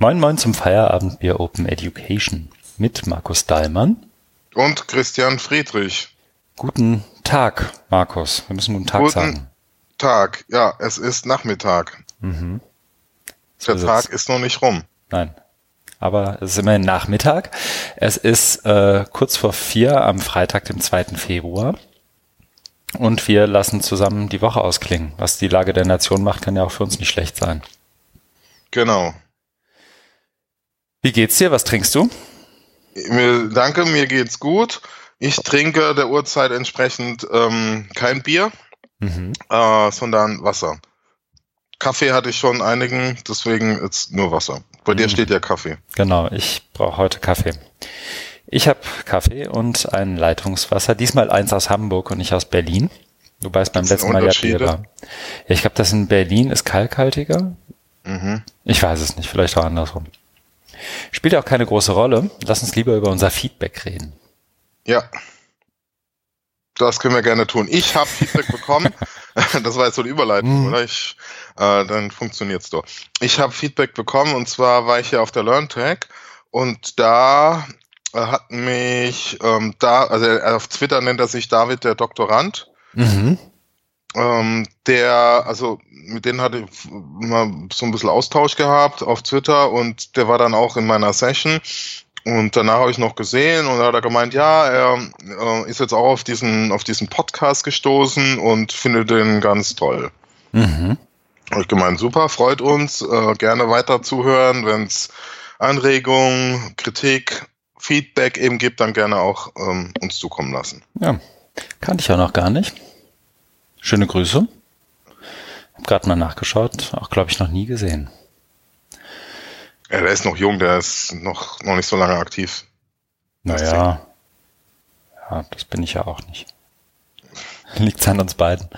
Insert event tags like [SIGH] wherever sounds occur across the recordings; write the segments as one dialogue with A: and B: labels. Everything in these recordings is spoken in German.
A: Moin Moin zum Feierabendbier Open Education mit Markus Dahlmann.
B: Und Christian Friedrich.
A: Guten Tag, Markus. Wir müssen guten Tag
B: Guten
A: sagen.
B: Tag, ja, es ist Nachmittag.
A: Mhm.
B: Der
A: So
B: Tag ist noch nicht rum.
A: Nein. Aber es ist immerhin Nachmittag. Es ist äh, kurz vor vier am Freitag, dem 2. Februar. Und wir lassen zusammen die Woche ausklingen. Was die Lage der Nation macht, kann ja auch für uns nicht schlecht sein.
B: Genau.
A: Wie geht's dir? Was trinkst du?
B: Mir, danke, mir geht's gut. Ich trinke der Uhrzeit entsprechend ähm, kein Bier,
A: Mhm.
B: äh, sondern Wasser. Kaffee hatte ich schon einigen, deswegen jetzt nur Wasser. Bei dir
A: Mhm.
B: steht ja Kaffee.
A: Genau, ich brauche heute Kaffee. Ich habe Kaffee und ein Leitungswasser. Diesmal eins aus Hamburg und nicht aus Berlin. Wobei es beim
B: Gibt's
A: letzten Mal ja Bier war. Ja, ich glaube, das in Berlin ist kalkhaltiger.
B: Mhm.
A: Ich weiß es nicht, vielleicht auch andersrum. Spielt auch keine große Rolle. Lass uns lieber über unser Feedback reden.
B: Ja. Das können wir gerne tun. Ich habe Feedback [LAUGHS] bekommen. das war jetzt so die Überleitung,
A: Mhm.
B: oder? Ich, äh, dann funktioniert's doch. Ich habe Feedback bekommen und zwar war ich ja auf der LearnTech und da äh, hat mich ähm, da, also er- auf Twitter nennt er sich David der Doktorand.
A: Mhm.
B: Ähm, der, also mit denen hatte ich mal so ein bisschen Austausch gehabt auf Twitter und der war dann auch in meiner Session. Und danach habe ich noch gesehen und da hat er gemeint, ja, er äh, ist jetzt auch auf diesen, auf diesen Podcast gestoßen und findet den ganz toll.
A: Mhm.
B: Habe ich gemeint, super, freut uns, äh, gerne weiter zuhören, wenn es Anregungen, Kritik, Feedback eben gibt, dann gerne auch ähm, uns zukommen lassen.
A: Ja, kannte ich ja noch gar nicht. Schöne Grüße. Hab gerade mal nachgeschaut. Auch, glaube ich, noch nie gesehen.
B: Ja, der ist noch jung, der ist noch, noch nicht so lange aktiv.
A: Naja. Ja, das bin ich ja auch nicht. [LAUGHS] Liegt's an uns beiden.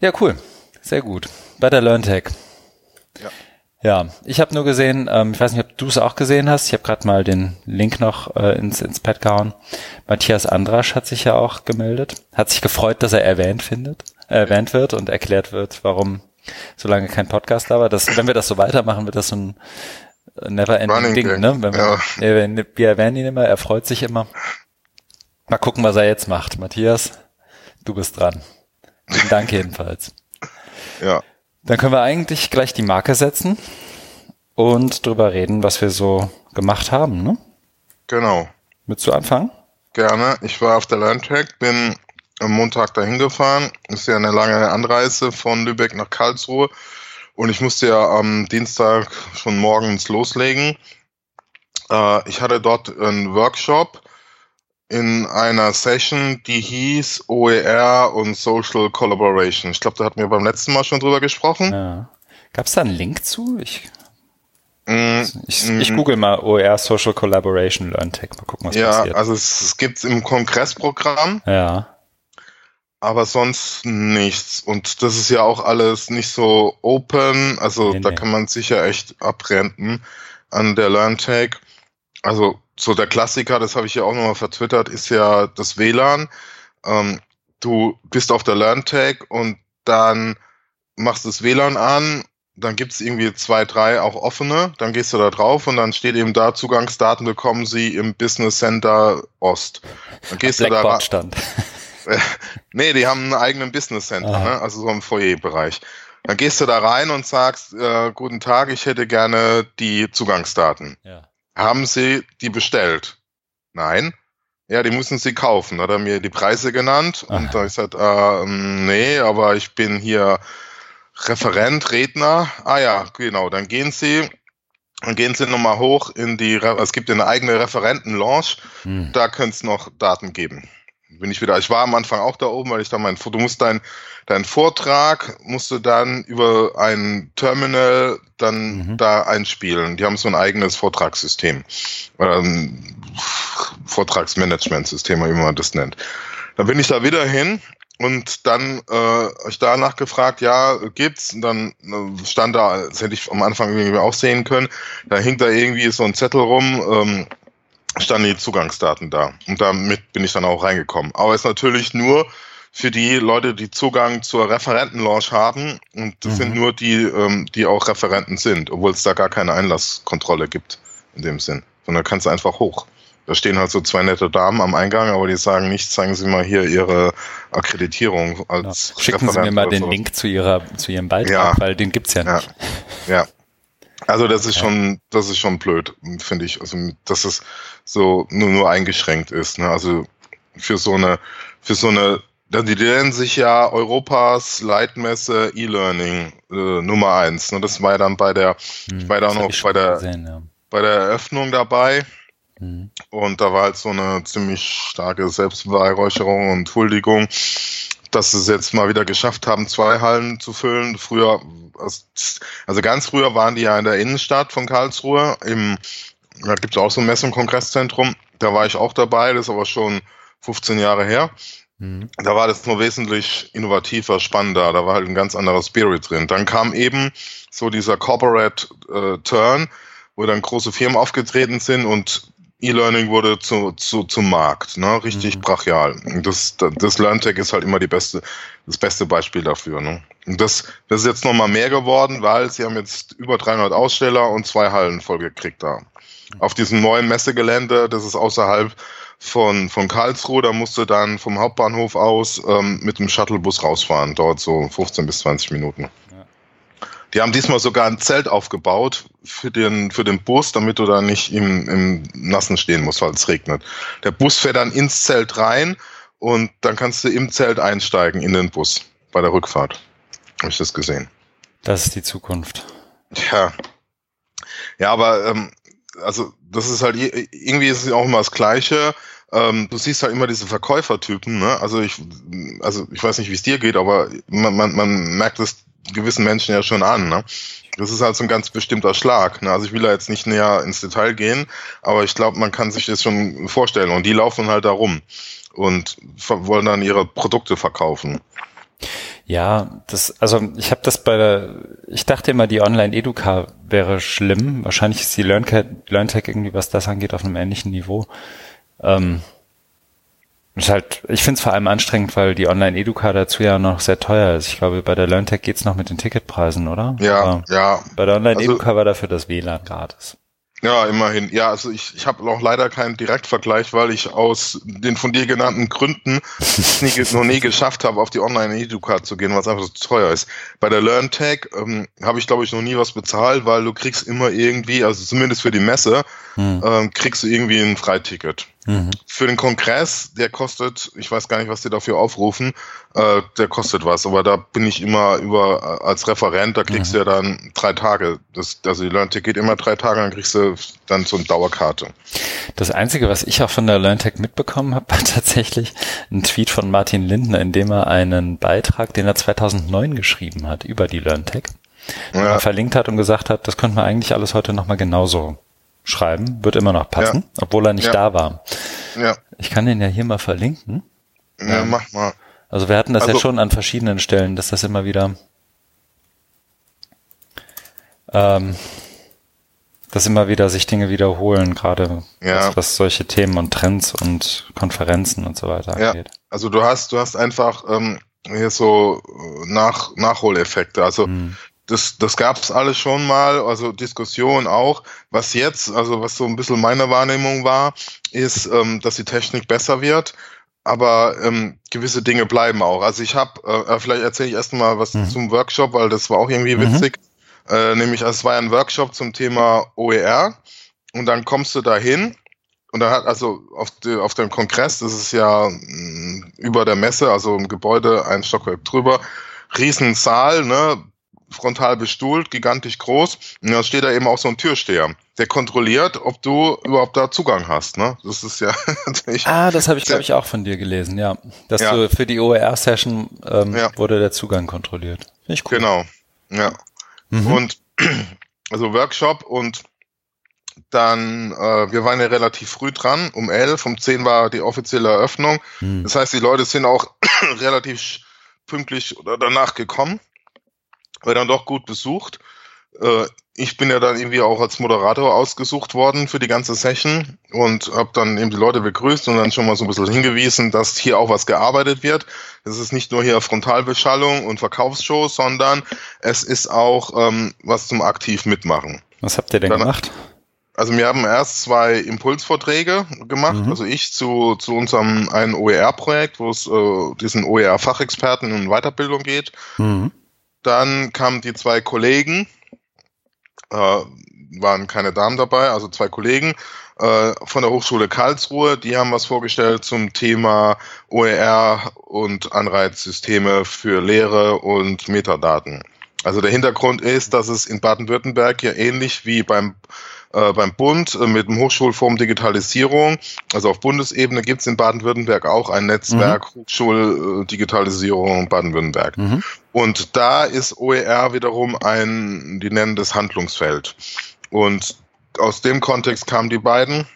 A: Ja, cool. Sehr gut. Bei der LearnTech.
B: Ja.
A: Ja, ich habe nur gesehen, ähm, ich weiß nicht, ob du es auch gesehen hast, ich habe gerade mal den Link noch äh, ins, ins Pad gehauen. Matthias Andrasch hat sich ja auch gemeldet, hat sich gefreut, dass er erwähnt findet, äh, erwähnt wird und erklärt wird, warum so lange kein Podcast da war. Das, wenn wir das so weitermachen, wird das so ein never-ending
B: Running
A: Ding, ne? Wenn wir,
B: ja.
A: wir erwähnen ihn immer, er freut sich immer. Mal gucken, was er jetzt macht. Matthias, du bist dran. Vielen Dank jedenfalls.
B: Ja.
A: Dann können wir eigentlich gleich die Marke setzen und drüber reden, was wir so gemacht haben. Ne?
B: Genau.
A: Willst du anfangen?
B: Gerne. Ich war auf der LearnTech, bin am Montag dahin gefahren. Ist ja eine lange Anreise von Lübeck nach Karlsruhe. Und ich musste ja am Dienstag schon morgens loslegen. Äh, ich hatte dort einen Workshop in einer Session, die hieß OER und Social Collaboration. Ich glaube, da hatten wir beim letzten Mal schon drüber gesprochen.
A: Ja. Gab es da einen Link zu? Ich,
B: Mm,
A: ich,
B: mm,
A: ich google mal OER Social Collaboration LearnTech. Mal gucken, was
B: ja,
A: passiert.
B: also es, es gibt im Kongressprogramm.
A: Ja.
B: aber sonst nichts. Und das ist ja auch alles nicht so open. Also
A: Nee,
B: da
A: nee.
B: kann man sich ja echt abrenten an der LearnTech. Also so der Klassiker, das habe ich ja auch nochmal vertwittert, ist ja das WLAN. Ähm, du bist auf der LearnTech und dann machst du das WLAN an, dann gibt's irgendwie zwei, drei auch offene, dann gehst du da drauf und dann steht eben da, Zugangsdaten bekommen Sie im Business Center Ost. Dann gehst du da
A: stand. [LAUGHS]
B: Nee, die haben einen eigenen Business Center, ne? also so im Foyerbereich. Dann gehst du da rein und sagst, äh, guten Tag, ich hätte gerne die Zugangsdaten.
A: Ja.
B: Haben Sie die bestellt? Nein. Ja, die müssen Sie kaufen. Hat er mir die Preise genannt
A: Aha.
B: und da ich gesagt, äh, ähm, nee, aber ich bin hier Referent, Redner. Ah ja, genau. Dann gehen Sie, dann gehen Sie nochmal hoch in die, es gibt eine eigene Referenten-Launch
A: Hm.
B: da könnte es noch Daten geben. Bin ich wieder. Ich war am Anfang auch da oben, weil ich da mein, du musst dein, dein Vortrag musst du dann über ein Terminal dann
A: Mhm.
B: da einspielen. Die haben so ein eigenes Vortragssystem. Ähm, Vortragsmanagementsystem, wie man das nennt. Dann bin ich da wieder hin und dann äh, ich danach gefragt, ja, gibt's? Und dann äh, stand da, das hätte ich am Anfang irgendwie auch sehen können, da hing da irgendwie so ein Zettel rum, ähm, standen die Zugangsdaten da. Und damit bin ich dann auch reingekommen. Aber es ist natürlich nur für die Leute, die Zugang zur Referentenlaunch haben. Und das mhm. sind nur die, ähm, die auch Referenten sind, obwohl es da gar keine Einlasskontrolle gibt in dem Sinn. Sondern kannst du einfach hoch. Da stehen halt so zwei nette Damen am Eingang, aber die sagen nicht, zeigen Sie mal hier Ihre Akkreditierung als
A: ja. Schicken Referent Sie mir mal den so. Link zu Ihrer, zu Ihrem Beitrag, ja. weil den gibt's ja nicht.
B: Ja. ja. Also das ist schon, das ist schon blöd, finde ich. Also dass es so nur, nur eingeschränkt ist. Ne? Also für so eine, für so eine, die nennen sich ja Europas Leitmesse E-Learning äh, Nummer eins. Ne? Das war ja dann bei der, hm, ich war da noch bei der, gesehen, ja. bei der Eröffnung dabei. Mhm. Und da war halt so eine ziemlich starke Selbstbeweihräucherung und Huldigung, dass sie es jetzt mal wieder geschafft haben, zwei Hallen zu füllen. Früher, also ganz früher waren die ja in der Innenstadt von Karlsruhe. Im, da gibt es auch so ein Messe- und Kongresszentrum. Da war ich auch dabei, das ist aber schon 15 Jahre her. Mhm. Da war das nur wesentlich innovativer, spannender. Da war halt ein ganz anderer Spirit drin. Dann kam eben so dieser Corporate äh, Turn, wo dann große Firmen aufgetreten sind und E-Learning wurde zu, zu, zum Markt, ne? richtig mhm. brachial. Das, das LearnTech ist halt immer die beste, das beste Beispiel dafür. Ne? Und das, das ist jetzt nochmal mehr geworden, weil sie haben jetzt über 300 Aussteller und zwei Hallen vollgekriegt da. Auf diesem neuen Messegelände, das ist außerhalb von, von Karlsruhe, da musste dann vom Hauptbahnhof aus ähm, mit dem Shuttlebus rausfahren, dort so 15 bis 20 Minuten. Die haben diesmal sogar ein Zelt aufgebaut für den, für den Bus, damit du da nicht im, im Nassen stehen musst, weil es regnet. Der Bus fährt dann ins Zelt rein und dann kannst du im Zelt einsteigen in den Bus bei der Rückfahrt. Habe ich das gesehen.
A: Das ist die Zukunft.
B: Ja. Ja, aber ähm, also das ist halt irgendwie ist es auch immer das Gleiche. Ähm, du siehst halt immer diese Verkäufertypen, ne? Also ich, also ich weiß nicht, wie es dir geht, aber man, man, man merkt es gewissen Menschen ja schon an. Ne? Das ist halt so ein ganz bestimmter Schlag. Ne? Also ich will da jetzt nicht näher ins Detail gehen, aber ich glaube, man kann sich das schon vorstellen. Und die laufen halt da rum und wollen dann ihre Produkte verkaufen.
A: Ja, das, also ich habe das bei der, ich dachte immer, die Online-Educa wäre schlimm. Wahrscheinlich ist die LearnTech, irgendwie, was das angeht, auf einem ähnlichen Niveau. Ähm, ist halt, ich finde es vor allem anstrengend, weil die Online-Educa dazu ja noch sehr teuer ist. Ich glaube, bei der LearnTech geht's noch mit den Ticketpreisen, oder?
B: Ja, Aber ja.
A: Bei der Online-Educa also, war dafür das WLAN gratis.
B: Ja, immerhin. Ja, also ich, ich habe auch leider keinen Direktvergleich, weil ich aus den von dir genannten Gründen [LAUGHS] nie, noch nie geschafft habe, auf die Online-Educa zu gehen, weil es einfach so teuer ist. Bei der LearnTech ähm, habe ich, glaube ich, noch nie was bezahlt, weil du kriegst immer irgendwie, also zumindest für die Messe, hm. ähm, kriegst du irgendwie ein Freiticket. Mhm. Für den Kongress, der kostet, ich weiß gar nicht, was die dafür aufrufen, äh, der kostet was, aber da bin ich immer über als Referent, da kriegst mhm. du ja dann drei Tage. Das, also die LearnTech geht immer drei Tage, dann kriegst du dann so eine Dauerkarte.
A: Das Einzige, was ich auch von der LearnTech mitbekommen habe, [LAUGHS] war tatsächlich ein Tweet von Martin Lindner, in dem er einen Beitrag, den er 2009 geschrieben hat, über die LearnTech, ja. verlinkt hat und gesagt hat, das könnte man eigentlich alles heute nochmal genauso schreiben, wird immer noch passen, ja. obwohl er nicht ja. da war. Ja. Ich kann den ja hier mal verlinken.
B: Ja, ähm, mach mal.
A: Also wir hatten das also, ja schon an verschiedenen Stellen, dass das immer wieder, ähm, dass immer wieder sich Dinge wiederholen, gerade ja. was, was, solche Themen und Trends und Konferenzen und so weiter
B: ja. angeht. Also du hast, du hast einfach ähm, hier so Nach Nachholeffekte. Also hm das, das gab es alles schon mal, also Diskussion auch. Was jetzt, also was so ein bisschen meine Wahrnehmung war, ist, ähm, dass die Technik besser wird, aber ähm, gewisse Dinge bleiben auch. Also ich habe, äh, äh, vielleicht erzähle ich erst mal was mhm. zum Workshop, weil das war auch irgendwie mhm. witzig. Mhm. Äh, nämlich, also es war ein Workshop zum Thema OER und dann kommst du dahin und dann hat also auf, die, auf dem Kongress, das ist ja mh, mm, über der Messe, also im Gebäude ein Stockwerk drüber, Riesensaal, ne, frontal bestuhlt, gigantisch groß. Und da steht da eben auch so ein Türsteher, der kontrolliert, ob du überhaupt da Zugang hast. Ne? Das ist ja. [LAUGHS]
A: Ah, das habe ich, glaube ich, auch von dir gelesen, ja. Dass ja. du für die OER-Session ähm, ja. wurde der Zugang kontrolliert.
B: Finde ich cool. Genau, ja. Mhm. Und [CLEARS THROAT] also Workshop und dann, äh, wir waren ja relativ früh dran, um elf, um zehn war die offizielle Eröffnung. Mhm. Das heißt, die Leute sind auch [CLEARS THROAT] relativ pünktlich oder danach gekommen war dann doch gut besucht. Äh, ich bin ja dann irgendwie auch als Moderator ausgesucht worden für die ganze Session und habe dann eben die Leute begrüßt und dann schon mal so ein bisschen hingewiesen, dass hier auch was gearbeitet wird. Es ist nicht nur hier Frontalbeschallung und Verkaufsshow, sondern es ist auch ähm, was zum aktiv mitmachen.
A: Was habt ihr denn dann, gemacht?
B: Also wir haben erst zwei Impulsvorträge gemacht, mhm. also ich zu, zu unserem einen OER-Projekt, wo es äh, diesen OER-Fachexperten in Weiterbildung geht. Mhm. Dann kamen die zwei Kollegen, äh, waren keine Damen dabei, also zwei Kollegen äh, von der Hochschule Karlsruhe, die haben was vorgestellt zum Thema OER und Anreizsysteme für Lehre und Metadaten. Also der Hintergrund ist, dass es in Baden-Württemberg ja ähnlich wie beim äh, beim Bund äh, mit dem Hochschulforum Digitalisierung. Also auf Bundesebene gibt es in Baden-Württemberg auch ein Netzwerk mhm. Hochschuldigitalisierung Baden-Württemberg. Mhm. Und da ist OER wiederum ein, die nennen das Handlungsfeld. Und aus dem Kontext kamen die beiden.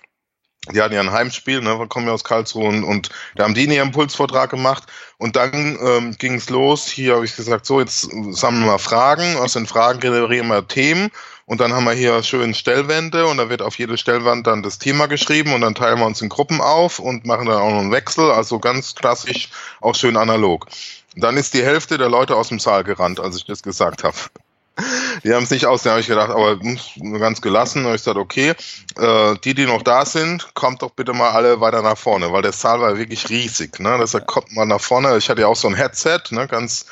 B: Die hatten ja ein Heimspiel, ne, wir kommen ja aus Karlsruhe und, und da haben die ihren Impulsvortrag gemacht und dann ähm, ging es los. Hier habe ich gesagt, so jetzt sammeln wir Fragen, aus den Fragen generieren wir Themen und dann haben wir hier schön Stellwände und da wird auf jede Stellwand dann das Thema geschrieben und dann teilen wir uns in Gruppen auf und machen dann auch noch einen Wechsel, also ganz klassisch, auch schön analog. dann ist die Hälfte der Leute aus dem Saal gerannt, als ich das gesagt habe. [LAUGHS] Die haben es nicht aus, da habe ich gedacht, aber ganz gelassen. Und ich gesagt, okay, äh, die, die noch da sind, kommt doch bitte mal alle weiter nach vorne, weil der Saal war wirklich riesig. Ne? Deshalb kommt mal nach vorne. Ich hatte ja auch so ein Headset, ne? ganz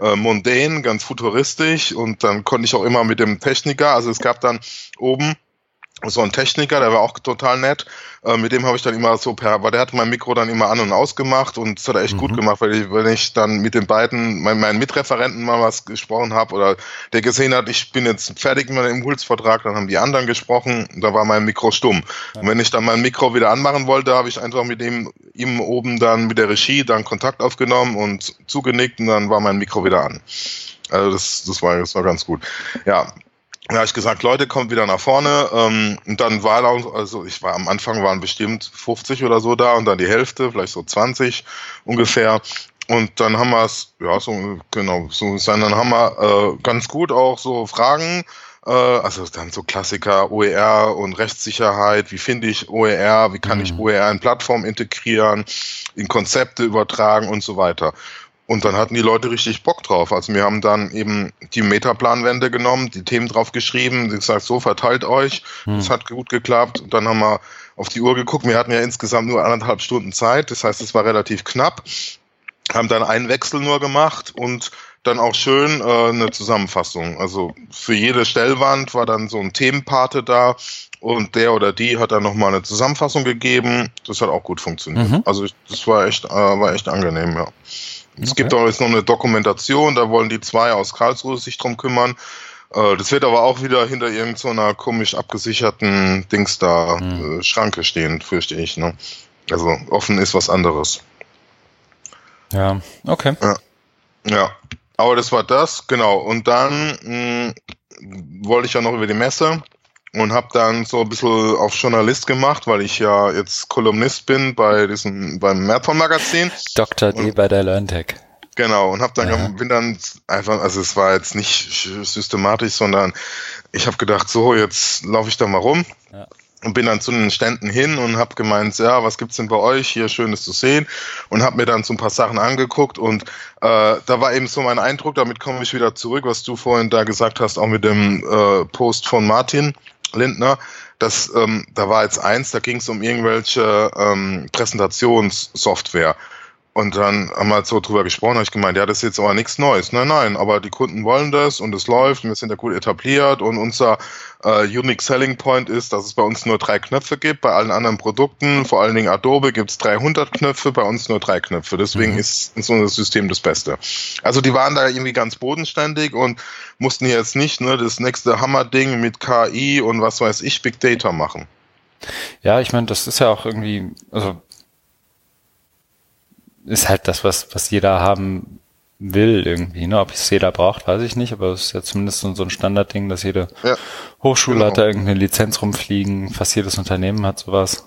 B: äh, mundane, ganz futuristisch und dann konnte ich auch immer mit dem Techniker, also es gab dann oben so ein Techniker, der war auch total nett. Äh, mit dem habe ich dann immer so per, weil der hat mein Mikro dann immer an und ausgemacht und das hat er echt mhm. gut gemacht, weil ich, wenn ich dann mit den beiden, mein, meinen Mitreferenten mal was gesprochen habe oder der gesehen hat, ich bin jetzt fertig mit dem Impulsvertrag, dann haben die anderen gesprochen, da war mein Mikro stumm. Ja. Und wenn ich dann mein Mikro wieder anmachen wollte, habe ich einfach mit dem ihm oben dann mit der Regie dann Kontakt aufgenommen und zugenickt und dann war mein Mikro wieder an. Also das, das war, das war ganz gut. Ja, da habe ich gesagt, Leute, kommt wieder nach vorne. Ähm, und dann war da, also ich war am Anfang waren bestimmt 50 oder so da und dann die Hälfte, vielleicht so 20 ungefähr. Und dann haben wir es, ja, so, genau, so sein, dann haben wir äh, ganz gut auch so Fragen, äh, also dann so Klassiker, OER und Rechtssicherheit, wie finde ich OER, wie kann mhm. ich OER in Plattform integrieren, in Konzepte übertragen und so weiter. Und dann hatten die Leute richtig Bock drauf. Also wir haben dann eben die Metaplanwände genommen, die Themen drauf geschrieben, gesagt, so verteilt euch. Hm. Das hat gut geklappt. Und dann haben wir auf die Uhr geguckt. Wir hatten ja insgesamt nur anderthalb Stunden Zeit. Das heißt, es war relativ knapp. Haben dann einen Wechsel nur gemacht und dann auch schön äh, eine Zusammenfassung. Also für jede Stellwand war dann so ein Themenpate da und der oder die hat dann nochmal eine Zusammenfassung gegeben. Das hat auch gut funktioniert. Mhm. Also das war echt, äh, war echt angenehm, ja. Es okay. gibt auch jetzt noch eine Dokumentation, da wollen die zwei aus Karlsruhe sich drum kümmern. Äh, das wird aber auch wieder hinter irgendeiner so komisch abgesicherten Dings da, mhm. Schranke stehen, fürchte ich. Ne? Also offen ist was anderes.
A: Ja, okay.
B: Ja. ja. aber das war das, genau. Und dann mh, hm, wollte ich ja noch über die Messe und habe dann so ein bisschen auf Journalist gemacht, weil ich ja jetzt Kolumnist bin bei diesem beim Marathon Magazin.
A: Dr. D bei der LearnTech.
B: Genau und habe dann ja. bin dann einfach also es war jetzt nicht systematisch, sondern ich habe gedacht, so jetzt laufe ich da mal rum. Ja und bin dann zu den Ständen hin und habe gemeint, ja, was gibt's denn bei euch hier Schönes zu sehen und habe mir dann so ein paar Sachen angeguckt und äh, da war eben so mein Eindruck, damit komme ich wieder zurück, was du vorhin da gesagt hast, auch mit dem äh, Post von Martin Lindner, dass ähm, da war jetzt eins, da ging es um irgendwelche ähm, Präsentationssoftware. Und dann haben wir halt so drüber gesprochen, habe ich gemeint, ja, das ist jetzt aber nichts Neues. Nein, nein, aber die Kunden wollen das und es läuft und wir sind ja gut etabliert und unser äh, Unique Selling Point ist, dass es bei uns nur drei Knöpfe gibt. Bei allen anderen Produkten, vor allen Dingen Adobe, gibt es 300 Knöpfe, bei uns nur drei Knöpfe. Deswegen mhm. ist ein System das Beste. Also die waren da irgendwie ganz bodenständig und mussten jetzt nicht ne, das nächste Hammer-Ding mit KI und was weiß ich, Big Data machen.
A: Ja, ich meine, das ist ja auch irgendwie, also ist halt das, was, was jeder haben will irgendwie. Ne? Ob es jeder braucht, weiß ich nicht, aber es ist ja zumindest so ein Standardding, dass jede ja, Hochschule genau. hat da irgendeine Lizenz rumfliegen, fast jedes Unternehmen hat sowas.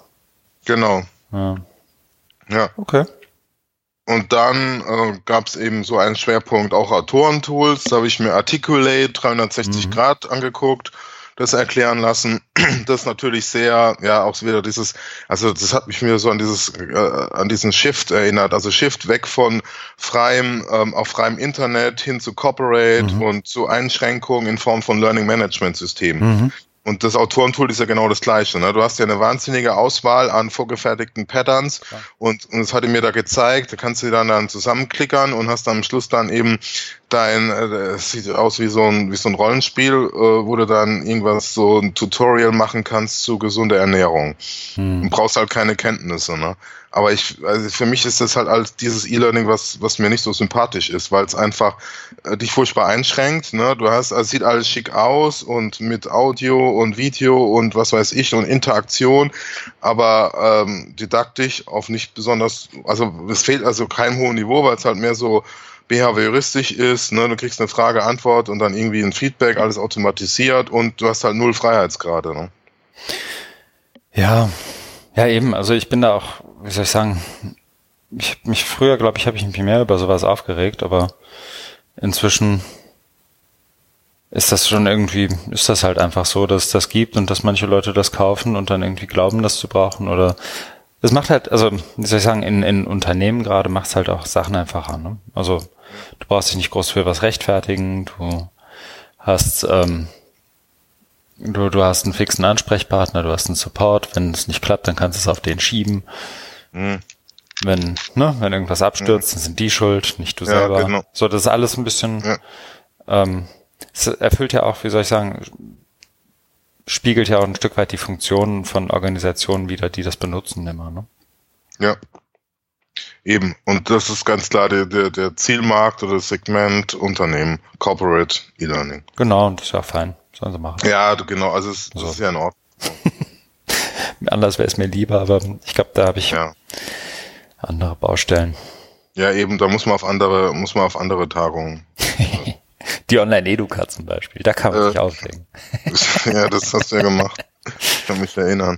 B: Genau.
A: Ja. ja. Okay.
B: und dann äh, gab es eben so einen Schwerpunkt auch Autorentools. Da habe ich mir Articulate 360 mhm. Grad angeguckt, das erklären lassen. [CLEARS THROAT] Das natürlich sehr, ja, auch wieder dieses, also das hat mich mir so an dieses, äh, an diesen Shift erinnert. Also Shift weg von freiem, ähm, auf freiem Internet hin zu Corporate mhm. und zu Einschränkungen in Form von Learning Management Systemen. Mhm. Und das Autorentool ist ja genau das gleiche. Ne? Du hast ja eine wahnsinnige Auswahl an vorgefertigten Patterns ja. und, und das hatte mir da gezeigt, da kannst du dann dann zusammenklickern und hast dann am Schluss dann eben dein, äh, es sieht aus wie so ein, wie so ein Rollenspiel, äh, wo du dann irgendwas so ein Tutorial machen kannst zu gesunder Ernährung. Hm. Und brauchst halt keine Kenntnisse, ne? Aber ich, also für mich ist das halt als dieses E-Learning, was, was mir nicht so sympathisch ist, weil es einfach äh, dich furchtbar einschränkt. Ne? Du hast, also sieht alles schick aus und mit Audio und Video und was weiß ich und Interaktion, aber ähm, didaktisch auf nicht besonders, also es fehlt also kein hohes Niveau, weil es halt mehr so behavioristisch ist. Ne? Du kriegst eine Frage, Antwort und dann irgendwie ein Feedback, alles automatisiert und du hast halt null Freiheitsgrade. Ne?
A: Ja, ja eben. Also ich bin da auch wie soll ich sagen, ich habe mich früher, glaube ich, habe ich mich mehr über sowas aufgeregt, aber inzwischen ist das schon irgendwie, ist das halt einfach so, dass es das gibt und dass manche Leute das kaufen und dann irgendwie glauben, das zu brauchen oder es macht halt, also wie soll ich sagen, in, in Unternehmen gerade macht es halt auch Sachen einfacher. Ne? Also du brauchst dich nicht groß für was rechtfertigen, du hast ähm, du, du hast einen fixen Ansprechpartner, du hast einen Support, wenn es nicht klappt, dann kannst du es auf den schieben. Mhm. Wenn, ne, wenn irgendwas abstürzt, mhm. dann sind die schuld, nicht du ja, selber. Genau. So, das ist alles ein bisschen, ja. ähm, es erfüllt ja auch, wie soll ich sagen, spiegelt ja auch ein Stück weit die Funktionen von Organisationen wieder, die das benutzen immer, ne?
B: Ja. Eben. Und das ist ganz klar der, der, der Zielmarkt oder das Segment Unternehmen, Corporate E-Learning.
A: Genau, und das ist ja fein. Sollen sie machen.
B: Ja, genau, also es, so. das ist ja in Ordnung. [LAUGHS]
A: Anders wäre es mir lieber, aber ich glaube, da habe ich ja. andere Baustellen.
B: Ja, eben, da muss man auf andere, muss man auf andere Tagungen. [LAUGHS]
A: Die Online-Educa zum Beispiel, da kann man äh, sich aufregen. [LAUGHS]
B: ja, das hast du ja gemacht. Ich kann mich erinnern.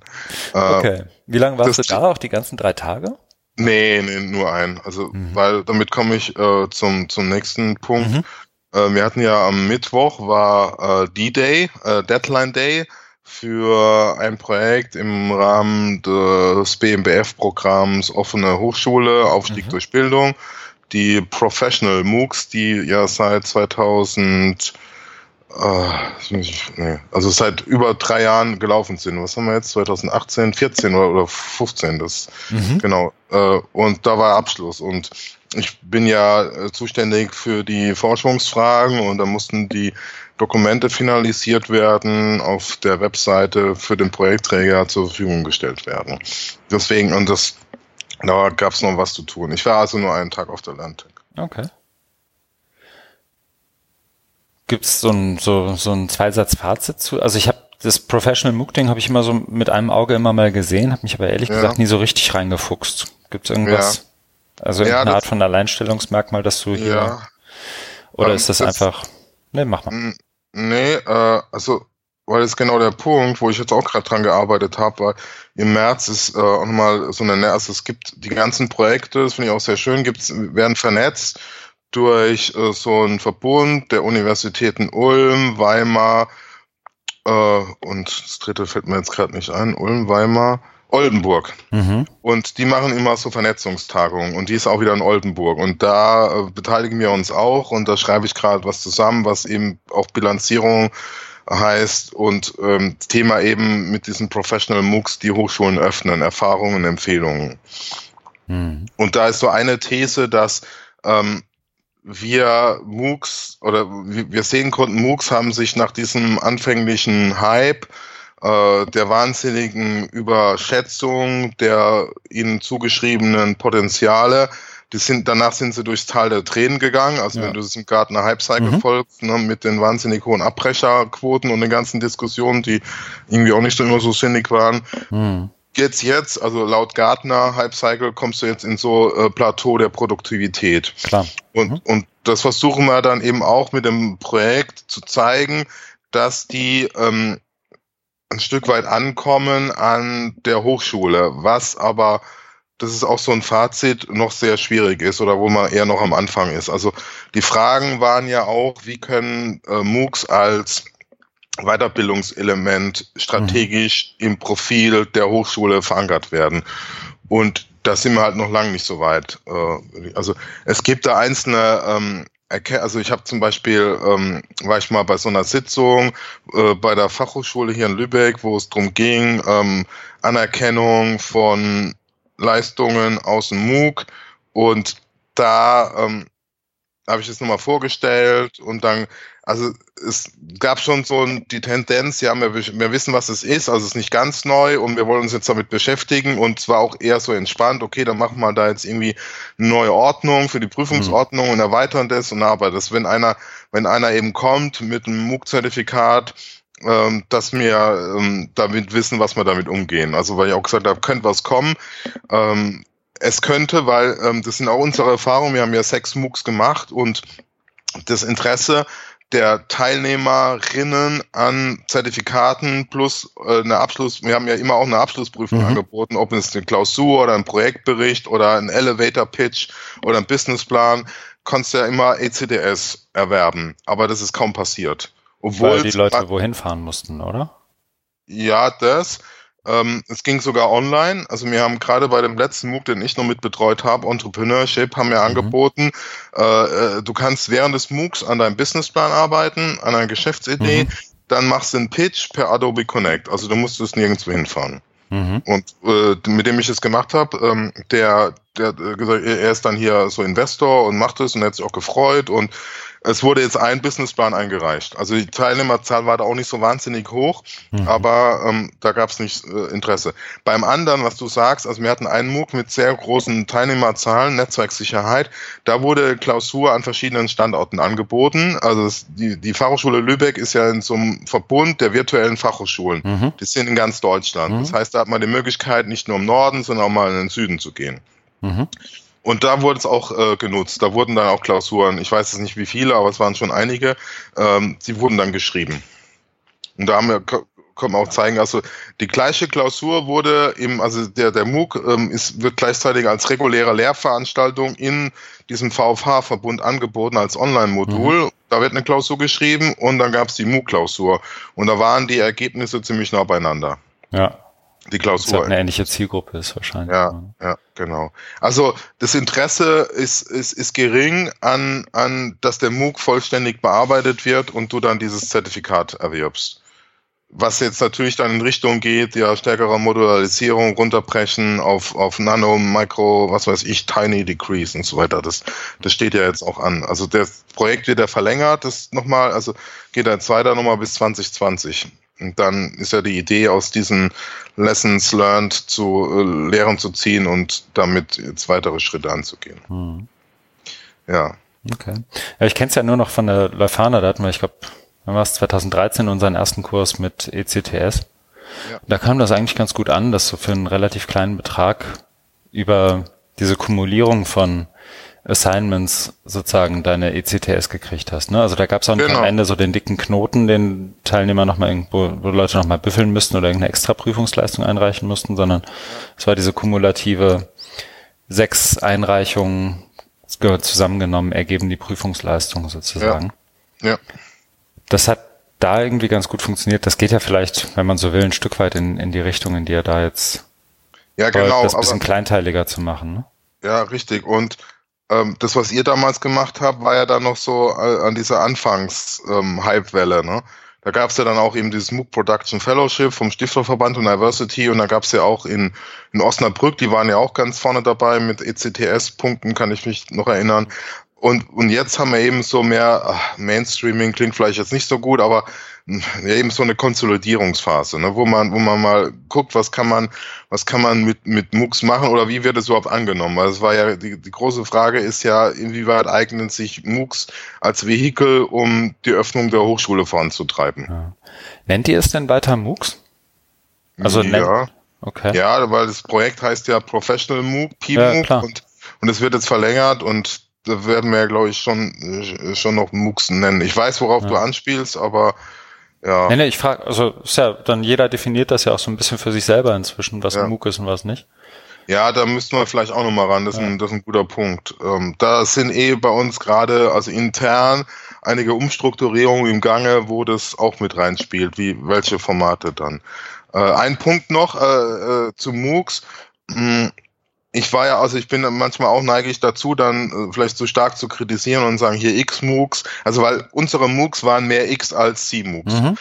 A: Äh, okay. Wie lange warst das, du da? Auch die ganzen drei Tage?
B: Nee, nee, nur ein. Also, mhm. weil damit komme ich äh, zum, zum nächsten Punkt. Mhm. Äh, wir hatten ja am Mittwoch war äh, D-Day, äh, Deadline Day für ein Projekt im Rahmen des BMBF-Programms Offene Hochschule, Aufstieg mhm. durch Bildung. Die Professional MOOCs, die ja seit 2000, äh, nee, also seit über drei Jahren gelaufen sind. Was haben wir jetzt? 2018, 14 oder, oder 15, das, mhm. genau. Äh, und da war Abschluss und ich bin ja äh, zuständig für die Forschungsfragen und da mussten die Dokumente finalisiert werden, auf der Webseite für den Projektträger zur Verfügung gestellt werden. Deswegen, und das, da gab es noch was zu tun. Ich war also nur einen Tag auf der Landtag.
A: Okay. Gibt es so ein, so, so ein Zweisatz-Fazit zu? Also ich habe das Professional MOOC-Ding habe ich immer so mit einem Auge immer mal gesehen, habe mich aber ehrlich ja. gesagt nie so richtig reingefuchst. Gibt es irgendwas? Ja. Also irgendeine ja, Art von Alleinstellungsmerkmal, dass du hier. Oder um, ist das, das einfach. Ne, mach mal.
B: Nee, äh, also, weil das ist genau der Punkt, wo ich jetzt auch gerade dran gearbeitet habe, weil im März ist äh, auch nochmal so eine, also es gibt die ganzen Projekte, das finde ich auch sehr schön, gibt's, werden vernetzt durch äh, so einen Verbund der Universitäten Ulm, Weimar äh, und das dritte fällt mir jetzt gerade nicht ein, Ulm, Weimar, Oldenburg. Mhm. Und die machen immer so Vernetzungstagungen und die ist auch wieder in Oldenburg. Und da äh, beteiligen wir uns auch und da schreibe ich gerade was zusammen, was eben auch Bilanzierung heißt und ähm, Thema eben mit diesen Professional MOOCs, die Hochschulen öffnen, Erfahrungen, Empfehlungen. Mhm. Und da ist so eine These, dass ähm, wir MOOCs oder wir sehen konnten, MOOCs haben sich nach diesem anfänglichen Hype äh, der wahnsinnigen Überschätzung der ihnen zugeschriebenen Potenziale. Die sind, danach sind sie durchs Tal der Tränen gegangen. Also ja. wenn du das im Gartner Hype Cycle mhm. folgst, ne, mit den wahnsinnig hohen Abbrecherquoten und den ganzen Diskussionen, die irgendwie auch nicht so immer so sinnig waren. Mhm. Jetzt, jetzt, also laut Gartner Hype Cycle kommst du jetzt in so äh, Plateau der Produktivität.
A: Klar.
B: Und, mhm. und das versuchen wir dann eben auch mit dem Projekt zu zeigen, dass die ähm, ein Stück weit ankommen an der Hochschule, was aber das ist auch so ein Fazit, noch sehr schwierig ist oder wo man eher noch am Anfang ist. Also die Fragen waren ja auch, wie können äh, MOOCs als Weiterbildungselement strategisch mhm. im Profil der Hochschule verankert werden. Und da sind wir halt noch lange nicht so weit. Äh, also es gibt da einzelne ähm, also ich habe zum Beispiel, ähm, war ich mal bei so einer Sitzung äh, bei der Fachhochschule hier in Lübeck, wo es darum ging, ähm, Anerkennung von Leistungen aus dem MOOC und da ähm, habe ich es nochmal vorgestellt und dann, also es gab schon so die Tendenz, ja, wir, wir wissen, was es ist, also es ist nicht ganz neu und wir wollen uns jetzt damit beschäftigen und zwar auch eher so entspannt, okay, dann machen wir da jetzt irgendwie eine neue Ordnung für die Prüfungsordnung mhm. und erweitern das und aber das, wenn einer, wenn einer eben kommt mit einem MOOC-Zertifikat, ähm, dass wir ähm, damit wissen, was wir damit umgehen. Also weil ich auch gesagt habe, könnte was kommen. Ähm, es könnte, weil ähm, das sind auch unsere Erfahrungen, wir haben ja sechs MOOCs gemacht und das Interesse der Teilnehmerinnen an Zertifikaten plus äh, eine Abschluss, wir haben ja immer auch eine Abschlussprüfung mhm. angeboten, ob es eine Klausur oder ein Projektbericht oder ein Elevator Pitch oder ein Businessplan, konntest du ja immer ECDS erwerben, aber das ist kaum passiert.
A: Obwohl Weil die Leute wohin fahren mussten, oder?
B: Ja, das. Ähm, es ging sogar online. Also wir haben gerade bei dem letzten MOOC, den ich noch mit betreut habe, Entrepreneurship, haben wir mhm. angeboten, äh, äh, du kannst während des MOOCs an deinem Businessplan arbeiten, an einer Geschäftsidee, mhm. dann machst du einen Pitch per Adobe Connect. Also du musstest nirgendwo hinfahren. Mhm. Und äh, mit dem ich es gemacht habe, ähm, der, der gesagt, er ist dann hier so Investor und macht es und er hat sich auch gefreut und es wurde jetzt ein Businessplan eingereicht. Also die Teilnehmerzahl war da auch nicht so wahnsinnig hoch, mhm. aber ähm, da gab es nicht äh, Interesse. Beim anderen, was du sagst, also wir hatten einen MOOC mit sehr großen Teilnehmerzahlen, Netzwerksicherheit, da wurde Klausur an verschiedenen Standorten angeboten. Also es, die, die Fachhochschule Lübeck ist ja in so einem Verbund der virtuellen Fachhochschulen. Mhm. Die sind in ganz Deutschland. Mhm. Das heißt, da hat man die Möglichkeit, nicht nur im Norden, sondern auch mal in den Süden zu gehen. Und da wurde es auch äh, genutzt. Da wurden dann auch Klausuren, ich weiß es nicht wie viele, aber es waren schon einige, ähm, die wurden dann geschrieben. Und da haben wir, können wir auch zeigen, also die gleiche Klausur wurde im, also der, der MOOC ähm, ist, wird gleichzeitig als reguläre Lehrveranstaltung in diesem VFH-Verbund angeboten als Online-Modul. Mhm. Da wird eine Klausur geschrieben und dann gab es die MOOC-Klausur. Und da waren die Ergebnisse ziemlich nah beieinander.
A: Ja,
B: die Klausur. Das
A: halt eine ähnliche Zielgruppe ist wahrscheinlich.
B: Ja, ja, genau. Also das Interesse ist, ist, ist gering an, an, dass der MOOC vollständig bearbeitet wird und du dann dieses Zertifikat erwirbst. Was jetzt natürlich dann in Richtung geht, ja, stärkere Modularisierung, runterbrechen auf, auf Nano, Micro, was weiß ich, Tiny Decrease und so weiter. Das, das steht ja jetzt auch an. Also das Projekt wird ja verlängert, das nochmal, also geht jetzt weiter nochmal bis 2020. Und dann ist ja die Idee, aus diesen Lessons learned zu äh, Lehren zu ziehen und damit jetzt weitere Schritte anzugehen. Hm. Ja.
A: Okay. Ja, ich kenne es ja nur noch von der Leuphana, da hatten wir, ich glaube, wann war es 2013 unseren ersten Kurs mit ECTS. Ja. Da kam das eigentlich ganz gut an, dass du für einen relativ kleinen Betrag über diese Kumulierung von Assignments sozusagen deine ECTS gekriegt hast. Ne? Also da gab es auch genau. am Ende so den dicken Knoten, den Teilnehmer nochmal irgendwo, wo Leute nochmal büffeln müssten oder irgendeine extra Prüfungsleistung einreichen mussten, sondern es war diese kumulative sechs Einreichungen zusammengenommen, ergeben die Prüfungsleistung sozusagen.
B: Ja. ja.
A: Das hat da irgendwie ganz gut funktioniert. Das geht ja vielleicht, wenn man so will, ein Stück weit in, in die Richtung, in die er da jetzt
B: ja, genau,
A: das bisschen kleinteiliger zu machen. Ne?
B: Ja, richtig. Und ähm, das, was ihr damals gemacht habt, war ja dann noch so äh, an dieser Anfangs-Hype-Welle. Ähm, ne? Da gab es ja dann auch eben dieses MOOC Production Fellowship vom Stifterverband und Diversity und da gab es ja auch in, in Osnabrück, die waren ja auch ganz vorne dabei mit ECTS-Punkten, kann ich mich noch erinnern. Und, und jetzt haben wir eben so mehr, ach, Mainstreaming klingt vielleicht jetzt nicht so gut, aber eben so eine Konsolidierungsphase, ne, wo man, wo man mal guckt, was kann man, was kann man mit, mit MOOCs machen oder wie wird es überhaupt angenommen? Weil es war ja, die, die große Frage ist ja, inwieweit eignen sich MOOCs als Vehikel, um die Öffnung der Hochschule voranzutreiben. Ja.
A: Nennt ihr es denn weiter MOOCs?
B: Also ja. Okay. Ja, weil das Projekt heißt ja Professional MOOC, PMOOC ja, und, und es wird jetzt verlängert und da werden wir ja, glaube ich, schon, schon noch MOOCs nennen. Ich weiß, worauf ja. du anspielst, aber ja.
A: Nee, nee, ich frage, also ist ja dann jeder definiert das ja auch so ein bisschen für sich selber inzwischen, was ja. ein MOOC ist und was nicht.
B: Ja, da müssten wir vielleicht auch nochmal ran. Das, ja. ist ein, das ist ein guter Punkt. Ähm, da sind eh bei uns gerade, also intern, einige Umstrukturierungen im Gange, wo das auch mit reinspielt, wie welche Formate dann. Äh, ein Punkt noch äh, äh, zu MOOCs. Ich war ja, also ich bin manchmal auch neigig dazu, dann äh, vielleicht zu stark zu kritisieren und sagen, hier X MOOCs, also weil unsere MOOCs waren mehr X als C MOOCs. Mhm.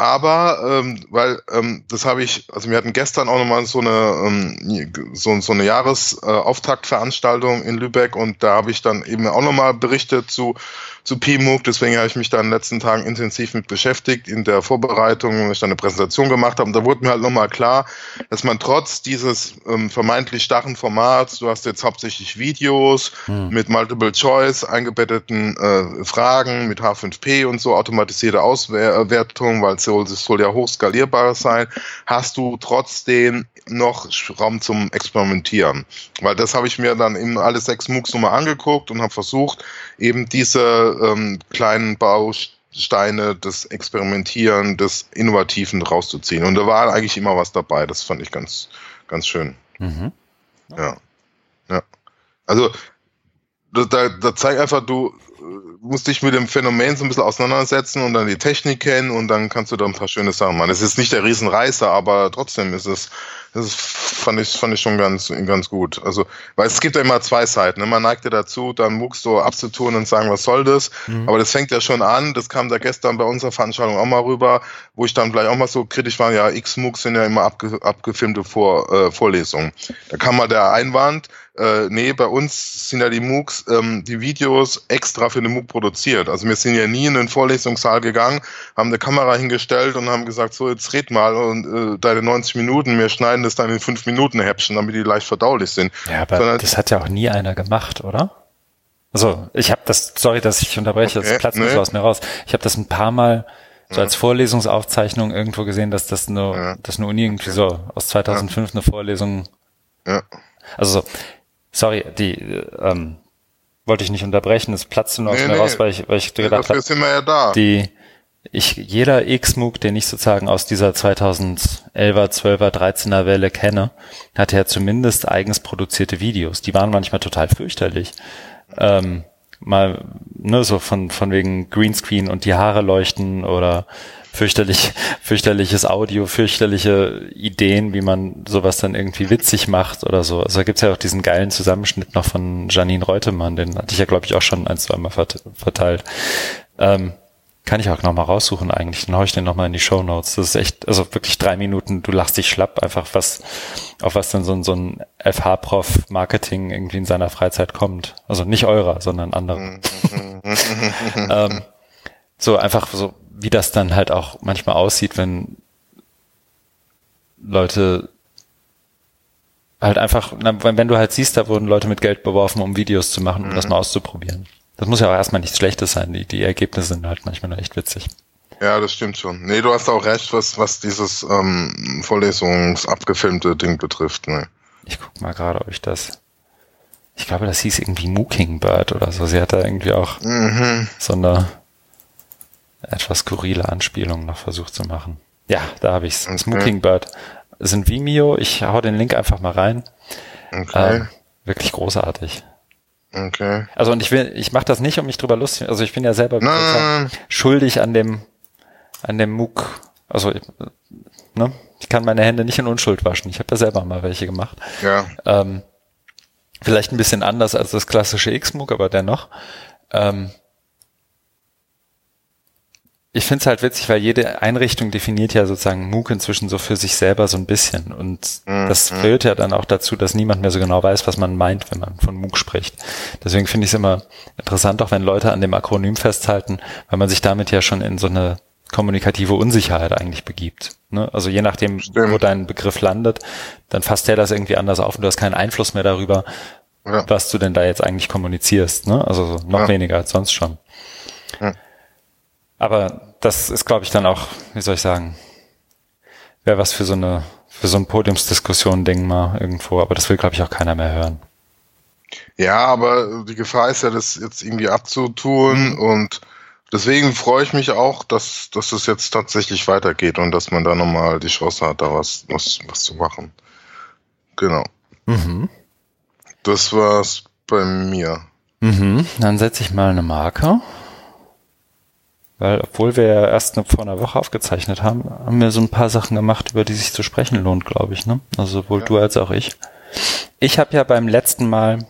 B: Aber, ähm, weil ähm, das habe ich, also wir hatten gestern auch nochmal so eine, ähm, so, so eine Jahresauftaktveranstaltung in Lübeck und da habe ich dann eben auch nochmal berichtet zu zu PMOOC. Deswegen habe ich mich da in den letzten Tagen intensiv mit beschäftigt in der Vorbereitung, wenn ich dann eine Präsentation gemacht habe. Und da wurde mir halt nochmal klar, dass man trotz dieses ähm, vermeintlich starren Formats, du hast jetzt hauptsächlich Videos hm. mit Multiple Choice, eingebetteten äh, Fragen mit H5P und so, automatisierte Auswertung, weil es soll, es soll ja hochskalierbar sein, hast du trotzdem noch Raum zum Experimentieren. Weil das habe ich mir dann in alle sechs MOOCs nochmal angeguckt und habe versucht, eben diese ähm, kleinen Bausteine des Experimentieren, des Innovativen rauszuziehen. Und da war eigentlich immer was dabei. Das fand ich ganz, ganz schön. Mhm. Ja. Ja. Also, da, da zeigt einfach, du musst dich mit dem Phänomen so ein bisschen auseinandersetzen und dann die Technik kennen und dann kannst du da ein paar schöne Sachen machen. Es ist nicht der Riesenreißer, aber trotzdem ist es das fand ich, fand ich schon ganz, ganz gut. Also, weil es gibt ja immer zwei Seiten. Ne? Man neigt ja dazu, dann MOOCs so abzutun und sagen, was soll das? Mhm. Aber das fängt ja schon an. Das kam da gestern bei unserer Veranstaltung auch mal rüber, wo ich dann vielleicht auch mal so kritisch war, ja, X-MOOCs sind ja immer abge, abgefilmte Vor, äh, Vorlesungen. Da kam mal der Einwand, äh, nee, bei uns sind ja die MOOCs, ähm, die Videos extra für eine MOOC produziert. Also wir sind ja nie in den Vorlesungssaal gegangen, haben eine Kamera hingestellt und haben gesagt, so jetzt red mal und äh, deine 90 Minuten, wir schneiden das dann in 5 Minuten Häppchen, damit die leicht verdaulich sind.
A: Ja, aber Sondern, das hat ja auch nie einer gemacht, oder? Also ich habe das, sorry, dass ich unterbreche, okay, das platzt nee. so aus mir raus. Ich habe das ein paar Mal so als Vorlesungsaufzeichnung irgendwo gesehen, dass das nur, ja. dass eine Uni irgendwie so aus 2005 ja. eine Vorlesung. Ja. Also so, Sorry, die ähm, wollte ich nicht unterbrechen, es platzte nur nee, aus mir nee. raus, weil ich, weil ich gedacht habe,
B: ja
A: die ich jeder X-MOOC, den ich sozusagen aus dieser 2011er, 12er, 13er Welle kenne, hatte ja zumindest eigens produzierte Videos. Die waren manchmal total fürchterlich. Ähm, mal, ne, so von, von wegen Greenscreen und die Haare leuchten oder fürchterlich, [LAUGHS] fürchterliches Audio, fürchterliche Ideen, wie man sowas dann irgendwie witzig macht oder so. Also da gibt's ja auch diesen geilen Zusammenschnitt noch von Janine Reutemann, den hatte ich ja, glaube ich, auch schon ein, zwei Mal verteilt. Ähm, kann ich auch nochmal raussuchen eigentlich. Dann hau ich den nochmal in die Show Notes. Das ist echt, also wirklich drei Minuten, du lachst dich schlapp, einfach was, auf was denn so ein, so ein FH-Prof Marketing irgendwie in seiner Freizeit kommt. Also nicht eurer, sondern andere. [LAUGHS] ähm, so einfach so wie das dann halt auch manchmal aussieht, wenn Leute halt einfach, wenn du halt siehst, da wurden Leute mit Geld beworfen, um Videos zu machen, um mhm. das mal auszuprobieren. Das muss ja auch erstmal nichts Schlechtes sein. Die, die Ergebnisse sind halt manchmal nur echt witzig.
B: Ja, das stimmt schon. Nee, du hast auch recht, was, was dieses ähm, Vorlesungsabgefilmte Ding betrifft. Ne.
A: Ich guck mal gerade, ob ich das. Ich glaube, das hieß irgendwie Mookingbird oder so. Sie hat da irgendwie auch mhm. so eine etwas skurrile Anspielung noch versucht zu machen. Ja, da habe ich's. Okay. Smokingbird sind Vimeo. Ich hau den Link einfach mal rein. Okay. Ähm, wirklich großartig. Okay. Also und ich will, ich mache das nicht, um mich drüber lustig. Also ich bin ja selber schuldig an dem, an dem MOOC. Also ne, ich kann meine Hände nicht in Unschuld waschen. Ich habe ja selber mal welche gemacht. Ja. Ähm, vielleicht ein bisschen anders als das klassische X-MOOC, aber dennoch. Ähm, ich finde es halt witzig, weil jede Einrichtung definiert ja sozusagen MOOC inzwischen so für sich selber so ein bisschen. Und mhm. das führt ja dann auch dazu, dass niemand mehr so genau weiß, was man meint, wenn man von MOOC spricht. Deswegen finde ich es immer interessant, auch wenn Leute an dem Akronym festhalten, weil man sich damit ja schon in so eine kommunikative Unsicherheit eigentlich begibt. Ne? Also je nachdem, Stimmt. wo dein Begriff landet, dann fasst der das irgendwie anders auf und du hast keinen Einfluss mehr darüber, ja. was du denn da jetzt eigentlich kommunizierst. Ne? Also noch ja. weniger als sonst schon. Ja. Aber das ist, glaube ich, dann auch, wie soll ich sagen, wäre was für so eine, für so ein Podiumsdiskussion-Ding mal irgendwo, aber das will, glaube ich, auch keiner mehr hören.
B: Ja, aber die Gefahr ist ja, das jetzt irgendwie abzutun mhm. und deswegen freue ich mich auch, dass, dass es jetzt tatsächlich weitergeht und dass man da nochmal die Chance hat, da was, was, was zu machen. Genau. Mhm. Das war's bei mir.
A: Mhm. Dann setze ich mal eine Marke. Weil, obwohl wir ja erst vor einer Woche aufgezeichnet haben, haben wir so ein paar Sachen gemacht, über die sich zu sprechen lohnt, glaube ich. Ne? Also sowohl ja. du als auch ich. Ich habe ja beim letzten Mal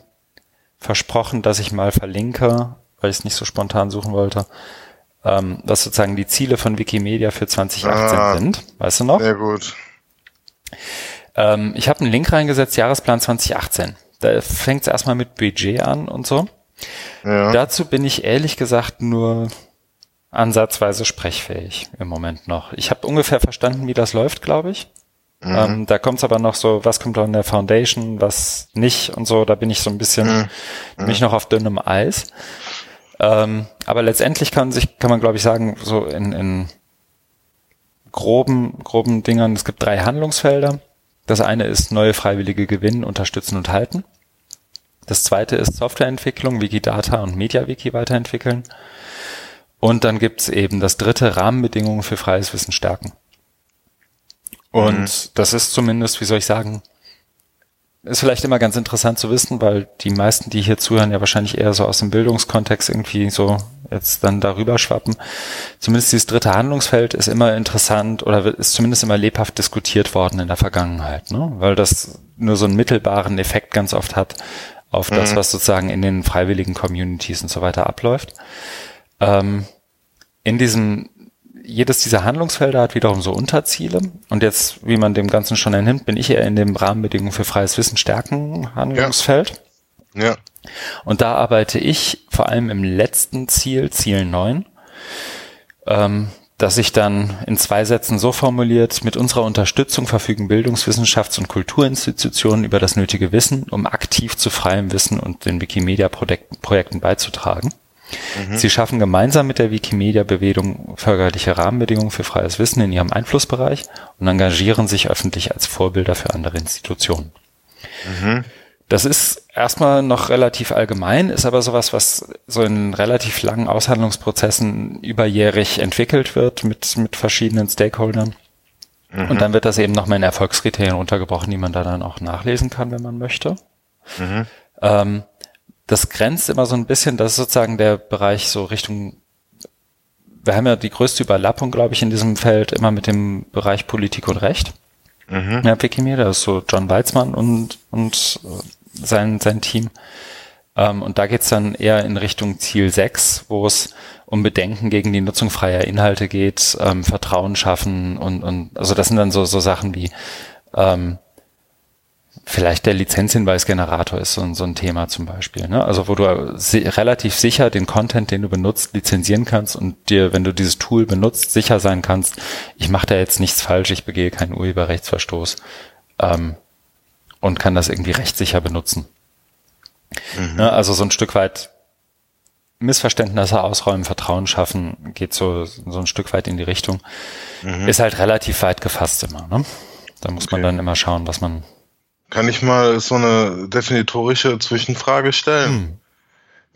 A: versprochen, dass ich mal verlinke, weil ich es nicht so spontan suchen wollte, ähm, was sozusagen die Ziele von Wikimedia für 2018 ah, sind. Weißt du noch?
B: Sehr gut.
A: Ähm, ich habe einen Link reingesetzt, Jahresplan 2018. Da fängt es erstmal mit Budget an und so. Ja. Dazu bin ich ehrlich gesagt nur ansatzweise sprechfähig im Moment noch. Ich habe ungefähr verstanden, wie das läuft, glaube ich. Mhm. Ähm, da kommt es aber noch so, was kommt an der Foundation, was nicht und so. Da bin ich so ein bisschen, mhm. bin ich noch auf dünnem Eis. Ähm, aber letztendlich kann sich, kann man glaube ich sagen, so in, in groben, groben Dingern, es gibt drei Handlungsfelder. Das eine ist neue Freiwillige gewinnen, unterstützen und halten. Das zweite ist Softwareentwicklung, Wikidata und MediaWiki weiterentwickeln. Und dann gibt's eben das dritte Rahmenbedingungen für freies Wissen stärken. Und mhm. das ist zumindest, wie soll ich sagen, ist vielleicht immer ganz interessant zu wissen, weil die meisten, die hier zuhören, ja wahrscheinlich eher so aus dem Bildungskontext irgendwie so jetzt dann darüber schwappen. Zumindest dieses dritte Handlungsfeld ist immer interessant oder ist zumindest immer lebhaft diskutiert worden in der Vergangenheit, ne? weil das nur so einen mittelbaren Effekt ganz oft hat auf das, mhm. was sozusagen in den freiwilligen Communities und so weiter abläuft. Ähm, in diesem jedes dieser Handlungsfelder hat wiederum so Unterziele. Und jetzt, wie man dem Ganzen schon entnimmt, bin ich eher in dem Rahmenbedingungen für freies Wissen stärken Handlungsfeld.
B: Ja. ja.
A: Und da arbeite ich vor allem im letzten Ziel, Ziel 9, ähm, dass ich dann in zwei Sätzen so formuliert, mit unserer Unterstützung verfügen Bildungswissenschafts- und Kulturinstitutionen über das nötige Wissen, um aktiv zu freiem Wissen und den Wikimedia-Projekten beizutragen. Mhm. Sie schaffen gemeinsam mit der Wikimedia-Bewegung förderliche Rahmenbedingungen für freies Wissen in ihrem Einflussbereich und engagieren sich öffentlich als Vorbilder für andere Institutionen. Mhm. Das ist erstmal noch relativ allgemein, ist aber sowas, was so in relativ langen Aushandlungsprozessen überjährig entwickelt wird mit, mit verschiedenen Stakeholdern. Mhm. Und dann wird das eben nochmal in Erfolgskriterien untergebrochen, die man da dann auch nachlesen kann, wenn man möchte. Mhm. Ähm, das grenzt immer so ein bisschen, das ist sozusagen der Bereich so Richtung, wir haben ja die größte Überlappung, glaube ich, in diesem Feld immer mit dem Bereich Politik und Recht. Mhm. Ja, Wikimedia, das ist so John Weizmann und, und sein, sein Team. Ähm, und da geht's dann eher in Richtung Ziel 6, wo es um Bedenken gegen die Nutzung freier Inhalte geht, ähm, Vertrauen schaffen und, und also das sind dann so, so Sachen wie ähm, Vielleicht der Lizenzhinweisgenerator ist so, so ein Thema zum Beispiel. Ne? Also wo du si relativ sicher den Content, den du benutzt, lizenzieren kannst und dir, wenn du dieses Tool benutzt, sicher sein kannst, ich mache da jetzt nichts falsch, ich begehe keinen Urheberrechtsverstoß ähm, und kann das irgendwie rechtssicher benutzen. Mhm. Ne? Also so ein Stück weit Missverständnisse ausräumen, Vertrauen schaffen, geht so, so ein Stück weit in die Richtung. Mhm. Ist halt relativ weit gefasst immer. Ne? Da muss okay. man dann immer schauen, was man
B: kann ich mal so eine definitorische Zwischenfrage stellen? Hm.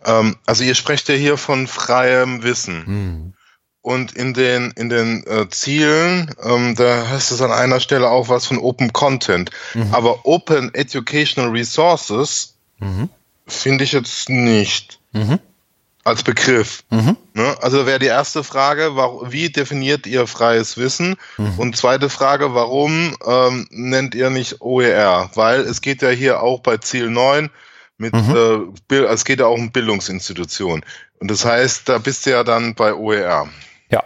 B: Ähm, also ihr sprecht ja hier von freiem Wissen. Hm. Und in den, in den äh, Zielen, ähm, da heißt es an einer Stelle auch was von Open Content. Mhm. Aber Open Educational Resources mhm. finde ich jetzt nicht. Mhm als Begriff. Mhm. Ne? Also wäre die erste Frage, wie definiert ihr freies Wissen? Mhm. Und zweite Frage, warum ähm, nennt ihr nicht OER? Weil es geht ja hier auch bei Ziel 9 mit, mhm. äh, es geht ja auch um Bildungsinstitutionen. Und das heißt, da bist du ja dann bei OER.
A: Ja.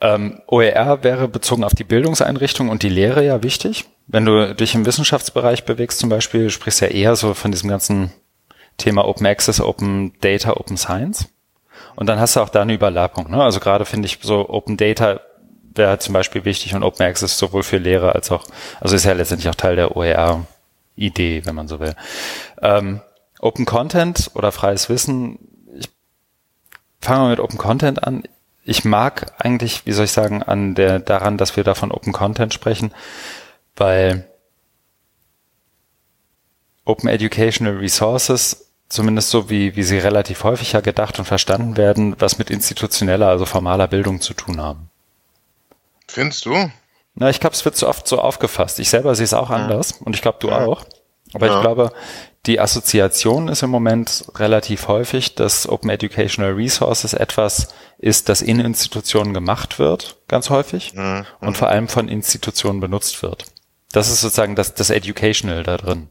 A: Ähm, OER wäre bezogen auf die Bildungseinrichtung und die Lehre ja wichtig. Wenn du dich im Wissenschaftsbereich bewegst zum Beispiel, sprichst du ja eher so von diesem ganzen Thema Open Access, Open Data, Open Science. Und dann hast du auch da eine Überlappung. Ne? Also gerade finde ich so Open Data wäre zum Beispiel wichtig und Open Access sowohl für Lehrer als auch, also ist ja letztendlich auch Teil der OER-Idee, wenn man so will. Ähm, Open Content oder freies Wissen, ich fange mal mit Open Content an. Ich mag eigentlich, wie soll ich sagen, an der, daran, dass wir da von Open Content sprechen, weil Open Educational Resources, zumindest so wie, wie sie relativ häufig ja gedacht und verstanden werden, was mit institutioneller, also formaler Bildung zu tun haben.
B: Findest du?
A: Na, ich glaube, es wird zu oft so aufgefasst. Ich selber sehe es auch anders und ich glaube, du ja. auch. Aber
B: Ja.
A: ich glaube, die Assoziation ist im Moment relativ häufig, dass Open Educational Resources etwas ist, das in Institutionen gemacht wird, ganz häufig, und vor allem von Institutionen benutzt wird. Das ist sozusagen das, das Educational da drin.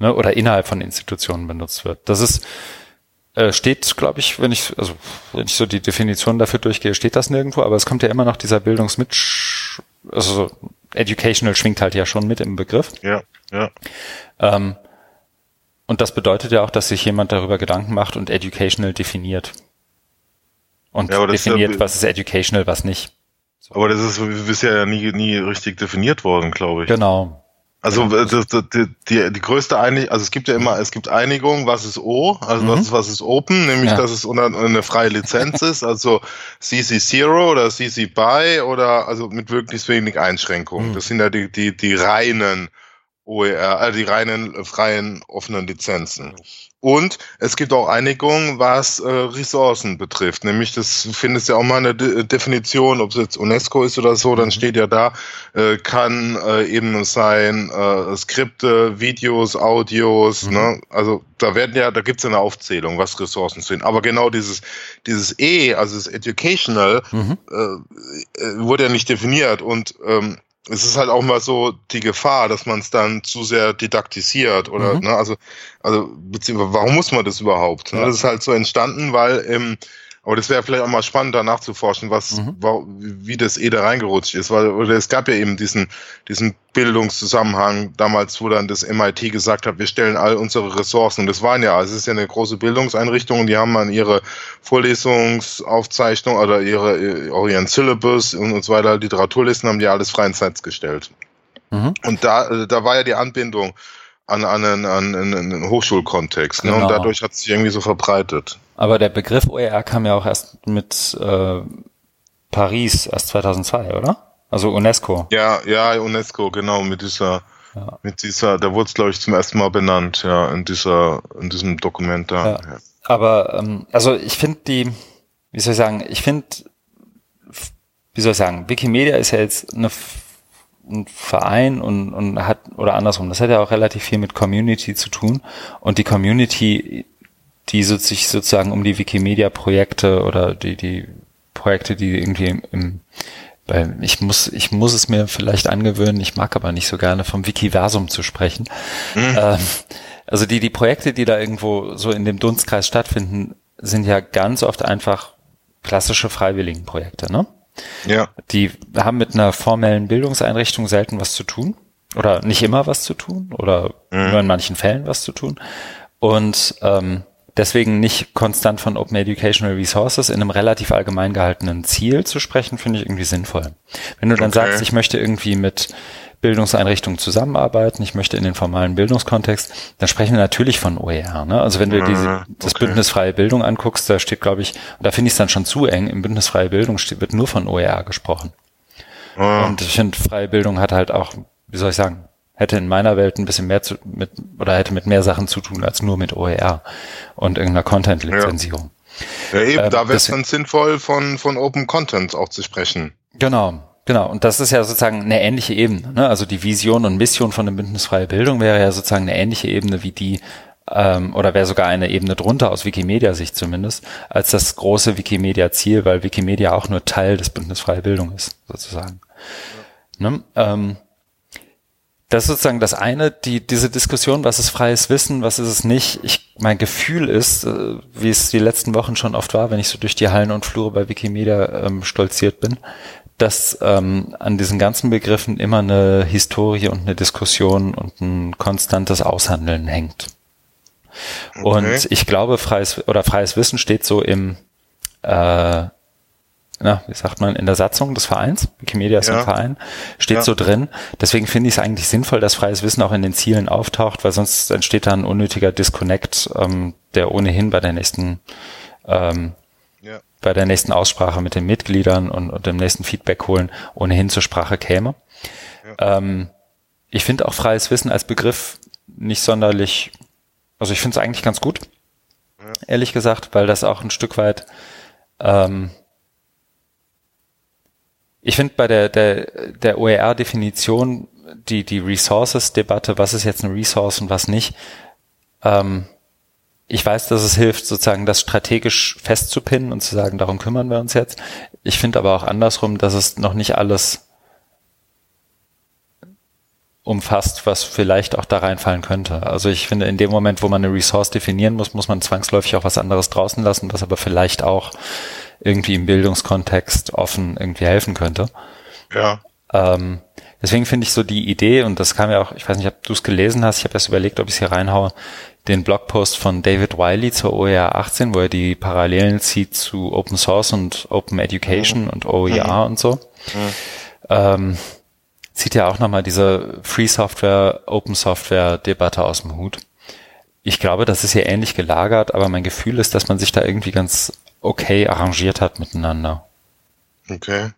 A: Ne, oder innerhalb von Institutionen benutzt wird. Das ist, äh, steht, glaube ich, wenn ich, also wenn ich so die Definition dafür durchgehe, steht das nirgendwo, aber es kommt ja immer noch dieser Bildungsmit, also so Educational schwingt halt ja schon mit im Begriff.
B: Ja, ja.
A: Ähm, und das bedeutet ja auch, dass sich jemand darüber Gedanken macht und educational definiert. Und
B: Ja, das ist
A: definiert, was ist educational, was nicht.
B: Aber das ist bisher ja nie, nie richtig definiert worden, glaube ich.
A: Genau.
B: Also die, die, die größte Einigung, also es gibt ja immer, es gibt Einigung, was ist O, also was, ist, was ist Open, nämlich
A: Mhm. Ja.
B: dass es unter, eine freie Lizenz ist, also CC Zero oder CC BY oder also mit möglichst wenig Einschränkungen.
A: Mhm.
B: Das sind ja die, die, die reinen OER, äh, die reinen freien offenen Lizenzen. Und es gibt auch Einigung, was äh, Ressourcen betrifft. Nämlich, das findest ja auch mal eine De Definition, ob es jetzt UNESCO ist oder so, dann steht ja da, äh, kann äh, eben sein äh, Skripte, Videos, Audios,
A: Mhm.
B: ne? Also da werden ja, da gibt's ja eine Aufzählung, was Ressourcen sind. Aber genau dieses, dieses E, also das Educational,
A: Mhm.
B: äh, äh, wurde ja nicht definiert und ähm, es ist halt auch mal so die Gefahr, dass man es dann zu sehr didaktisiert oder
A: Mhm.
B: ne, also also beziehungsweise warum muss man das überhaupt? Ne? Das ist halt so entstanden, weil ähm, aber das wäre vielleicht auch mal spannend, da nachzuforschen, was,
A: Mhm.
B: wie das eh da reingerutscht ist, weil oder es gab ja eben diesen diesen Bildungszusammenhang damals, wo dann das MIT gesagt hat, wir stellen all unsere Ressourcen. Und das waren ja, es ist ja eine große Bildungseinrichtung und die haben dann ihre Vorlesungsaufzeichnung oder ihre, äh, auch ihren Syllabus und, und so weiter, Literaturlisten haben die alles frei ins Netz gestellt.
A: Mhm.
B: Und da, äh, da war ja die Anbindung an, an, einen, an einen Hochschulkontext. Ne?
A: Genau.
B: Und dadurch hat es sich irgendwie so verbreitet.
A: Aber der Begriff OER kam ja auch erst mit äh, Paris erst 2002, oder? Also UNESCO.
B: Ja, ja, UNESCO, genau, mit dieser,
A: Ja.
B: mit dieser, da wurde es, glaube ich, zum ersten Mal benannt, ja, in dieser, in diesem Dokument da.
A: Ja.
B: Ja.
A: Aber ähm, also ich finde die, wie soll ich sagen, ich finde, wie soll ich sagen, Wikimedia ist ja jetzt eine, ein Verein und, und hat, oder andersrum, das hat ja auch relativ viel mit Community zu tun. Und die Community, die so, sich sozusagen um die Wikimedia-Projekte oder die, die Projekte, die irgendwie im, im weil ich muss, ich muss es mir vielleicht angewöhnen, ich mag aber nicht so gerne vom Wikiversum zu sprechen. Ähm, also die, die Projekte, die da irgendwo so in dem Dunstkreis stattfinden, sind ja ganz oft einfach klassische Freiwilligenprojekte, ne?
B: ja.
A: Die haben mit einer formellen Bildungseinrichtung selten was zu tun oder nicht immer was zu tun oder nur in manchen Fällen was zu tun und ähm, deswegen nicht konstant von Open Educational Resources in einem relativ allgemein gehaltenen Ziel zu sprechen, finde ich irgendwie sinnvoll. Wenn du dann
B: Okay.
A: sagst, ich möchte irgendwie mit Bildungseinrichtungen zusammenarbeiten, ich möchte in den formalen Bildungskontext, dann sprechen wir natürlich von OER. Ne? Also wenn du diese,
B: Ah,
A: das
B: okay.
A: Bündnis Freie Bildung anguckst, da steht, glaube ich, und da finde ich es dann schon zu eng, im Bündnis Freie Bildung steht, wird nur von OER gesprochen.
B: Ah,
A: Und ich finde, freie Bildung hat halt auch, wie soll ich sagen, hätte in meiner Welt ein bisschen mehr zu, mit, oder hätte mit mehr Sachen zu tun als nur mit OER und irgendeiner Content-Lizenzierung.
B: ja, eben,
A: ähm,
B: da wäre es dann sinnvoll, von, von Open Content auch zu sprechen.
A: Genau, genau. Und das ist ja sozusagen eine ähnliche Ebene. Ne? Also die Vision und Mission von dem Bündnis Freie Bildung wäre ja sozusagen eine ähnliche Ebene wie die, ähm, oder wäre sogar eine Ebene drunter aus Wikimedia-Sicht zumindest, als das große Wikimedia-Ziel, weil Wikimedia auch nur Teil des Bündnis Freie Bildung ist, sozusagen. Ne? Ähm, das ist sozusagen das eine, die, diese Diskussion, was ist freies Wissen, was ist es nicht. Ich, mein Gefühl ist, äh, wie es die letzten Wochen schon oft war, wenn ich so durch die Hallen und Flure bei Wikimedia ähm, stolziert bin, dass ähm, an diesen ganzen Begriffen immer eine Historie und eine Diskussion und ein konstantes Aushandeln hängt. Und ich glaube, freies oder freies Wissen steht so im, äh, na, wie sagt man, in der Satzung des Vereins. Wikimedia ist
B: Ja.
A: ein Verein, steht
B: Ja.
A: so drin. Deswegen finde ich es eigentlich sinnvoll, dass freies Wissen auch in den Zielen auftaucht, weil sonst entsteht da ein unnötiger Disconnect, ähm, der ohnehin bei der nächsten ähm,
B: Ja.
A: bei der nächsten Aussprache mit den Mitgliedern und, und dem nächsten Feedback holen ohnehin zur Sprache käme. Ähm, ich finde auch freies Wissen als Begriff nicht sonderlich, also ich finde es eigentlich ganz gut, ehrlich gesagt, weil das auch ein Stück weit, ähm, ich finde bei der, der, der OER-Definition die, die Resources-Debatte, was ist jetzt eine Resource und was nicht, ähm, ich weiß, dass es hilft, sozusagen das strategisch festzupinnen und zu sagen, darum kümmern wir uns jetzt. Ich finde aber auch andersrum, dass es noch nicht alles umfasst, was vielleicht auch da reinfallen könnte. Also ich finde, in dem Moment, wo man eine Resource definieren muss, muss man zwangsläufig auch was anderes draußen lassen, was aber vielleicht auch irgendwie im Bildungskontext offen irgendwie helfen könnte.
B: Ja.
A: Ähm, deswegen finde ich so die Idee, und das kam ja auch, ich weiß nicht, ob du es gelesen hast, ich habe erst überlegt, ob ich es hier reinhaue, den Blogpost von David Wiley zur OER 18, wo er die Parallelen zieht zu Open Source und Open Education mhm. und OER mhm. und so. Mhm. Ähm, zieht ja auch nochmal diese Free Software, Open Software Debatte aus dem Hut. Ich glaube, das ist hier ähnlich gelagert, aber mein Gefühl ist, dass man sich da irgendwie ganz okay arrangiert hat miteinander.
B: Okay.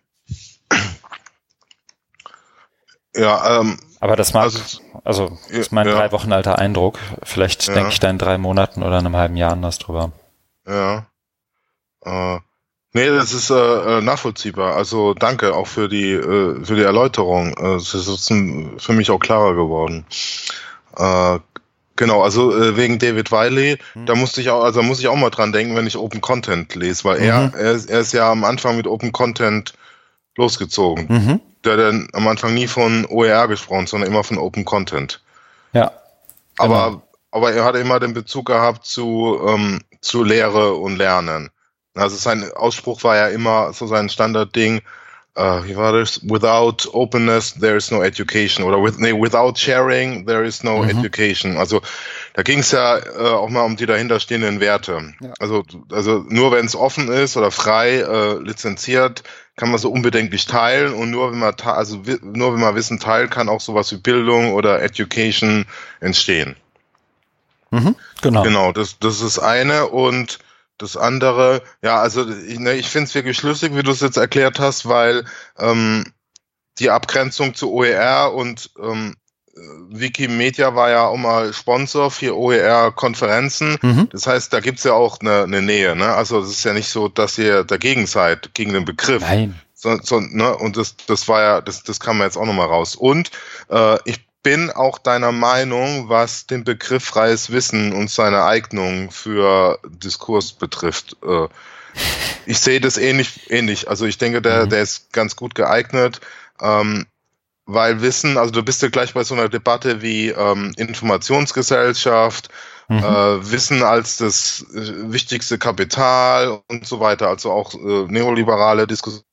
B: Ja, ähm,
A: aber das mag, also, also das ist mein ja. drei Wochen alter Eindruck. Vielleicht ja. denke ich da in drei Monaten oder einem halben Jahr anders drüber.
B: Ja. Äh, nee, das ist äh, äh, nachvollziehbar. Also danke auch für die äh, für die Erläuterung. Äh, es ist für mich auch klarer geworden. Äh, Genau, also äh, wegen David Wiley, mhm. da musste ich auch, also muss ich auch mal dran denken, wenn ich Open Content lese, weil mhm. er, er ist, er ist ja am Anfang mit Open Content losgezogen. Mhm. Der hat dann am Anfang nie von OER gesprochen, sondern immer von Open Content.
A: Ja.
B: Genau. Aber, aber er hatte immer den Bezug gehabt zu, ähm, zu Lehre und Lernen. Also sein Ausspruch war ja immer so sein Standardding, uh, wie war das? Without openness, there is no education. Oder with, nee, without sharing, there is no mhm. education. Also da ging es ja äh, auch mal um die dahinterstehenden Werte. Ja. Also, also nur wenn es offen ist oder frei äh, lizenziert, kann man so unbedenklich teilen und nur wenn man also nur wenn man Wissen teilt, kann auch sowas wie Bildung oder Education entstehen.
A: Mhm, genau.
B: Genau, das, das ist eine und das andere, ja, also ich, ne, ich finde es wirklich schlüssig, wie du es jetzt erklärt hast, weil ähm, die Abgrenzung zu OER und ähm, Wikimedia war ja auch mal Sponsor für OER-Konferenzen. Mhm. Das heißt, da gibt's ja auch eine, eine Nähe. Ne? Also es ist ja nicht so, dass ihr dagegen seid, gegen den Begriff.
A: Nein.
B: So, so, ne? Und das, das war ja, das, das kam jetzt auch nochmal raus. Und äh, ich bin auch deiner Meinung, was den Begriff freies Wissen und seine Eignung für Diskurs betrifft. Äh, ich sehe das ähnlich, ähnlich. Also ich denke, der, mhm. der ist ganz gut geeignet, ähm, weil Wissen, also du bist ja gleich bei so einer Debatte wie ähm, Informationsgesellschaft, mhm. äh, Wissen als das äh, wichtigste Kapital und so weiter, also auch neoliberale Diskussionen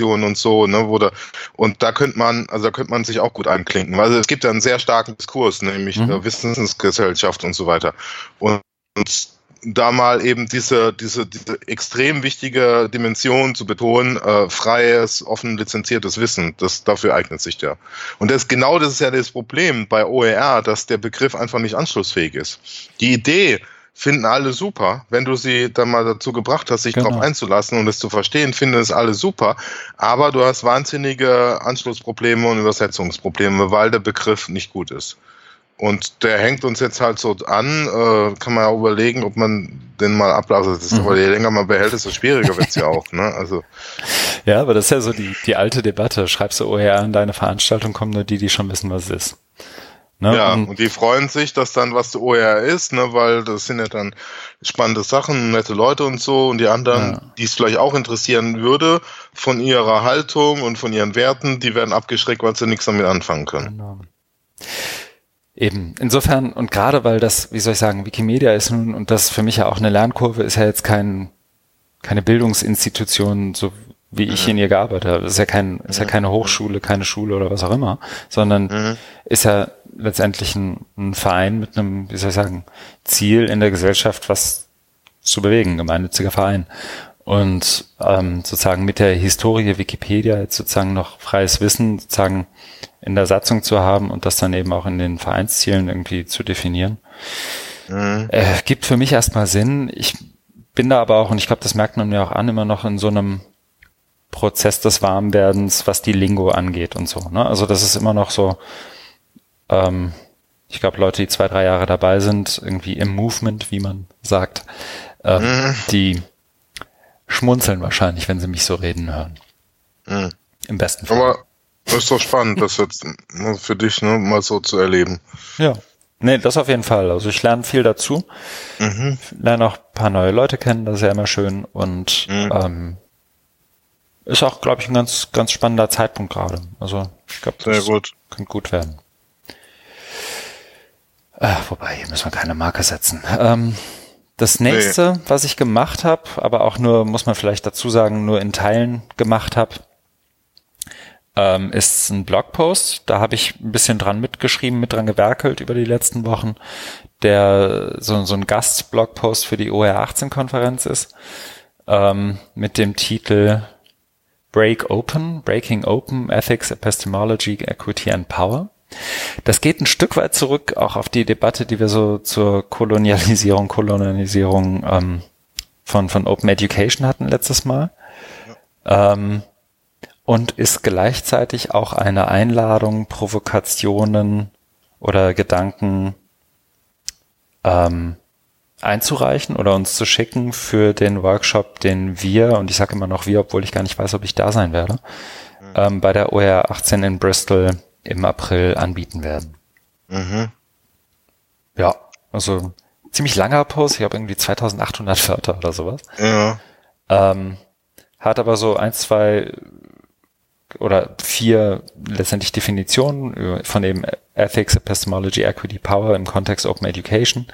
B: und so, ne, wo da, und da könnte man, also da könnte man sich auch gut einklinken, weil es gibt ja einen sehr starken Diskurs, nämlich mhm. äh, Wissensgesellschaft und so weiter. Und, und da mal eben diese, diese, diese extrem wichtige Dimension zu betonen, äh, freies, offen lizenziertes Wissen, das dafür eignet sich der. Und das genau das ist ja das Problem bei OER, dass der Begriff einfach nicht anschlussfähig ist. Die Idee, finden alle super. Wenn du sie dann mal dazu gebracht hast, sich genau. darauf einzulassen und es zu verstehen, finden es alle super. Aber du hast wahnsinnige Anschlussprobleme und Übersetzungsprobleme, weil der Begriff nicht gut ist. Und der hängt uns jetzt halt so an, äh, kann man ja überlegen, ob man den mal ablasst. Mhm. Aber je länger man behält, desto schwieriger wird's ja auch. Ne? Also. [LAUGHS]
A: Ja, aber das ist ja so die, die alte Debatte. Schreibst du OER in deine Veranstaltung, kommen nur die, die schon wissen, was es ist.
B: Ne? Ja, und, und, die freuen sich, dass dann was der OER ist, ne, weil das sind ja dann spannende Sachen, nette Leute und so. Und die anderen, ja. die es vielleicht auch interessieren würde, von ihrer Haltung und von ihren Werten, die werden abgeschreckt, weil sie nichts damit anfangen können. Genau.
A: Eben, insofern, und gerade weil das, wie soll ich sagen, Wikimedia ist nun, und das für mich ja auch eine Lernkurve, ist ja jetzt kein, keine Bildungsinstitution, so wie ich mhm. in ihr gearbeitet habe. Das ist ja kein, ist ja mhm. keine Hochschule, keine Schule oder was auch immer, sondern mhm. ist ja letztendlich ein, ein, Verein mit einem, wie soll ich sagen, Ziel in der Gesellschaft, was zu bewegen, gemeinnütziger Verein. Und ähm, sozusagen mit der Historie Wikipedia jetzt sozusagen noch freies Wissen sozusagen in der Satzung zu haben und das dann eben auch in den Vereinszielen irgendwie zu definieren, mhm. äh, gibt für mich erstmal Sinn. Ich bin da aber auch, und ich glaube, das merkt man mir auch an, immer noch in so einem Prozess des Warmwerdens, was die Lingo angeht und so. Ne? Also das ist immer noch so, ähm, ich glaube, Leute, die zwei, drei Jahre dabei sind, irgendwie im Movement, wie man sagt, äh, mhm. die schmunzeln wahrscheinlich, wenn sie mich so reden hören. Mhm. Im besten Fall.
B: Aber Das ist doch spannend, das jetzt für dich ne, mal so zu erleben.
A: Ja. Nee, das auf jeden Fall. Also ich lerne viel dazu. Mhm. Lerne auch ein paar neue Leute kennen, das ist ja immer schön. Und mhm. ähm, ist auch, glaube ich, ein ganz, ganz spannender Zeitpunkt gerade. Also ich glaube, das gut. könnte gut werden. Äh, wobei, hier müssen wir keine Marke setzen. Ähm, das nächste, nee. was ich gemacht habe, aber auch nur, muss man vielleicht dazu sagen, nur in Teilen gemacht habe, ähm, ist ein Blogpost. Da habe ich ein bisschen dran mitgeschrieben, mit dran gewerkelt über die letzten Wochen, der so, so ein Gast-Blogpost für die OR 18-Konferenz ist, ähm, mit dem Titel Break Open, Breaking Open, Ethics, Epistemology, Equity and Power. Das geht ein Stück weit zurück auch auf die Debatte, die wir so zur Kolonialisierung, Kolonialisierung ähm, von, von Open Education hatten letztes Mal. Ja. Ähm, und ist gleichzeitig auch eine Einladung, Provokationen oder Gedanken ähm, einzureichen oder uns zu schicken für den Workshop, den wir, und ich sage immer noch wir, obwohl ich gar nicht weiß, ob ich da sein werde, mhm. ähm, bei der OR 18 in Bristol im April anbieten werden. Mhm. Ja, also ziemlich langer Post, ich habe irgendwie 2800 Wörter oder sowas. Ja. Ähm, hat aber so ein, zwei oder vier letztendlich Definitionen von eben Ethics, Epistemology, Equity, Power im Kontext Open Education.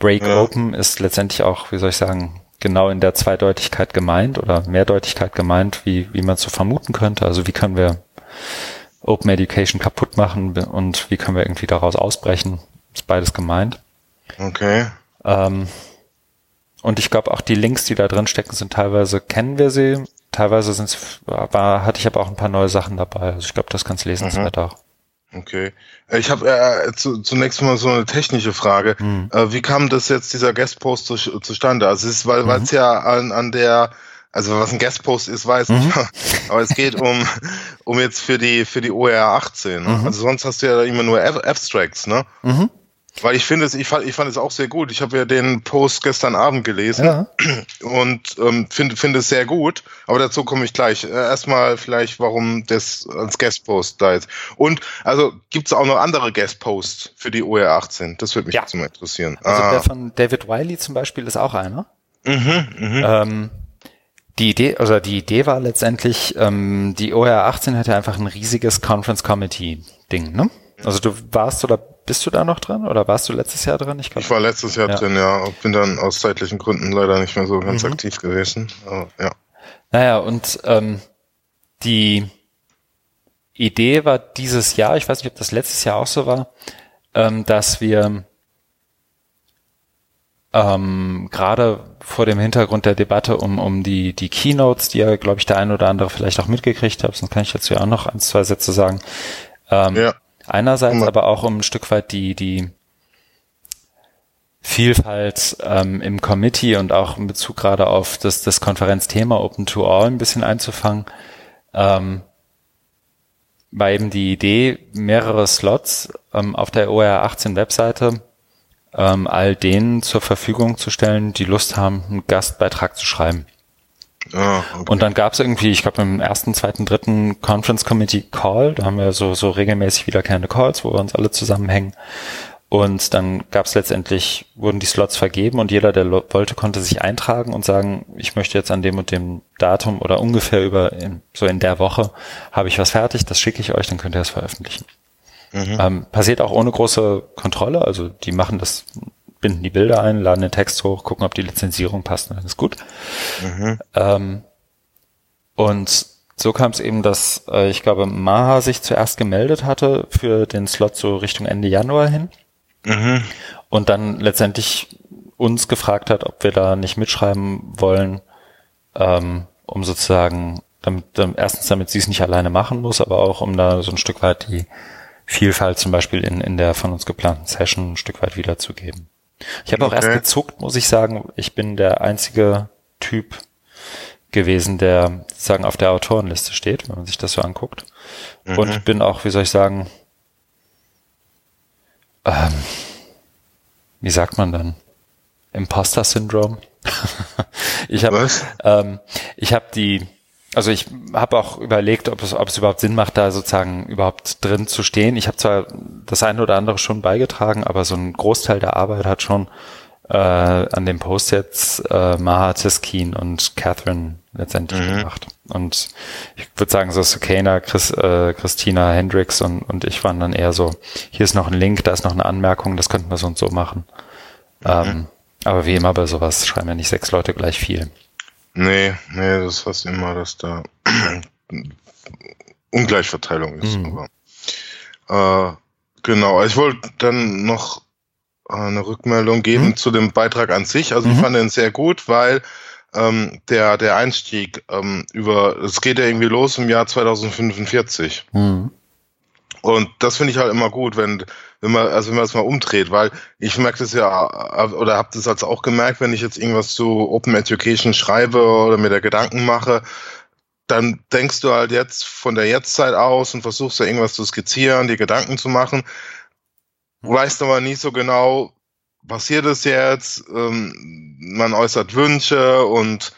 A: Break ja. Open ist letztendlich auch, wie soll ich sagen, genau in der Zweideutigkeit gemeint oder Mehrdeutigkeit gemeint, wie, wie man so vermuten könnte. Also wie können wir Open Education kaputt machen und wie können wir irgendwie daraus ausbrechen. Ist beides gemeint.
B: Okay.
A: Ähm, und ich glaube auch die Links, die da drin stecken, sind teilweise kennen wir sie, teilweise sind war, hatte ich aber auch ein paar neue Sachen dabei. Also ich glaube, das kannst lesen, mhm. auch.
B: Okay. Ich habe äh, zu, zunächst mal so eine technische Frage. Mhm. Äh, wie kam das jetzt, dieser Guestpost zu, zustande? Also es ist, weil mhm. es ja an, an der also was ein Guestpost ist, weiß ich. Mhm. Aber es geht um, um jetzt für die, für die OER 18. Ne? Mhm. Also sonst hast du ja immer nur Abstracts, ne? Mhm. Weil ich finde es, ich fand, ich fand es auch sehr gut. Ich habe ja den Post gestern Abend gelesen ja. [CLEARS THROAT] und ähm, finde finde es sehr gut. Aber dazu komme ich gleich. Äh, erstmal vielleicht, warum das als Guestpost da ist. Und also gibt es auch noch andere Guestposts für die OER 18? Das würde mich ja. jetzt mal interessieren.
A: Also ah. der von David Wiley zum Beispiel ist auch einer. Mhm, mh. ähm, die Idee, also die Idee war letztendlich, ähm, die OR 18 hatte einfach ein riesiges Conference Committee Ding, ne? Also du warst oder bist du da noch drin oder warst du letztes Jahr drin?
B: Ich, glaub, ich war letztes Jahr ja. drin, ja. Bin dann aus zeitlichen Gründen leider nicht mehr so ganz mhm. aktiv gewesen. Aber, ja.
A: Naja, und ähm, die Idee war dieses Jahr, ich weiß nicht, ob das letztes Jahr auch so war, ähm, dass wir ähm, gerade vor dem Hintergrund der Debatte um, um die, die Keynotes, die ja, glaube ich, der ein oder andere vielleicht auch mitgekriegt hat, sonst kann ich dazu ja auch noch ein, zwei Sätze sagen. Ähm, ja. Einerseits aber auch um ein Stück weit die, die Vielfalt ähm, im Committee und auch in Bezug gerade auf das, das Konferenzthema Open to All ein bisschen einzufangen. Ähm, war eben die Idee, mehrere Slots ähm, auf der OR 18 Webseite ähm, all denen zur Verfügung zu stellen, die Lust haben, einen Gastbeitrag zu schreiben. Ah, okay. Und dann gab es irgendwie, ich glaube im ersten, zweiten, dritten Conference Committee Call, da haben wir so, so regelmäßig wiederkehrende Calls, wo wir uns alle zusammenhängen. Und dann gab es letztendlich, wurden die Slots vergeben und jeder, der wollte, konnte sich eintragen und sagen, ich möchte jetzt an dem und dem Datum oder ungefähr über, in, so in der Woche, habe ich was fertig, das schicke ich euch, dann könnt ihr es veröffentlichen. Mhm. Ähm, passiert auch ohne große Kontrolle. Also die machen das, binden die Bilder ein, laden den Text hoch, gucken, ob die Lizenzierung passt und dann ist gut. Mhm. Ähm, und so kam es eben, dass äh, ich glaube, Maha sich zuerst gemeldet hatte für den Slot so Richtung Ende Januar hin. Mhm. Und dann letztendlich uns gefragt hat, ob wir da nicht mitschreiben wollen, ähm, um sozusagen, damit, damit, erstens damit sie es nicht alleine machen muss, aber auch um da so ein Stück weit die Vielfalt zum Beispiel in, in der von uns geplanten Session ein Stück weit wiederzugeben. Ich habe okay. auch erst gezuckt, muss ich sagen. Ich bin der einzige Typ gewesen, der sozusagen auf der Autorenliste steht, wenn man sich das so anguckt. Mhm. Und bin auch, wie soll ich sagen, ähm, wie sagt man dann? Imposter-Syndrom. [LAUGHS] ich habe ähm, ich habe die also ich habe auch überlegt, ob es, ob es überhaupt Sinn macht, da sozusagen überhaupt drin zu stehen. Ich habe zwar das eine oder andere schon beigetragen, aber so ein Großteil der Arbeit hat schon äh, an dem Post jetzt äh, Maha Tiskin und Catherine letztendlich mhm. gemacht. Und ich würde sagen, so Sukena, Chris, äh, Christina Hendricks und, und ich waren dann eher so, hier ist noch ein Link, da ist noch eine Anmerkung, das könnten wir so und so machen. Mhm. Ähm, aber wie immer bei sowas schreiben ja nicht sechs Leute gleich viel.
B: Nee, nee, das ist fast immer, dass da [CLEARS THROAT] Ungleichverteilung ist. Mhm. Aber, äh, genau, ich wollte dann noch eine Rückmeldung geben mhm. zu dem Beitrag an sich. Also mhm. ich fand den sehr gut, weil ähm, der, der Einstieg ähm, über, es geht ja irgendwie los im Jahr 2045. Mhm. Und das finde ich halt immer gut, wenn, wenn man, also wenn man es mal umdreht, weil ich merke das ja, oder habe das als auch gemerkt, wenn ich jetzt irgendwas zu Open Education schreibe oder mir da Gedanken mache, dann denkst du halt jetzt von der Jetztzeit aus und versuchst da irgendwas zu skizzieren, dir Gedanken zu machen, weißt aber nicht so genau, passiert es jetzt, ähm, man äußert Wünsche und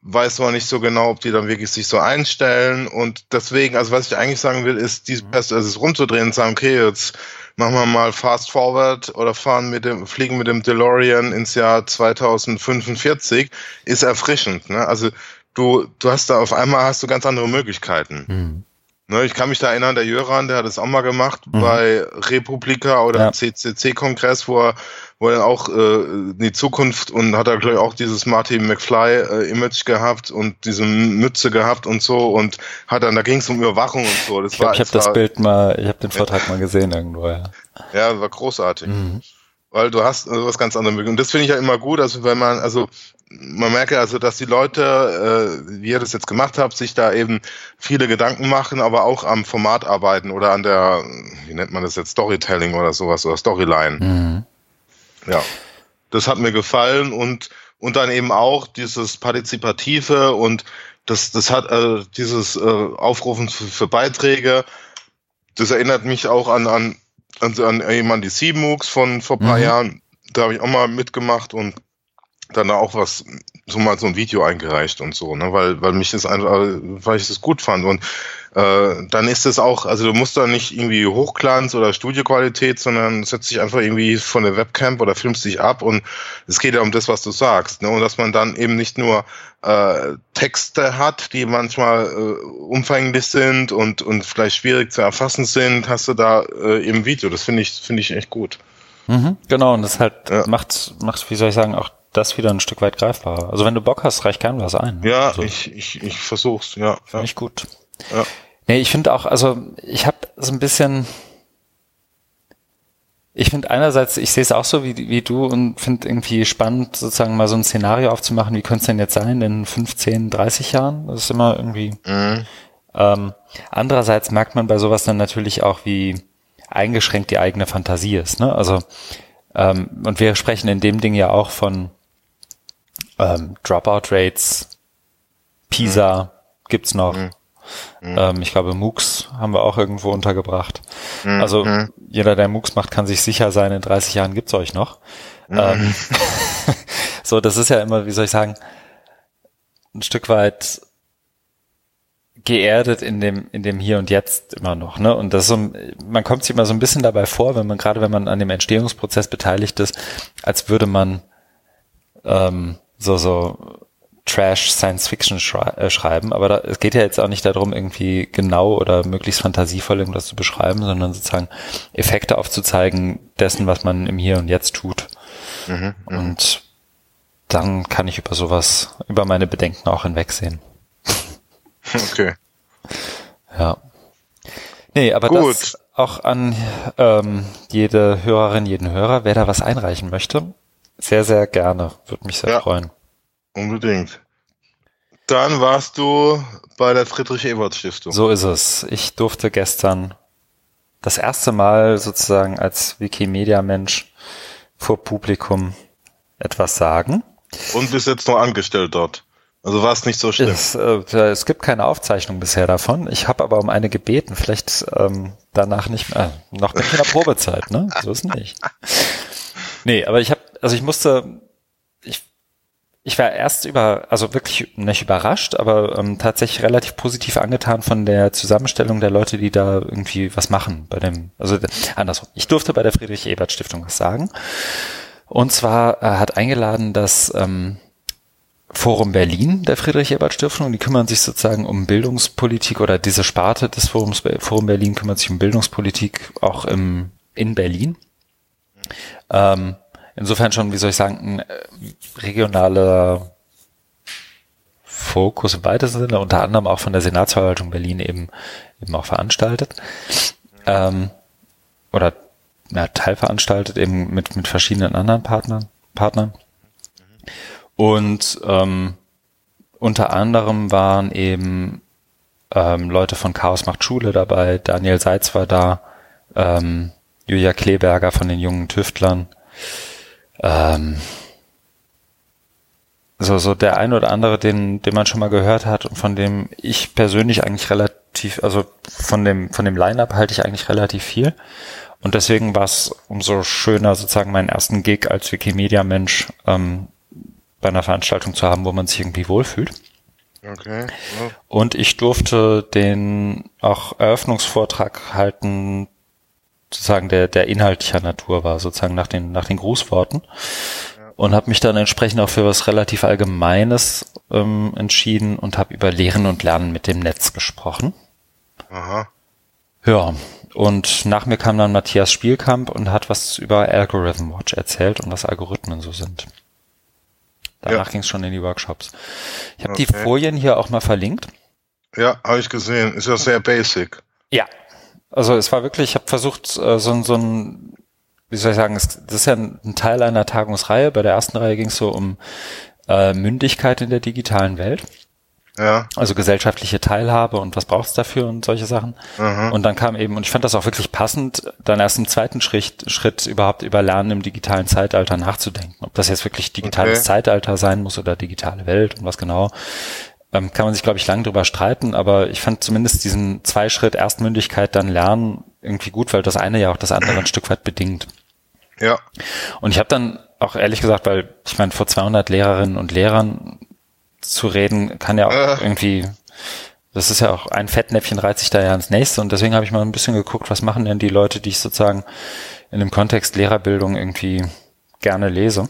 B: weiß man nicht so genau, ob die dann wirklich sich so einstellen. Und deswegen, also was ich eigentlich sagen will, ist, die, also es rumzudrehen und sagen, okay, jetzt machen wir mal fast forward oder fahren mit dem, fliegen mit dem DeLorean ins Jahr 2045, ist erfrischend, ne? Also du, du hast da auf einmal hast du ganz andere Möglichkeiten. Mhm. Ne, ich kann mich da erinnern, der Jöran, der hat es auch mal gemacht mhm. bei Republika oder ja. CCC-Kongress, wo er, wo er auch äh, die Zukunft und hat er, glaube ich, auch dieses Marty McFly-Image äh, gehabt und diese Mütze gehabt und so und hat dann, da ging es um Überwachung und so.
A: Das ich glaube, ich habe das Bild mal, ich habe den Vortrag mal gesehen irgendwo, ja.
B: Ja, war großartig. Mhm. Weil du hast also was ganz anderes. Und das finde ich ja immer gut, also wenn man, also man merke also, dass die Leute, äh, wie ihr das jetzt gemacht habt, sich da eben viele Gedanken machen, aber auch am Format arbeiten oder an der, wie nennt man das jetzt, Storytelling oder sowas oder Storyline. Mhm. Ja, das hat mir gefallen und und dann eben auch dieses partizipative und das das hat äh, dieses äh, Aufrufen für, für Beiträge. Das erinnert mich auch an an an, an jemand die C-MOOCs von vor paar mhm. Jahren. Da habe ich auch mal mitgemacht und dann auch was, so mal so ein Video eingereicht und so, ne, weil, weil mich das einfach, weil ich das gut fand und äh, dann ist es auch, also du musst da nicht irgendwie Hochglanz oder Studioqualität, sondern setzt dich einfach irgendwie von der Webcam oder filmst dich ab und es geht ja um das, was du sagst, ne, und dass man dann eben nicht nur äh, Texte hat, die manchmal äh, umfänglich sind und und vielleicht schwierig zu erfassen sind, hast du da äh, im Video. Das finde ich finde ich echt gut.
A: Mhm, genau, und das halt ja. macht, macht, wie soll ich sagen, auch das wieder ein Stück weit greifbarer. Also wenn du Bock hast, reich gern was ein.
B: Ja,
A: also,
B: ich, ich, ich versuch's, ja.
A: Finde ja. ich gut. Ja. Nee, ich finde auch, also ich habe so ein bisschen, ich finde einerseits, ich sehe es auch so wie, wie du und finde irgendwie spannend, sozusagen mal so ein Szenario aufzumachen, wie könnte es denn jetzt sein in 15, 30 Jahren? Das ist immer irgendwie. Mhm. Ähm, andererseits merkt man bei sowas dann natürlich auch, wie eingeschränkt die eigene Fantasie ist. Ne? Also ähm, und wir sprechen in dem Ding ja auch von ähm, Dropout-Rates, PISA mhm. gibt's noch. Mhm. mhm. Ähm, ich glaube, MOOCs haben wir auch irgendwo untergebracht. Mhm. Also mhm. jeder, der MOOCs macht, kann sich sicher sein, in 30 Jahren gibt's euch noch. Mhm. Ähm, [LAUGHS] so, das ist ja immer, wie soll ich sagen, ein Stück weit geerdet in dem in dem Hier und Jetzt immer noch, ne? Und das so, man kommt sich immer so ein bisschen dabei vor, wenn man gerade wenn man an dem Entstehungsprozess beteiligt ist, als würde man ähm, so, so Trash Science Fiction schrei äh, schreiben, aber da, es geht ja jetzt auch nicht darum, irgendwie genau oder möglichst fantasievoll irgendwas zu beschreiben, sondern sozusagen Effekte aufzuzeigen dessen, was man im Hier und Jetzt tut. Mhm, mhm. und dann kann ich über sowas, über meine Bedenken auch hinwegsehen. [LAUGHS]
B: Okay.
A: Ja. Nee, aber Gut. das auch an ähm, jede Hörerin, jeden Hörer, wer da was einreichen möchte, sehr, sehr gerne. Würde mich sehr ja, freuen.
B: Unbedingt. Dann warst du bei der Friedrich-Ebert-Stiftung.
A: So ist es. Ich durfte gestern das erste Mal sozusagen als Wikimedia-Mensch vor Publikum etwas sagen.
B: Und bist jetzt noch angestellt dort. Also war es nicht so schlimm.
A: Es, äh, es gibt keine Aufzeichnung bisher davon. Ich habe aber um eine gebeten. Vielleicht ähm, danach nicht mehr. Äh, noch mit einer Probezeit, ne? So ist nicht. Nee, aber ich habe also ich musste, ich, ich war erst über, also wirklich nicht überrascht, aber ähm, tatsächlich relativ positiv angetan von der Zusammenstellung der Leute, die da irgendwie was machen bei dem, also andersrum. Ich durfte bei der Friedrich-Ebert-Stiftung was sagen. Und zwar äh, hat eingeladen das ähm, Forum Berlin der Friedrich-Ebert-Stiftung. Die kümmern sich sozusagen um Bildungspolitik oder diese Sparte des Forums Forum Berlin kümmert sich um Bildungspolitik auch im, in Berlin. Ähm, insofern schon, wie soll ich sagen, ein äh, regionaler Fokus im weitesten Sinne, unter anderem auch von der Senatsverwaltung Berlin eben, eben auch veranstaltet. Ähm, oder ja, teilveranstaltet eben mit, mit verschiedenen anderen Partnern. Partnern. Und ähm, unter anderem waren eben ähm, Leute von Chaos macht Schule dabei, Daniel Seitz war da, ähm, Julia Kleberger von den jungen Tüftlern. Ähm, so, so der ein oder andere, den, den man schon mal gehört hat und von dem ich persönlich eigentlich relativ, also von dem, von dem Line-Up halte ich eigentlich relativ viel. Und deswegen war es umso schöner, sozusagen meinen ersten Gig als Wikimedia-Mensch ähm, bei einer Veranstaltung zu haben, wo man sich irgendwie wohlfühlt. Okay. Ja. Und ich durfte den auch Eröffnungsvortrag halten sozusagen der, der inhaltlicher Natur war, sozusagen nach den, nach den Grußworten. Ja. Und habe mich dann entsprechend auch für was relativ Allgemeines ähm, entschieden und habe über Lehren und Lernen mit dem Netz gesprochen. Aha. Ja, und nach mir kam dann Matthias Spielkamp und hat was über Algorithm Watch erzählt und was Algorithmen so sind. Danach ja. ging es schon in die Workshops. Ich habe okay. die Folien hier auch mal verlinkt.
B: Ja, habe ich gesehen. Ist ja sehr basic.
A: Ja, also es war wirklich, ich habe versucht, äh, so, so ein, wie soll ich sagen, das ist ja ein Teil einer Tagungsreihe. Bei der ersten Reihe ging es so um äh, Mündigkeit in der digitalen Welt. Ja. Also gesellschaftliche Teilhabe und was braucht's dafür und solche Sachen. Mhm. Und dann kam eben, und ich fand das auch wirklich passend, dann erst im zweiten Schritt, Schritt überhaupt über Lernen im digitalen Zeitalter nachzudenken. Ob das jetzt wirklich digitales okay. Zeitalter sein muss oder digitale Welt und was genau ähm, kann man sich, glaube ich, lang drüber streiten, aber ich fand zumindest diesen Zweischritt Erstmündigkeit dann lernen irgendwie gut, weil das eine ja auch das andere ein Stück weit bedingt. Ja. Und ich habe dann auch ehrlich gesagt, weil ich meine, vor 200 Lehrerinnen und Lehrern zu reden, kann ja auch äh. irgendwie, das ist ja auch ein Fettnäpfchen reizt sich da ja ins nächste und deswegen habe ich mal ein bisschen geguckt, was machen denn die Leute, die ich sozusagen in dem Kontext Lehrerbildung irgendwie gerne lese.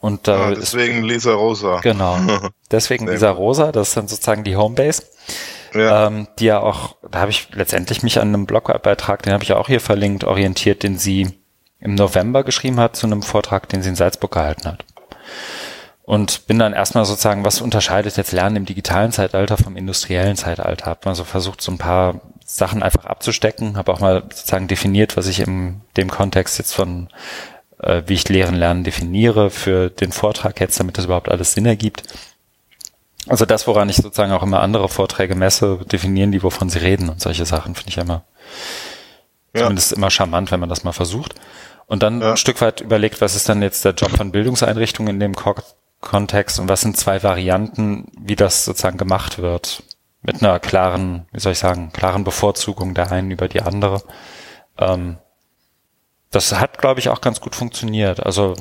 A: Und
B: äh, ja, deswegen ist, Lisa Rosa.
A: Genau. [LAUGHS] Deswegen Lisa Rosa, das ist dann sozusagen die Homebase. Ja. Ähm, die ja auch, da habe ich letztendlich mich an einem Blogbeitrag, den habe ich ja auch hier verlinkt, orientiert, den sie im November geschrieben hat zu einem Vortrag, den sie in Salzburg gehalten hat. Und bin dann erstmal sozusagen, was unterscheidet jetzt Lernen im digitalen Zeitalter vom industriellen Zeitalter? Hab mal so versucht, so ein paar Sachen einfach abzustecken, habe auch mal sozusagen definiert, was ich in dem Kontext jetzt von äh, wie ich Lehren lernen definiere für den Vortrag jetzt, damit das überhaupt alles Sinn ergibt. Also das, woran ich sozusagen auch immer andere Vorträge messe, definieren die, wovon sie reden und solche Sachen finde ich immer ja. zumindest immer charmant, wenn man das mal versucht. Und dann ja. ein Stück weit überlegt, was ist dann jetzt der Job von Bildungseinrichtungen in dem Ko Kontext und was sind zwei Varianten, wie das sozusagen gemacht wird. Mit einer klaren, wie soll ich sagen, klaren Bevorzugung der einen über die andere. Ähm, das hat, glaube ich, auch ganz gut funktioniert. Also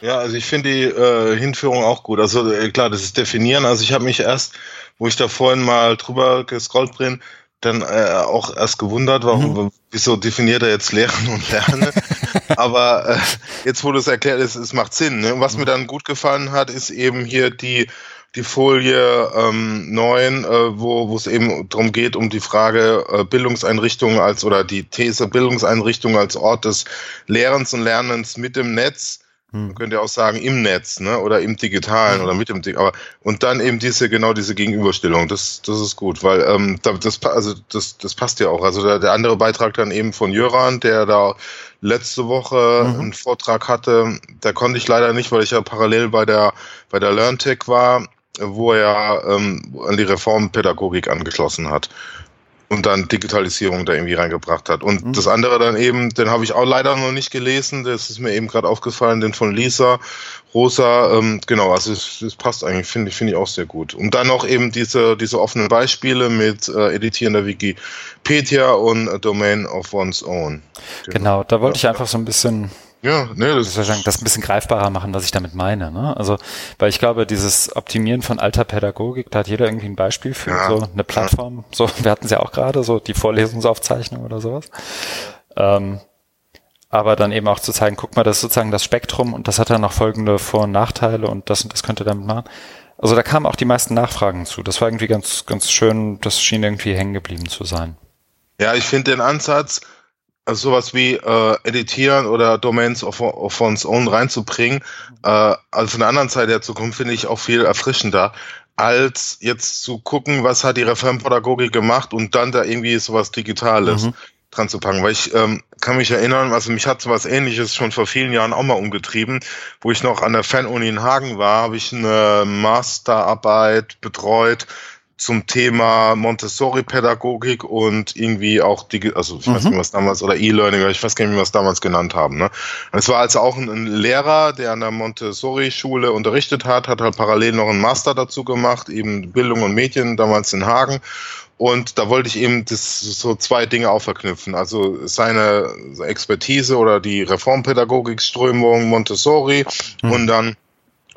B: ja, also ich finde die äh, Hinführung auch gut. Also äh, klar, das ist definieren. Also ich habe mich erst, wo ich da vorhin mal drüber gescrollt bin, dann äh, auch erst gewundert, warum, mhm. wieso definiert er jetzt Lehren und Lernen? [LAUGHS] Aber äh, jetzt, wo du es erklärt hast, es macht Sinn. Ne? Was mhm. mir dann gut gefallen hat, ist eben hier die die Folie ähm, 9, äh, wo es eben darum geht, um die Frage äh, Bildungseinrichtungen als oder die These Bildungseinrichtungen als Ort des Lehrens und Lernens mit dem Netz. Hm. Man könnte ja auch sagen im Netz, ne? Oder im Digitalen hm. oder mit dem aber und dann eben diese genau diese Gegenüberstellung. Das das ist gut, weil ähm, das also das das passt ja auch. Also der, der andere Beitrag dann eben von Jöran, der da letzte Woche mhm. einen Vortrag hatte, da konnte ich leider nicht, weil ich ja parallel bei der bei der LearnTech war wo er ähm, an die Reformpädagogik angeschlossen hat und dann Digitalisierung da irgendwie reingebracht hat. Und mhm. das andere dann eben, den habe ich auch leider noch nicht gelesen, das ist mir eben gerade aufgefallen, den von Lisa Rosa, ähm, genau, also es, es passt eigentlich, finde ich, finde ich auch sehr gut. Und dann noch eben diese, diese offenen Beispiele mit äh, Editieren der Wikipedia und Domain of One's Own.
A: Genau, genau da wollte ich einfach so ein bisschen Ja, nee, das, das das ein bisschen greifbarer machen, was ich damit meine. Ne? Also, weil ich glaube, dieses Optimieren von alter Pädagogik, da hat jeder irgendwie ein Beispiel für ja, so eine Plattform. Ja. So, wir hatten es ja auch gerade, so die Vorlesungsaufzeichnung oder sowas. Ähm, aber dann eben auch zu zeigen, guck mal, das ist sozusagen das Spektrum und das hat dann noch folgende Vor- und Nachteile und das und das könnte damit machen. Also da kamen auch die meisten Nachfragen zu. Das war irgendwie ganz, ganz schön, das schien irgendwie hängen geblieben zu sein.
B: Ja, ich finde den Ansatz, also sowas wie äh, editieren oder Domains of, of one's own reinzubringen, äh, also von der anderen Seite her zu kommen, finde ich auch viel erfrischender, als jetzt zu gucken, was hat die Referenpädagogik gemacht und dann da irgendwie sowas Digitales. Mhm dran zu packen, weil ich ähm, kann mich erinnern, also mich hat sowas ähnliches schon vor vielen Jahren auch mal umgetrieben, wo ich noch an der Fan-Uni in Hagen war, habe ich eine Masterarbeit betreut zum Thema Montessori-Pädagogik und irgendwie auch die, also ich mhm. weiß nicht, was damals, oder E-Learning, ich weiß gar nicht, wie wir es damals genannt haben. Ne? Es war also auch ein, ein Lehrer, der an der Montessori-Schule unterrichtet hat, hat halt parallel noch einen Master dazu gemacht, eben Bildung und Medien, damals in Hagen. Und da wollte ich eben das, so zwei Dinge auch verknüpfen. Also seine Expertise oder die Reformpädagogikströmung Montessori mhm. und dann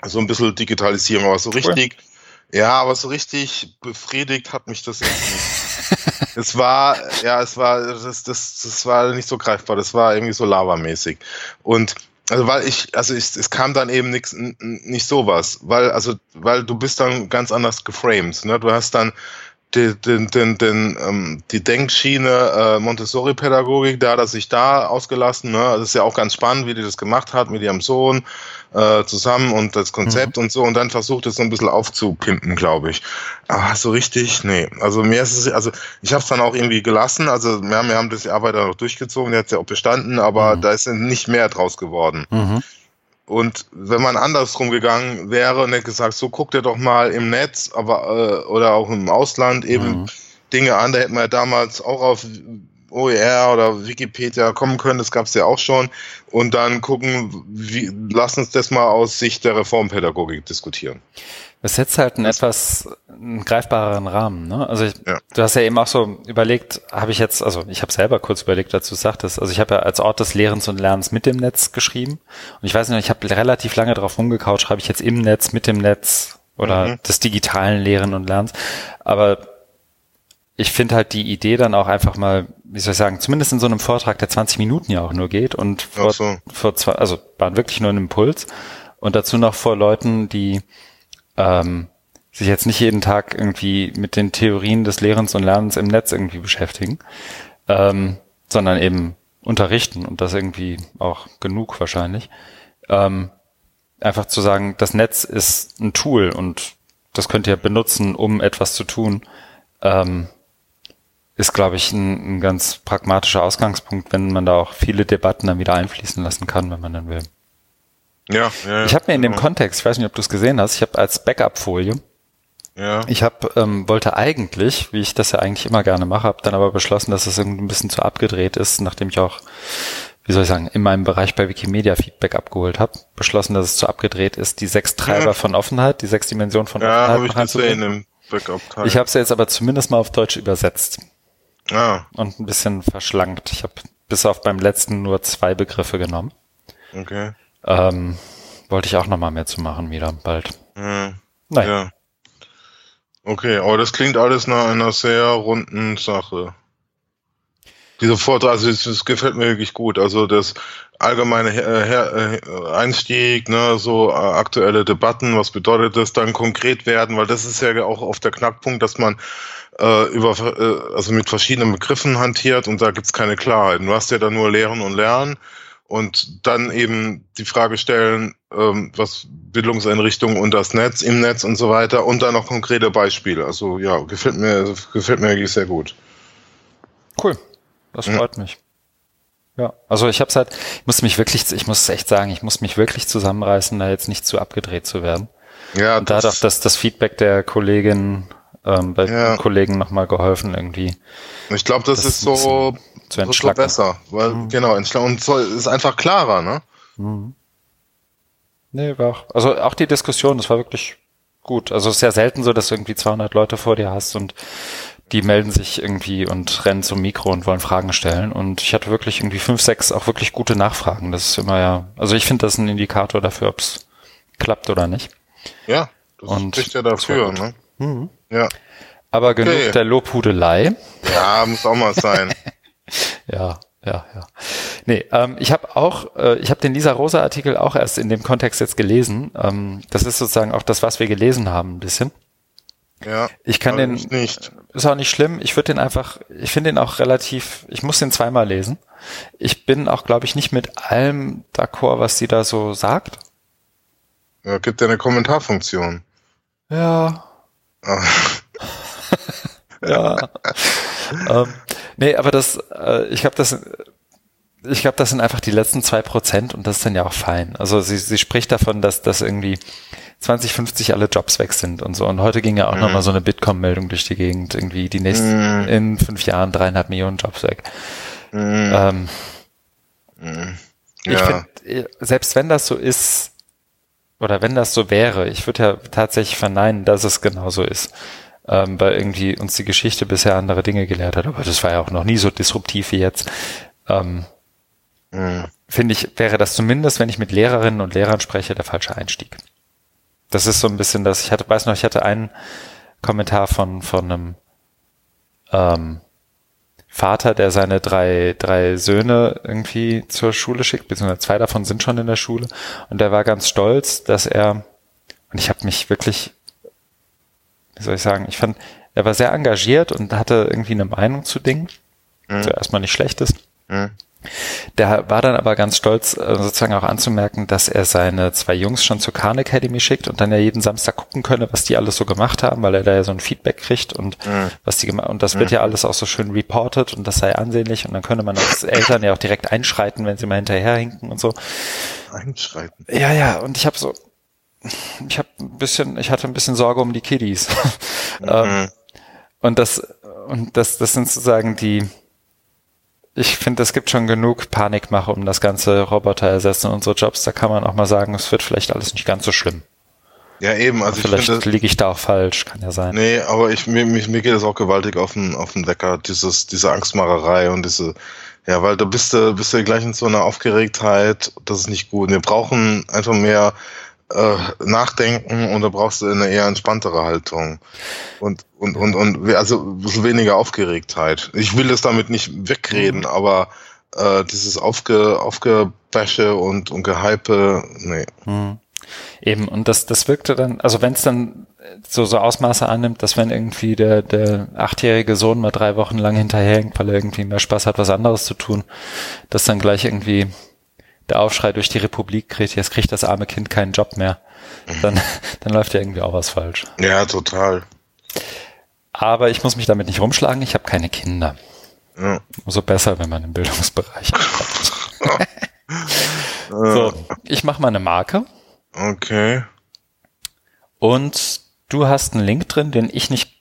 B: so ein bisschen Digitalisierung. Aber so richtig, cool. Ja, aber so richtig befriedigt hat mich das jetzt nicht. [LAUGHS] es war, ja, es war, das, das, das war nicht so greifbar. Das war irgendwie so lavamäßig. Und also weil ich, also ich, es kam dann eben nichts, nicht sowas, weil also weil du bist dann ganz anders geframed. Ne? Du hast dann den, den, den, den, ähm, die Denkschiene äh, Montessori-Pädagogik, da hat er sich da ausgelassen. Ne? Das ist ja auch ganz spannend, wie die das gemacht hat mit ihrem Sohn äh, zusammen und das Konzept mhm. und so. Und dann versucht es so ein bisschen aufzupimpen, glaube ich. Aber so richtig, nee. Also mir ist es, also ich habe es dann auch irgendwie gelassen. Also wir haben, wir haben das die Arbeit dann auch durchgezogen, der hat ja auch bestanden, aber mhm. da ist nicht mehr draus geworden. Mhm. Und wenn man andersrum gegangen wäre und hätte gesagt, so guckt ihr doch mal im Netz, aber äh, oder auch im Ausland eben mhm. Dinge an, da hätten wir ja damals auch auf OER oder Wikipedia kommen können, das gab es ja auch schon. Und dann gucken, wie, lass uns das mal aus Sicht der Reformpädagogik diskutieren.
A: Das setzt halt einen etwas einen greifbareren Rahmen. Ne? Also ich, ja. du hast ja eben auch so überlegt, habe ich jetzt, also ich habe selber kurz überlegt, dazu sagtest, also ich habe ja als Ort des Lehrens und Lernens mit dem Netz geschrieben und ich weiß nicht, ich habe relativ lange drauf rumgekaut, schreibe ich jetzt im Netz, mit dem Netz oder mhm. des digitalen Lehren und Lernens, aber ich finde halt die Idee dann auch einfach mal, wie soll ich sagen, zumindest in so einem Vortrag, der 20 Minuten ja auch nur geht und vor, so. vor zwei, also waren wirklich nur ein Impuls und dazu noch vor Leuten, die ähm, sich jetzt nicht jeden Tag irgendwie mit den Theorien des Lehrens und Lernens im Netz irgendwie beschäftigen, ähm, sondern eben unterrichten und das irgendwie auch genug wahrscheinlich. Ähm, einfach zu sagen, das Netz ist ein Tool und das könnt ihr benutzen, um etwas zu tun, ähm, ist, glaube ich, ein, ein ganz pragmatischer Ausgangspunkt, wenn man da auch viele Debatten dann wieder einfließen lassen kann, wenn man dann will. Ja, ja, ich habe mir in dem genau. Kontext, ich weiß nicht, ob du es gesehen hast, ich habe als Backup-Folie, ja. ich habe ähm, wollte eigentlich, wie ich das ja eigentlich immer gerne mache, habe dann aber beschlossen, dass es irgendwie ein bisschen zu abgedreht ist, nachdem ich auch, wie soll ich sagen, in meinem Bereich bei Wikimedia Feedback abgeholt habe, beschlossen, dass es zu abgedreht ist, die sechs Treiber ja. von Offenheit, die sechs Dimensionen von ja, Offenheit. Hab ich gesehen im Backup-Teil. Ich habe es jetzt aber zumindest mal auf Deutsch übersetzt. Ah. Und ein bisschen verschlankt. Ich habe bis auf beim letzten nur zwei Begriffe genommen. Okay. Ähm, wollte ich auch noch mal mehr zu machen wieder bald.
B: Hm. Naja. Ja. Okay, aber das klingt alles nach einer sehr runden Sache. Diese Vortrag, also das, gefällt mir wirklich gut. Also das allgemeine äh, äh, Einstieg, ne, so äh, aktuelle Debatten, was bedeutet das dann konkret werden, weil das ist ja auch oft der Knackpunkt, dass man äh, über äh, also mit verschiedenen Begriffen hantiert und da gibt's keine Klarheit. Du hast ja da nur Lehren und Lernen und dann eben die Frage stellen, ähm, was Bildungseinrichtungen und das Netz im Netz und so weiter und dann noch konkrete Beispiele. Also ja, gefällt mir, gefällt mir wirklich sehr gut.
A: Cool. Das freut ja. mich. Ja, also ich hab's halt, ich muss mich wirklich, ich muss echt sagen, ich muss mich wirklich zusammenreißen, da jetzt nicht zu abgedreht zu werden. Ja. Und da hat auch das, das Feedback der Kollegin ähm, bei ja. Kollegen nochmal geholfen irgendwie.
B: Ich glaube, das, das, ist so zu entschlacken. besser, weil mhm. genau und so ist einfach klarer, ne? Mhm.
A: Nee, war auch, also auch die Diskussion, das war wirklich gut. Also es ist ja selten so, dass du irgendwie 200 Leute vor dir hast und die melden sich irgendwie und rennen zum Mikro und wollen Fragen stellen. Und ich hatte wirklich irgendwie fünf, sechs auch wirklich gute Nachfragen. Das ist immer ja, also ich finde das ein Indikator dafür, ob es klappt oder nicht.
B: Ja, das und spricht ja dafür, ne? Mhm.
A: Ja. Aber genug okay. der Lobhudelei.
B: Ja, muss auch mal sein. [LAUGHS]
A: ja, ja, ja. Nee, ähm, ich habe auch, äh, ich habe den Lisa Rosa Artikel auch erst in dem Kontext jetzt gelesen. Ähm, das ist sozusagen auch das, was wir gelesen haben, ein bisschen.
B: Ja.
A: Ich kann den nicht. Ist auch nicht schlimm. Ich würde den einfach, ich finde den auch relativ, ich muss den zweimal lesen. Ich bin auch, glaube ich, nicht mit allem d'accord, was sie da so sagt.
B: Ja, gibt ja eine Kommentarfunktion.
A: Ja. [LAUGHS] Ja. ähm, nee, aber das, äh, ich glaube, das, ich glaube, das sind einfach die letzten zwei Prozent und das ist dann ja auch fein. Also sie, sie spricht davon, dass das irgendwie 2050 alle Jobs weg sind und so. Und heute ging ja auch mhm. nochmal so eine Bitkom-Meldung durch die Gegend, irgendwie die nächsten, mhm. in fünf Jahren dreieinhalb Millionen Jobs weg. Mhm. Ähm, mhm. ja. Ich finde, selbst wenn das so ist, oder wenn das so wäre, ich würde ja tatsächlich verneinen, dass es genauso ist ähm, weil irgendwie uns die Geschichte bisher andere Dinge gelehrt hat. Aber das war ja auch noch nie so disruptiv wie jetzt. Ähm, mhm. Finde ich, wäre das zumindest, wenn ich mit Lehrerinnen und Lehrern spreche, der falsche Einstieg. Das ist so ein bisschen das, ich hatte, weiß noch, ich hatte einen Kommentar von, von einem ähm, Vater, der seine drei, drei Söhne irgendwie zur Schule schickt, beziehungsweise zwei davon sind schon in der Schule. Und der war ganz stolz, dass er, und ich habe mich wirklich wie soll ich sagen, ich fand, er war sehr engagiert und hatte irgendwie eine Meinung zu Dingen, mhm. also erstmal nicht schlechtes. Mhm. Der war dann aber ganz stolz, äh, sozusagen auch anzumerken, dass er seine zwei Jungs schon zur Khan Academy schickt und dann ja jeden Samstag gucken könne, was die alles so gemacht haben, weil er da ja so ein Feedback kriegt und mhm. was die gemacht und das wird mhm. ja alles auch so schön reported und das sei ansehnlich und dann könne man als Eltern ja auch direkt einschreiten, wenn sie mal hinterherhinken und so.
B: Einschreiten.
A: Ja, ja, und ich habe so, ich habe ein bisschen, ich hatte ein bisschen Sorge um die Kiddies. [LAUGHS] Mhm. Ähm, und das, und das, das sind sozusagen die, ich finde, es gibt schon genug Panikmache um das ganze Roboter ersetzen unsere Jobs. Da kann man auch mal sagen, es wird vielleicht alles nicht ganz so schlimm.
B: Ja, eben. Also
A: vielleicht liege ich da auch falsch, kann ja sein.
B: Nee, aber ich, mir, mir, mir geht es auch gewaltig auf den, auf den Wecker, dieses, diese Angstmacherei und diese, ja, weil da bist du, bist du gleich in so einer Aufgeregtheit, das ist nicht gut. Wir brauchen einfach mehr äh, nachdenken und da brauchst du eine eher entspanntere Haltung und und und und also ein bisschen weniger Aufgeregtheit. Ich will das damit nicht wegreden, mhm. aber äh, dieses Aufge Aufgebäsche und und Gehype, nee.
A: Mhm. Eben und das das wirkte dann, also wenn es dann so so Ausmaße annimmt, dass wenn irgendwie der der achtjährige Sohn mal drei Wochen lang hinterherhängt, weil er irgendwie mehr Spaß hat, was anderes zu tun, dass dann gleich irgendwie der Aufschrei durch die Republik kriegt, jetzt kriegt das arme Kind keinen Job mehr, dann, [LAUGHS] dann läuft ja irgendwie auch was falsch.
B: Ja, total.
A: Aber ich muss mich damit nicht rumschlagen, ich habe keine Kinder. Ja. Umso besser, wenn man im Bildungsbereich hat. [LAUGHS] so, ich mache mal eine Marke.
B: Okay.
A: Und du hast einen Link drin, den ich nicht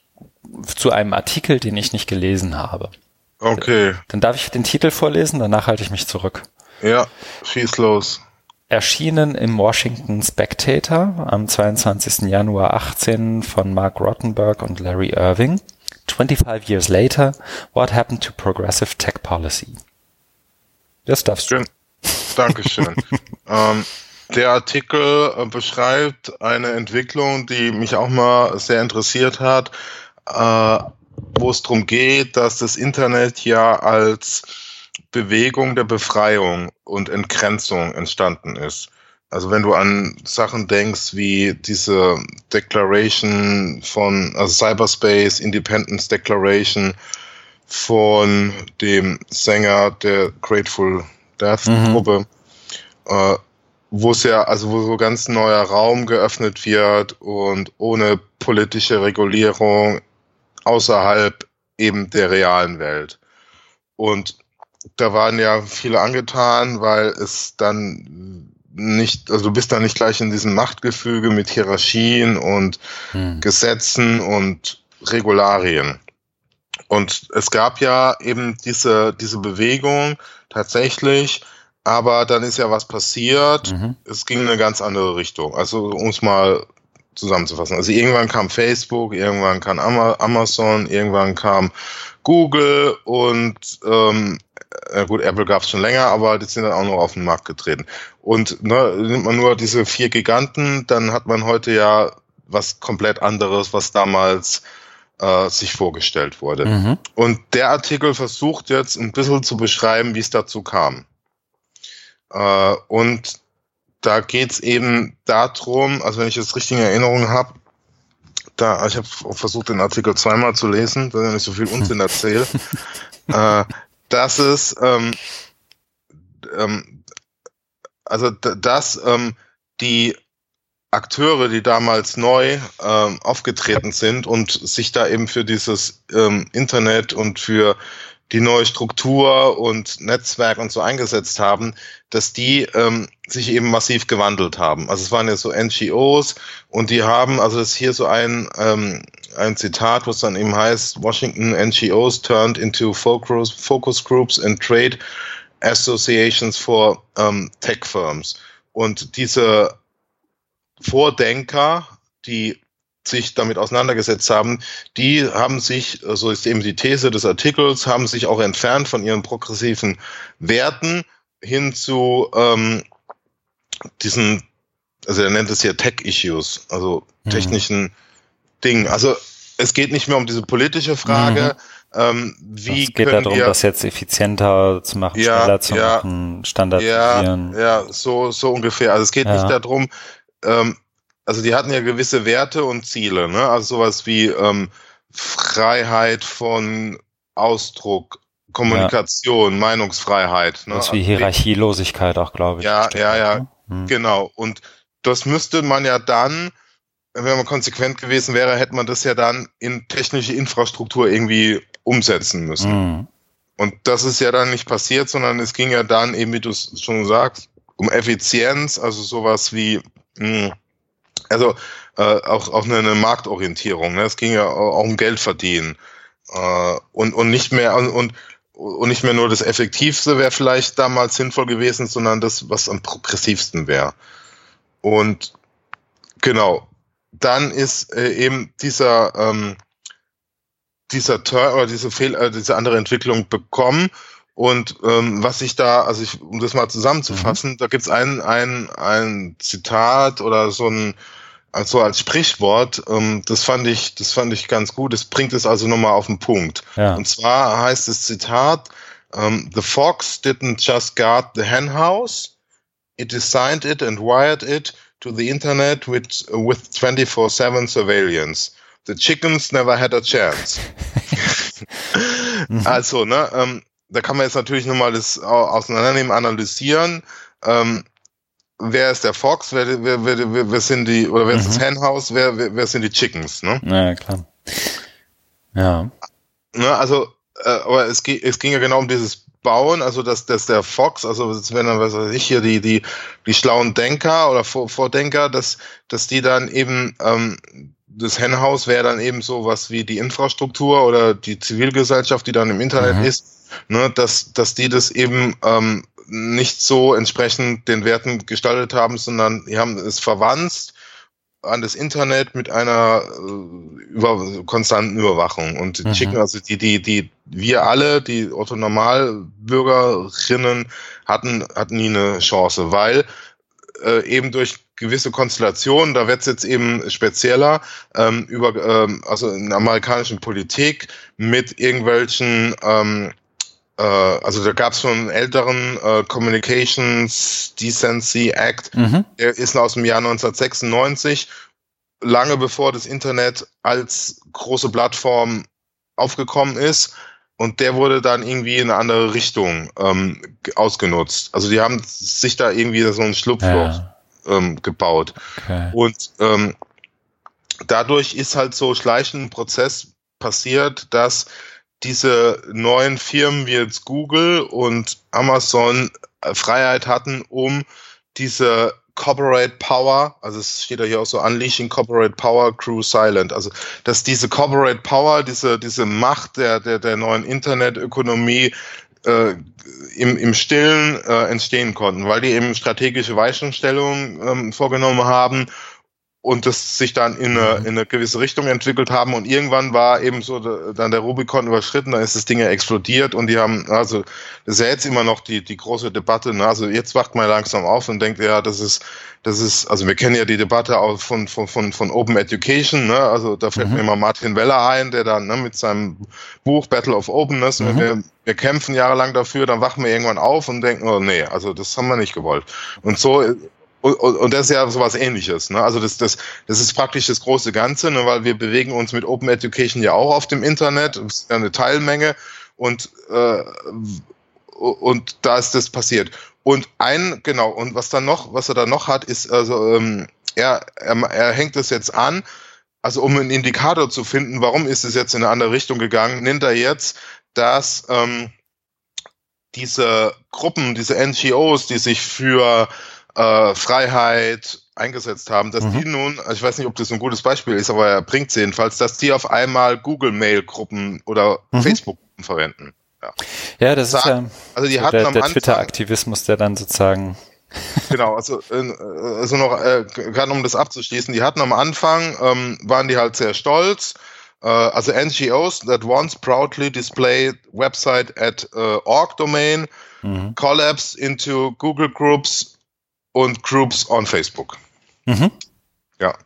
A: zu einem Artikel, den ich nicht gelesen habe.
B: Okay.
A: Dann darf ich den Titel vorlesen, danach halte ich mich zurück.
B: Ja, schieß los.
A: Erschienen im Washington Spectator am 22. Januar 18 von Mark Rottenberg und Larry Irving. 25 years later, what happened to progressive tech policy? Das darfst du.
B: Dankeschön. [LAUGHS] ähm, der Artikel äh, beschreibt eine Entwicklung, die mich auch mal sehr interessiert hat, äh, wo es darum geht, dass das Internet ja als Bewegung der Befreiung und Entgrenzung entstanden ist. Also wenn du an Sachen denkst wie diese Declaration von also Cyberspace Independence Declaration von dem Sänger der Grateful Death mhm. Gruppe, äh, wo es ja, also wo so ganz neuer Raum geöffnet wird und ohne politische Regulierung außerhalb eben der realen Welt. Und da waren ja viele angetan, weil es dann nicht, also du bist da nicht gleich in diesem Machtgefüge mit Hierarchien und hm. Gesetzen und Regularien. Und es gab ja eben diese, diese Bewegung tatsächlich, aber dann ist ja was passiert. Mhm. Es ging in eine ganz andere Richtung. Also um es mal zusammenzufassen. Also irgendwann kam Facebook, irgendwann kam Amazon, irgendwann kam Google und ähm, äh, gut, Apple gab es schon länger, aber die sind dann auch noch auf den Markt getreten. Und ne, nimmt man nur diese vier Giganten, dann hat man heute ja was komplett anderes, was damals äh, sich vorgestellt wurde. Mhm. Und der Artikel versucht jetzt ein bisschen zu beschreiben, wie es dazu kam. Äh, und da geht's eben darum, also wenn ich jetzt richtige Erinnerungen habe, da, ich habe versucht, den Artikel zweimal zu lesen, dass ich nicht so viel [LAUGHS] Unsinn erzähle, äh, dass es, ähm, ähm, also dass ähm, die Akteure, die damals neu ähm, aufgetreten sind und sich da eben für dieses ähm, Internet und für die neue Struktur und Netzwerk und so eingesetzt haben, dass die ähm, sich eben massiv gewandelt haben. Also es waren ja so NGOs und die haben, also das ist hier so ein, ähm, ein Zitat, was dann eben heißt, Washington NGOs turned into focus, focus groups and trade associations for ähm, tech firms. Und diese Vordenker, die sich damit auseinandergesetzt haben, die haben sich, so ist eben die These des Artikels, haben sich auch entfernt von ihren progressiven Werten hin zu ähm, diesen, also er nennt es hier Tech-Issues, also mhm. technischen mhm. Dingen. Also es geht nicht mehr um diese politische Frage, mhm. ähm, wie
A: es geht
B: können
A: darum,
B: wir,
A: das jetzt effizienter zu machen,
B: ja,
A: schneller zu
B: ja,
A: machen, standardisieren.
B: Ja, ja, so, so ungefähr. Also es geht ja. nicht darum, ähm, also die hatten ja gewisse Werte und Ziele, ne? Also sowas wie ähm, Freiheit von Ausdruck, Kommunikation. Meinungsfreiheit.
A: Ne? Das wie also Hierarchielosigkeit auch, glaube ich.
B: Ja, ja, ja, ne? hm. genau. Und das müsste man ja dann, wenn man konsequent gewesen wäre, hätte man das ja dann in technische Infrastruktur irgendwie umsetzen müssen. Hm. Und das ist ja dann nicht passiert, sondern es ging ja dann eben, wie du es schon sagst, um Effizienz, also sowas wie mh, hm, also äh, auch, auch eine, eine Marktorientierung. Ne? Es ging ja auch um Geld verdienen. Äh, und, und nicht mehr und, und nicht mehr nur das Effektivste wäre vielleicht damals sinnvoll gewesen, sondern das, was am progressivsten wäre. Und genau, dann ist äh, eben dieser ähm, dieser Turn oder diese Fehl äh, diese andere Entwicklung bekommen und ähm, was ich da, also ich, um das mal zusammenzufassen, mhm. da gibt's ein, ein, ein Zitat oder so ein, also als Sprichwort, ähm, das fand ich, das fand ich ganz gut. Das bringt es also nochmal auf den Punkt. Ja. Und zwar heißt das Zitat, um, ähm, The fox didn't just guard the hen house, it designed it and wired it to the internet with, with 24-7 surveillance. The chickens never had a chance. [LAUGHS] also, ne, ähm, da kann man jetzt natürlich nochmal das auseinandernehmen, analysieren. Ähm, wer ist der Fox, wer, wer, wer, wer, sind die, oder wer mhm. ist das mhm. Henhaus, wer, wer, wer sind die Chickens, ne?
A: Ja, klar. Ja.
B: Ne, also, äh, aber es, es ging ja genau um dieses Bauen, also dass, dass der Fox, also wenn dann, was weiß ich, hier die, die, die schlauen Denker oder Vor Vordenker, dass, dass die dann eben ähm, das Henhaus wäre dann eben so was wie die Infrastruktur oder die Zivilgesellschaft, die dann im Internet mhm. ist, ne, dass, dass die das eben ähm, nicht so entsprechend den Werten gestaltet haben, sondern die haben es verwandt an das Internet mit einer äh, über, konstanten Überwachung. Und mhm. schicken, also die, die, die, wir alle, die Otto Normalbürgerinnen, hatten, hatten nie eine Chance, weil äh, eben durch gewisse Konstellationen, da wird es jetzt eben spezieller, ähm, über, ähm, also in der amerikanischen Politik mit irgendwelchen ähm, äh, also da gab es schon einen älteren äh, Communications Decency Act, mhm. der ist aus dem Jahr 1996, lange bevor das Internet als große Plattform aufgekommen ist. Und der wurde dann irgendwie in eine andere Richtung ähm, ausgenutzt. Also die haben sich da irgendwie so ein Schlupfloch ja. ähm, gebaut. Okay. Und ähm, dadurch ist halt so schleichend ein Prozess passiert, dass diese neuen Firmen wie jetzt Google und Amazon äh, Freiheit hatten, um diese Corporate Power, also es steht ja hier auch so Unleashing Corporate Power Crew Silent, also dass diese Corporate Power, diese, diese Macht der, der, der neuen Internetökonomie äh, im, im Stillen äh, entstehen konnten, weil die eben strategische Weichenstellungen ähm, vorgenommen haben und das sich dann in eine, mhm. in eine gewisse Richtung entwickelt haben und irgendwann war eben so de, dann der Rubicon überschritten, dann ist das Ding ja explodiert und die haben, also das ist ja jetzt immer noch die, die große Debatte, ne? also jetzt wacht man langsam auf und denkt, ja, das ist, das ist, also wir kennen ja die Debatte auch von, von, von, von Open Education, ne? also da fällt mhm. mir immer Martin Weller ein, der dann ne, mit seinem Buch Battle of Openness, mhm. wir, wir kämpfen jahrelang dafür, dann wachen wir irgendwann auf und denken, oh nee, also das haben wir nicht gewollt. Und so und, und, das ist ja sowas ähnliches. Ne? Also das, das, das ist praktisch das große Ganze, ne? weil wir bewegen uns mit Open Education ja auch auf dem Internet. Das ist ja eine Teilmenge. Und, äh, und da ist das passiert. Und ein, genau, und was dann noch, was er dann noch hat, ist, also ähm, er, er, er hängt das jetzt an, also um einen Indikator zu finden, warum ist es jetzt in eine andere Richtung gegangen, nennt er jetzt, dass ähm, diese Gruppen, diese NGOs, die sich für äh, Freiheit eingesetzt haben, dass mhm. die nun, ich weiß nicht, ob das ein gutes Beispiel ist, aber er bringt es jedenfalls, dass die auf einmal Google-Mail-Gruppen oder mhm. Facebook-Gruppen verwenden.
A: Ja, ja das ist ja also die so hatten der, der Twitter-Aktivismus, der dann sozusagen [LAUGHS]
B: genau, also, äh, also noch, äh, gerade um das abzuschließen, die hatten am Anfang, ähm, waren die halt sehr stolz, äh, also NGOs that once proudly displayed website at uh, org domain mhm. collapsed into Google Groups und Groups on Facebook. Mhm. Ja.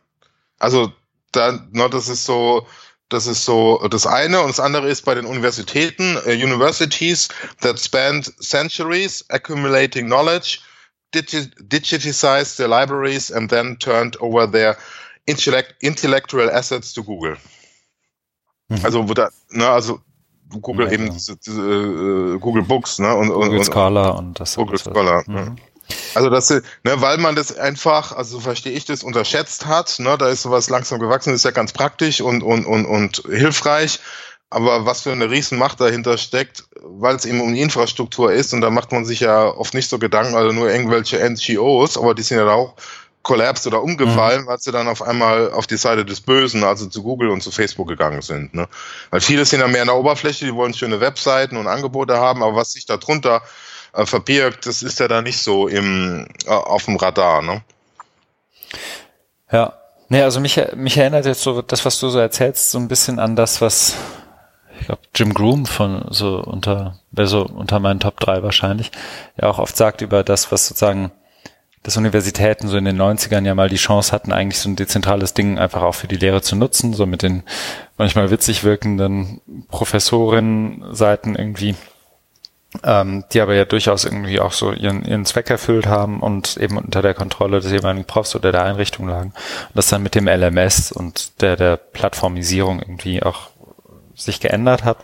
B: Also da, no, das ist so, das ist so das eine und das andere ist bei den Universitäten, uh, universities that spend centuries accumulating knowledge, digi digitized their libraries and then turned over their intellect intellectual assets to Google. Mhm. Also wo da, ne, also Google ja, eben ja. Diese, diese, uh, Google Books, ne, und,
A: Google und, Scholar und das.
B: Google Scholar. Mhm. Also das, ne, weil man das einfach, also so verstehe ich das, unterschätzt hat. Ne, da ist sowas langsam gewachsen, ist ja ganz praktisch und, und, und, und hilfreich. Aber was für eine Riesenmacht dahinter steckt, weil es eben um die Infrastruktur ist und da macht man sich ja oft nicht so Gedanken, also nur irgendwelche NGOs, aber die sind ja auch kollapst oder umgefallen, mhm. weil sie dann auf einmal auf die Seite des Bösen, also zu Google und zu Facebook gegangen sind. Ne? Weil viele sind ja mehr in der Oberfläche, die wollen schöne Webseiten und Angebote haben, aber was sich darunter äh, verbirgt, das ist ja da nicht so im, äh, auf dem Radar, ne?
A: Ja. Nee, also mich, mich erinnert jetzt so das, was du so erzählst, so ein bisschen an das, was ich glaube Jim Groom von so unter, wäre so unter meinen Top 3 wahrscheinlich, ja auch oft sagt über das, was sozusagen dass Universitäten so in den 90ern ja mal die Chance hatten, eigentlich so ein dezentrales Ding einfach auch für die Lehre zu nutzen, so mit den manchmal witzig wirkenden Professorinnen-Seiten irgendwie ähm, die aber ja durchaus irgendwie auch so ihren, ihren Zweck erfüllt haben und eben unter der Kontrolle des jeweiligen Profs oder der Einrichtung lagen. Und das dann mit dem LMS und der, der Plattformisierung irgendwie auch sich geändert hat.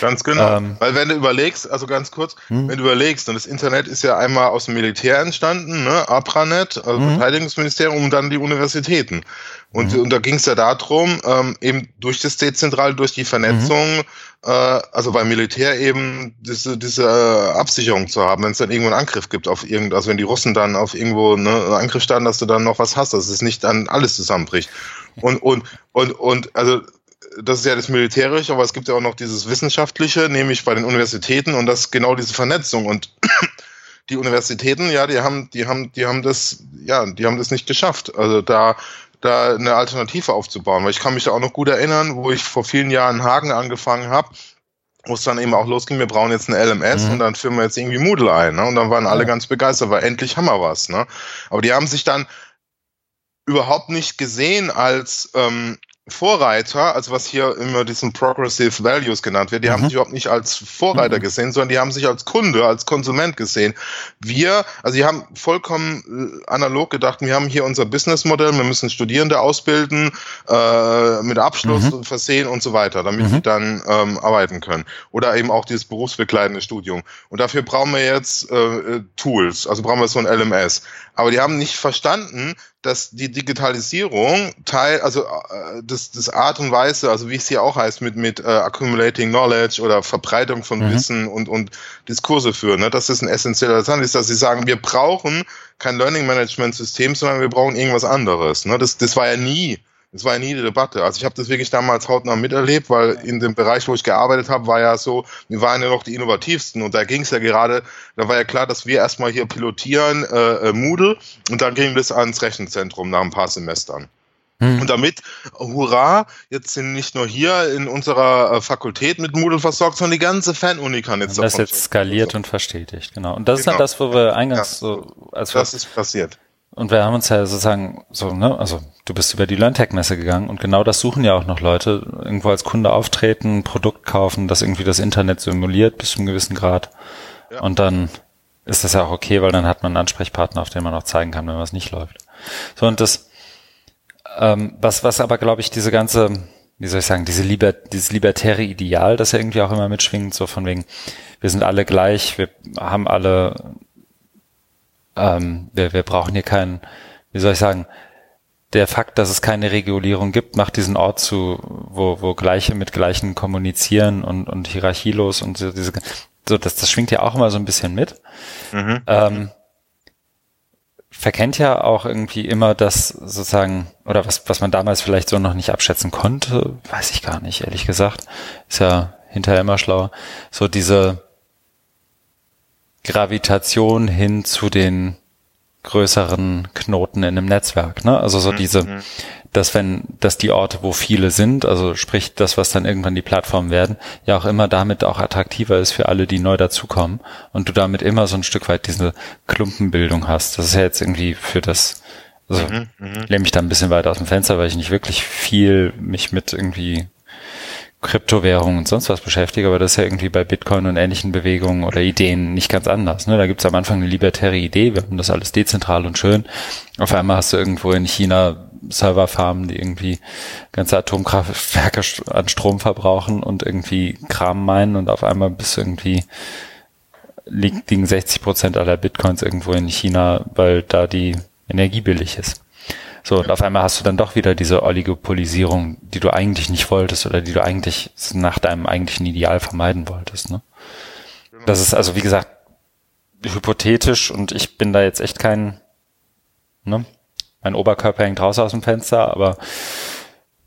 B: Ganz genau. Ähm, Weil wenn du überlegst, also ganz kurz, hm? wenn du überlegst, und das Internet ist ja einmal aus dem Militär entstanden, ne, APRANET, also hm? Verteidigungsministerium und dann die Universitäten. Und, mhm. und da ging es ja darum, ähm, eben durch das Dezentral, durch die Vernetzung, mhm. Äh, also beim Militär eben diese, diese äh, Absicherung zu haben, wenn es dann irgendwo einen Angriff gibt auf irgend, also wenn die Russen dann auf irgendwo ne, einen Angriff starten, dass du dann noch was hast, dass es nicht dann alles zusammenbricht. Und, und, und, und, also das ist ja das Militärische, aber es gibt ja auch noch dieses Wissenschaftliche, nämlich bei den Universitäten und das genau diese Vernetzung und [CLEARS THROAT] die Universitäten, ja, die haben, die haben, die haben das, ja, die haben das nicht geschafft. Also da da eine Alternative aufzubauen. Weil ich kann mich da auch noch gut erinnern, wo ich vor vielen Jahren Hagen angefangen habe, wo es dann eben auch losging, wir brauchen jetzt eine LMS mhm. und dann führen wir jetzt irgendwie Moodle ein. Ne? Und dann waren alle ja. ganz begeistert, weil endlich haben wir was. Ne? Aber die haben sich dann überhaupt nicht gesehen als ähm, Vorreiter, also was hier immer diesen Progressive Values genannt wird, die mhm. haben sich überhaupt nicht als Vorreiter mhm. gesehen, sondern die haben sich als Kunde, als Konsument gesehen. Wir, also die haben vollkommen äh, analog gedacht, wir haben hier unser Businessmodell, wir müssen Studierende ausbilden, äh, mit Abschluss mhm. versehen und so weiter, damit mhm. die dann ähm, arbeiten können. Oder eben auch dieses berufsbegleitende Studium. Und dafür brauchen wir jetzt äh, Tools, also brauchen wir so ein LMS. Aber die haben nicht verstanden, dass die Digitalisierung Teil, also äh, das, das Art und Weise, also wie es hier auch heißt, mit, mit uh, Accumulating Knowledge oder Verbreitung von mhm. Wissen und, und Diskurse führen, ne, das ist ein essentieller Teil, ist, dass sie sagen, wir brauchen kein Learning Management System, sondern wir brauchen irgendwas anderes. Ne? Das, das war ja nie es war ja nie die Debatte. Also ich habe das wirklich damals hautnah miterlebt, weil in dem Bereich, wo ich gearbeitet habe, war ja so, wir waren ja noch die innovativsten und da ging es ja gerade, da war ja klar, dass wir erstmal hier pilotieren, äh, äh, Moodle und dann ging das ans Rechenzentrum nach ein paar Semestern. Hm. Und damit, hurra, jetzt sind nicht nur hier in unserer äh, Fakultät mit Moodle versorgt, sondern die ganze Fan-Uni kann jetzt
A: und Das jetzt skaliert und verstetigt, genau. Und das genau. ist dann das, wo wir eingangs ja. so,
B: als Das ist passiert.
A: Und wir haben uns ja sozusagen so, ne, also du bist über die LearnTech-Messe gegangen und genau das suchen ja auch noch Leute, irgendwo als Kunde auftreten, Produkt kaufen, das irgendwie das Internet simuliert bis zu einem gewissen Grad. Ja. Und dann ist das ja auch okay, weil dann hat man einen Ansprechpartner, auf den man auch zeigen kann, wenn was nicht läuft. So, und das, ähm, was, was aber, glaube ich, diese ganze, wie soll ich sagen, diese Liber, dieses libertäre Ideal, das ja irgendwie auch immer mitschwingt, so von wegen, wir sind alle gleich, wir haben alle ähm, wir, wir brauchen hier keinen, wie soll ich sagen, der Fakt, dass es keine Regulierung gibt, macht diesen Ort zu, wo, wo Gleiche mit Gleichen kommunizieren und, und hierarchielos und so, diese, so das, das schwingt ja auch immer so ein bisschen mit. Mhm. Ähm, verkennt ja auch irgendwie immer das sozusagen, oder was, was man damals vielleicht so noch nicht abschätzen konnte, weiß ich gar nicht, ehrlich gesagt. Ist ja hinterher immer schlauer. So diese, Gravitation hin zu den größeren Knoten in einem Netzwerk. Ne? Also so mhm. diese, mhm. dass wenn, dass die Orte, wo viele sind, also sprich das, was dann irgendwann die Plattformen werden, ja auch immer damit auch attraktiver ist für alle, die neu dazukommen und du damit immer so ein Stück weit diese Klumpenbildung hast. Das ist ja jetzt irgendwie für das, also mhm, mhm. lehne mich da ein bisschen weiter aus dem Fenster, weil ich nicht wirklich viel mich mit irgendwie Kryptowährungen und sonst was beschäftige, aber das ist ja irgendwie bei Bitcoin und ähnlichen Bewegungen oder Ideen nicht ganz anders. Ne? Da gibt's am Anfang eine libertäre Idee, wir haben das alles dezentral und schön. Auf einmal hast du irgendwo in China Serverfarmen, die irgendwie ganze Atomkraftwerke an Strom verbrauchen und irgendwie Kram meinen und auf einmal bist du irgendwie liegen 60 Prozent aller Bitcoins irgendwo in China, weil da die Energie billig ist. So, und auf einmal hast du dann doch wieder diese Oligopolisierung, die du eigentlich nicht wolltest oder die du eigentlich nach deinem eigentlichen Ideal vermeiden wolltest. Ne? Das ist also, wie gesagt, hypothetisch und ich bin da jetzt echt kein, ne? Mein Oberkörper hängt raus aus dem Fenster, aber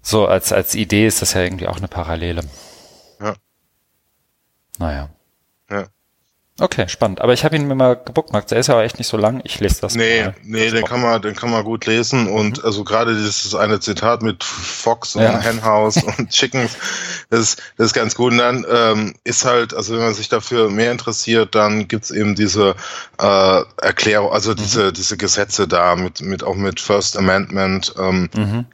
A: so als, als Idee ist das ja irgendwie auch eine Parallele. Ja. Naja. Okay, spannend. Aber ich habe ihn mir mal gebookmarkt. Der ist ja auch echt nicht so lang. Ich lese das.
B: Nee, mal. nee, den kann man, den kann man gut lesen. Und mhm. also gerade dieses eine Zitat mit Fox und ja. Henhouse [LAUGHS] und Chickens, das, das ist ganz gut. Und dann ähm, ist halt, also wenn man sich dafür mehr interessiert, dann gibt's eben diese äh, Erklärung, also mhm. diese, diese Gesetze da mit, mit auch mit First Amendment. Ähm, mhm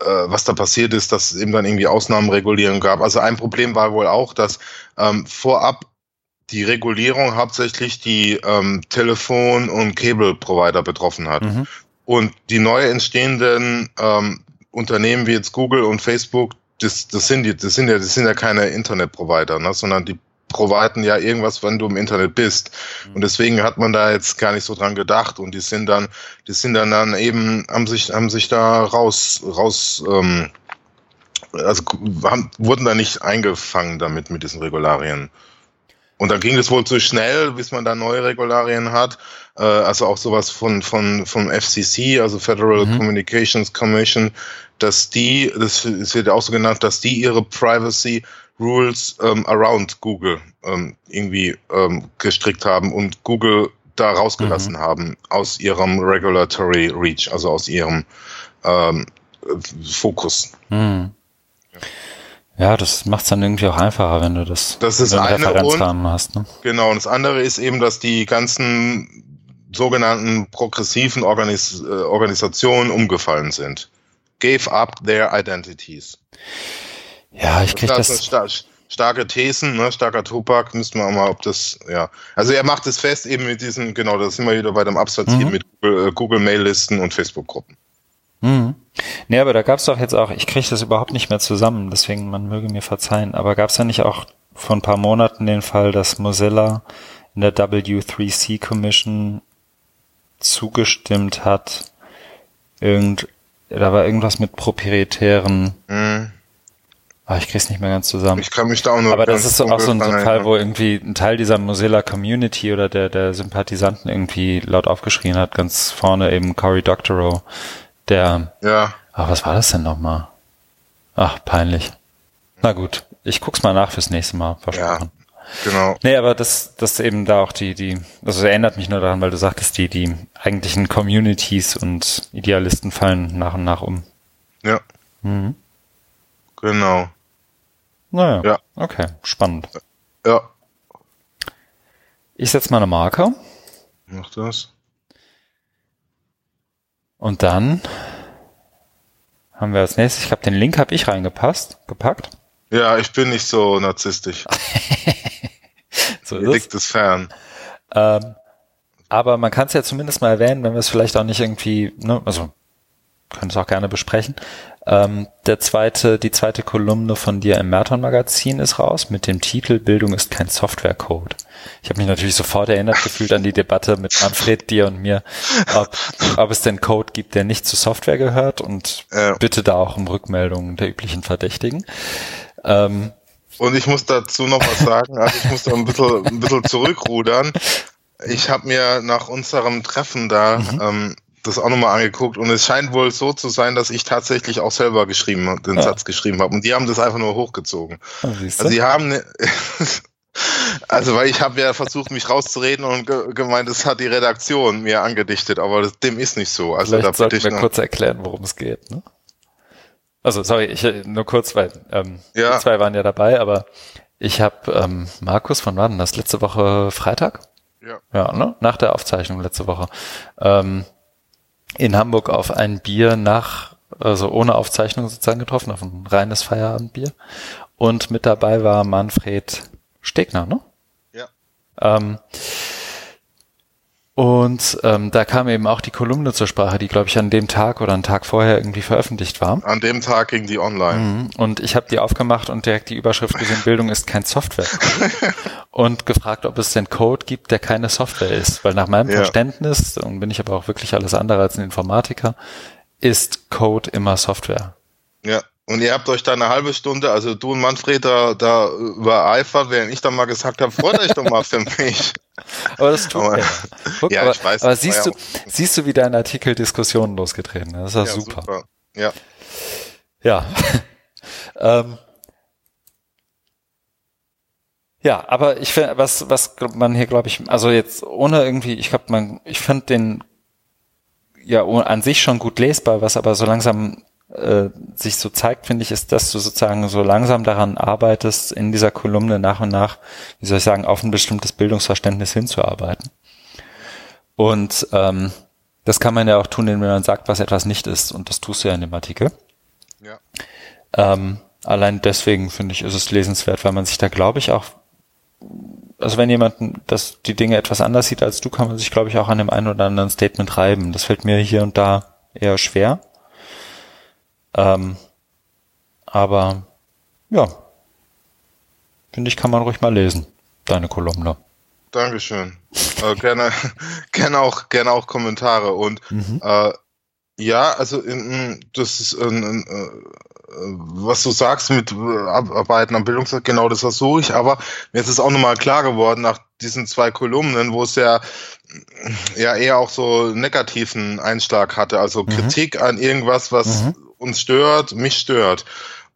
B: äh, was da passiert ist, dass es eben dann irgendwie Ausnahmenregulierung gab. Also ein Problem war wohl auch, dass ähm, vorab die Regulierung hauptsächlich die ähm, Telefon- und Cable-Provider betroffen hat. Mhm. Und die neu entstehenden ähm, Unternehmen wie jetzt Google und Facebook, das, das sind die, das sind ja, das sind ja keine Internet-Provider, ne, sondern die providen ja irgendwas, wenn du im Internet bist. Mhm. Und deswegen hat man da jetzt gar nicht so dran gedacht. Und die sind dann, die sind dann, dann eben, haben sich, haben sich da raus, raus, ähm, also haben, wurden da nicht eingefangen damit mit diesen Regularien. Und dann ging es wohl zu schnell, bis man da neue Regularien hat. Äh, also auch sowas von, von, vom FCC, also Federal mhm. Communications Commission, dass die, das wird ja auch so genannt, dass die ihre Privacy Rules ähm, around Google ähm, irgendwie ähm, gestrickt haben und Google da rausgelassen mhm. haben aus ihrem Regulatory Reach, also aus ihrem ähm, Fokus. Mhm.
A: Ja. Ja, das macht es dann irgendwie auch einfacher, wenn du das
B: das ist eine Referenzrahmen hast. Ne? Genau, und das andere ist eben, dass die ganzen sogenannten progressiven Organis äh, Organisationen umgefallen sind. Gave up their identities.
A: Ja, ich krieg das.
B: das star starke Thesen, ne, starker Tupac, müssten wir auch mal, ob das, ja. Also er macht es fest eben mit diesen, genau, da sind wir wieder bei dem Absatz mhm. hier mit Google, äh, Google Mail-Listen und Facebook-Gruppen.
A: Mhm. Nee, aber da gab es doch jetzt auch, ich kriege das überhaupt nicht mehr zusammen, deswegen man möge mir verzeihen, aber gab es da nicht auch vor ein paar Monaten den Fall, dass Mozilla in der W3C Commission zugestimmt hat, irgend, da war irgendwas mit proprietären mhm. Ah, ich krieg's nicht mehr ganz zusammen.
B: Ich kann mich da auch nur
A: Aber das ist auch so ein, so ein Fall, wo irgendwie ein Teil dieser Mozilla Community oder der, der Sympathisanten irgendwie laut aufgeschrien hat, ganz vorne eben Cory Doctorow, der.
B: Ja.
A: Ach, was war das denn nochmal? Ach, peinlich. Na gut, ich guck's mal nach fürs nächste Mal,
B: versprochen. Ja, genau.
A: Nee, aber das, das eben da auch die, die, also erinnert mich nur daran, weil du sagtest, die, die eigentlichen Communities und Idealisten fallen nach und nach um.
B: Ja.
A: Mhm.
B: Genau.
A: Naja,
B: Ja.
A: okay, spannend.
B: Ja.
A: Ich setze mal eine Marke
B: Mach das.
A: Und dann haben wir als nächstes, ich glaube, den Link habe ich reingepasst, gepackt.
B: Ja, ich bin nicht so narzisstisch. [LAUGHS]
A: So ist es.
B: liegt es fern.
A: Ähm, aber man kann es ja zumindest mal erwähnen, wenn wir es vielleicht auch nicht irgendwie, ne, also können es auch gerne besprechen. Ähm, der zweite, die zweite Kolumne von dir im Merton Magazin ist raus mit dem Titel Bildung ist kein Softwarecode. Ich habe mich natürlich sofort erinnert gefühlt an die Debatte mit Manfred, dir und mir, ob, ob es denn Code gibt, der nicht zu Software gehört und
B: Ja.
A: bitte da auch um Rückmeldungen der üblichen Verdächtigen. Ähm,
B: Und ich muss dazu noch was sagen. Also ich muss da ein bisschen, ein bisschen zurückrudern. Ich habe mir nach unserem Treffen da ähm, das auch nochmal angeguckt und es scheint wohl so zu sein, dass ich tatsächlich auch selber geschrieben, den
A: Ja.
B: Satz geschrieben habe. Und die haben das einfach nur hochgezogen.
A: oh?
B: Also sie haben ne, [LAUGHS] also weil ich habe ja versucht, mich rauszureden und ge gemeint, das hat die Redaktion mir angedichtet, aber das, dem ist nicht so. Also
A: Vielleicht
B: da
A: sollten
B: ich
A: wir kurz erklären, worum es geht. Ne? Also sorry, ich nur kurz, weil ähm,
B: Ja.
A: die zwei waren ja dabei, aber ich habe ähm, Markus von wann? Das letzte Woche Freitag?
B: Ja.
A: Ja, ne? Nach der Aufzeichnung letzte Woche. Ähm, in Hamburg auf ein Bier nach, also ohne Aufzeichnung sozusagen getroffen, auf ein reines Feierabendbier. Und mit dabei war Manfred Stegner, ne?
B: Ja.
A: Ähm, und ähm, da kam eben auch die Kolumne zur Sprache, die, glaube ich, an dem Tag oder einen Tag vorher irgendwie veröffentlicht war.
B: An dem Tag ging die online.
A: Mhm. Und ich habe die aufgemacht und direkt die Überschrift gesehen, Bildung ist kein Software. [LAUGHS] und gefragt, ob es denn Code gibt, der keine Software ist. Weil nach meinem
B: Ja.
A: Verständnis, und bin ich aber auch wirklich alles andere als ein Informatiker, ist Code immer Software.
B: Ja. Und ihr habt euch da eine halbe Stunde, also du und Manfred, da, da übereifert, während ich dann mal gesagt habe, freut euch doch mal für mich. [LAUGHS]
A: Aber das tut
B: Aber-
A: mir. Guck, [LAUGHS]
B: Ja,
A: aber,
B: ich weiß,
A: aber siehst
B: ja
A: du, siehst du, wie dein Artikel Diskussionen losgetreten ist? Das ist ja, super.
B: Ja.
A: Ja. [LAUGHS] ähm. Ja, aber ich finde, was, was man hier, glaube ich, also jetzt ohne irgendwie, ich glaube, man, ich fand den ja an sich schon gut lesbar, was aber so langsam äh, sich so zeigt, finde ich, ist, dass du sozusagen so langsam daran arbeitest, in dieser Kolumne nach und nach, wie soll ich sagen, auf ein bestimmtes Bildungsverständnis hinzuarbeiten. Und ähm, das kann man ja auch tun, indem man sagt, was etwas nicht ist. Und das tust du ja in dem Artikel.
B: Ja.
A: Ähm, allein deswegen finde ich, ist es lesenswert, weil man sich da, glaube ich, auch, also wenn jemand das, die Dinge etwas anders sieht als du, kann man sich, glaube ich, auch an dem einen oder anderen Statement reiben. Das fällt mir hier und da eher schwer. Ähm, aber ja, finde ich, kann man ruhig mal lesen, deine Kolumne.
B: Dankeschön. Äh, gerne, [LAUGHS] gerne auch, gerne auch Kommentare und
A: Mhm.
B: äh, ja, also das ist ein, äh, was du sagst mit äh, Arbeiten am Bildungsrat, genau das versuche ich, aber mir ist es auch nochmal klar geworden nach diesen zwei Kolumnen, wo es ja ja eher auch so negativen Einschlag hatte, also
A: Mhm.
B: Kritik an irgendwas, was
A: Mhm.
B: Uns stört, mich stört.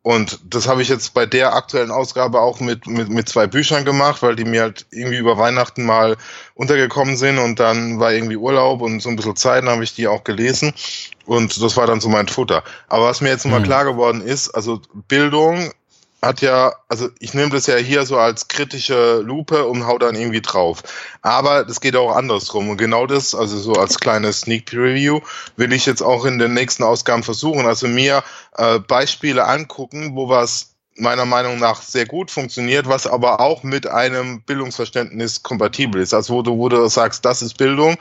B: Und das habe ich jetzt bei der aktuellen Ausgabe auch mit, mit, mit zwei Büchern gemacht, weil die mir halt irgendwie über Weihnachten mal untergekommen sind und dann war irgendwie Urlaub und so ein bisschen Zeit, dann habe ich die auch gelesen und das war dann so mein Futter. Aber was mir jetzt nochmal
A: Mhm.
B: klar geworden ist, also Bildung hat ja, also ich nehme das ja hier so als kritische Lupe und hau dann irgendwie drauf. Aber das geht auch andersrum. Und genau das, also so als kleines Sneak Preview, will ich jetzt auch in den nächsten Ausgaben versuchen. Also mir äh, Beispiele angucken, wo was meiner Meinung nach sehr gut funktioniert, was aber auch mit einem Bildungsverständnis kompatibel ist. Also wo du, wo du sagst, das ist Bildung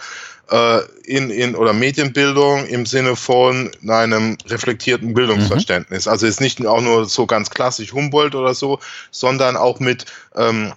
B: äh, in, in oder Medienbildung im Sinne von einem reflektierten Bildungsverständnis. Also ist nicht auch nur so ganz klassisch Humboldt oder so, sondern auch mit ähm,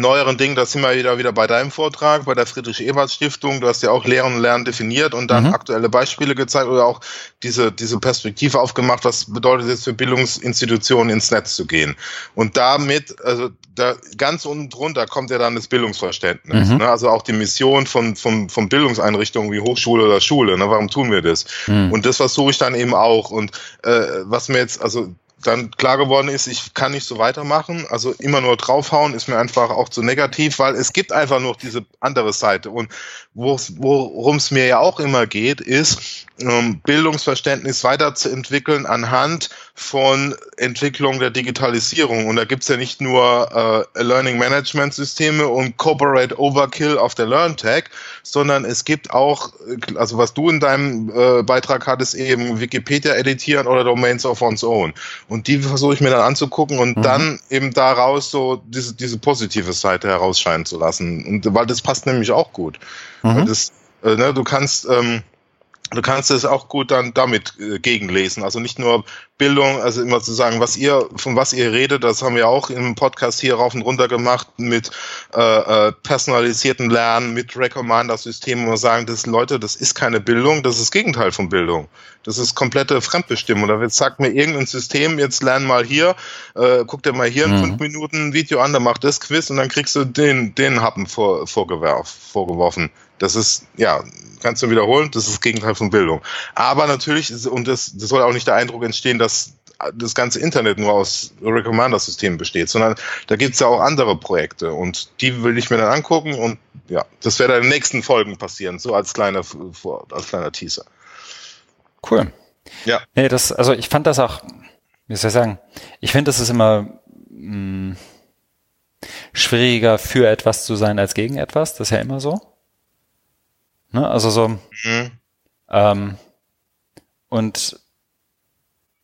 B: neueren Dingen, da sind wir wieder, wieder bei deinem Vortrag, bei der Friedrich-Ebert-Stiftung, du hast ja auch Lehren und Lernen definiert und dann
A: Mhm.
B: aktuelle Beispiele gezeigt oder auch diese, diese Perspektive aufgemacht, was bedeutet es für Bildungsinstitutionen ins Netz zu gehen. Und damit, also da ganz unten drunter kommt ja dann das Bildungsverständnis.
A: Mhm.
B: Ne? Also auch die Mission von, von, von Bildungseinrichtungen wie Hochschule oder Schule. Ne? Warum tun wir das?
A: Mhm.
B: Und das versuche ich dann eben auch. Und äh, was mir jetzt, also dann klar geworden ist, ich kann nicht so weitermachen. Also immer nur draufhauen ist mir einfach auch zu negativ, weil es gibt einfach noch diese andere Seite. Und worum es mir ja auch immer geht, ist, ähm, Bildungsverständnis weiterzuentwickeln anhand von Entwicklung der Digitalisierung. Und da gibt's ja nicht nur äh, Learning Management Systeme und Corporate Overkill auf der LearnTech, sondern es gibt auch, also was du in deinem äh, Beitrag hattest, eben Wikipedia editieren oder Domains of One's Own. Und die versuche ich mir dann anzugucken und mhm. dann eben daraus so diese, diese positive Seite herausscheinen zu lassen. Und weil das passt nämlich auch gut. Mhm. Das, äh, ne, du kannst ähm, du kannst es auch gut dann damit äh, gegenlesen. Also nicht nur Bildung, also immer zu sagen, was ihr, von was ihr redet, das haben wir auch im Podcast hier rauf und runter gemacht mit äh, äh, personalisierten Lernen, mit Recommender-Systemen, wo wir sagen, das Leute, das ist keine Bildung, das ist das Gegenteil von Bildung. Das ist komplette Fremdbestimmung. Da sagt mir irgendein System, jetzt lern mal hier, äh, guck dir mal hier in mhm. fünf Minuten ein Video an, dann mach das Quiz und dann kriegst du den, den Happen vor, vorgeworfen. Das ist, ja, kannst du wiederholen, das ist das Gegenteil von Bildung. Aber natürlich, und das, das soll auch nicht der Eindruck entstehen, dass das ganze Internet nur aus Recommender-Systemen besteht, sondern da gibt's ja auch andere Projekte und die will ich mir dann angucken und ja, das wird in den nächsten Folgen passieren, so als kleiner, als kleiner Teaser.
A: Cool. Ja. Nee, das, also ich fand das auch, wie soll ich sagen, ich finde, das ist immer mh, mm, schwieriger für etwas zu sein als gegen etwas, das ist ja immer so. Ne? Also so. Mhm. Ähm, und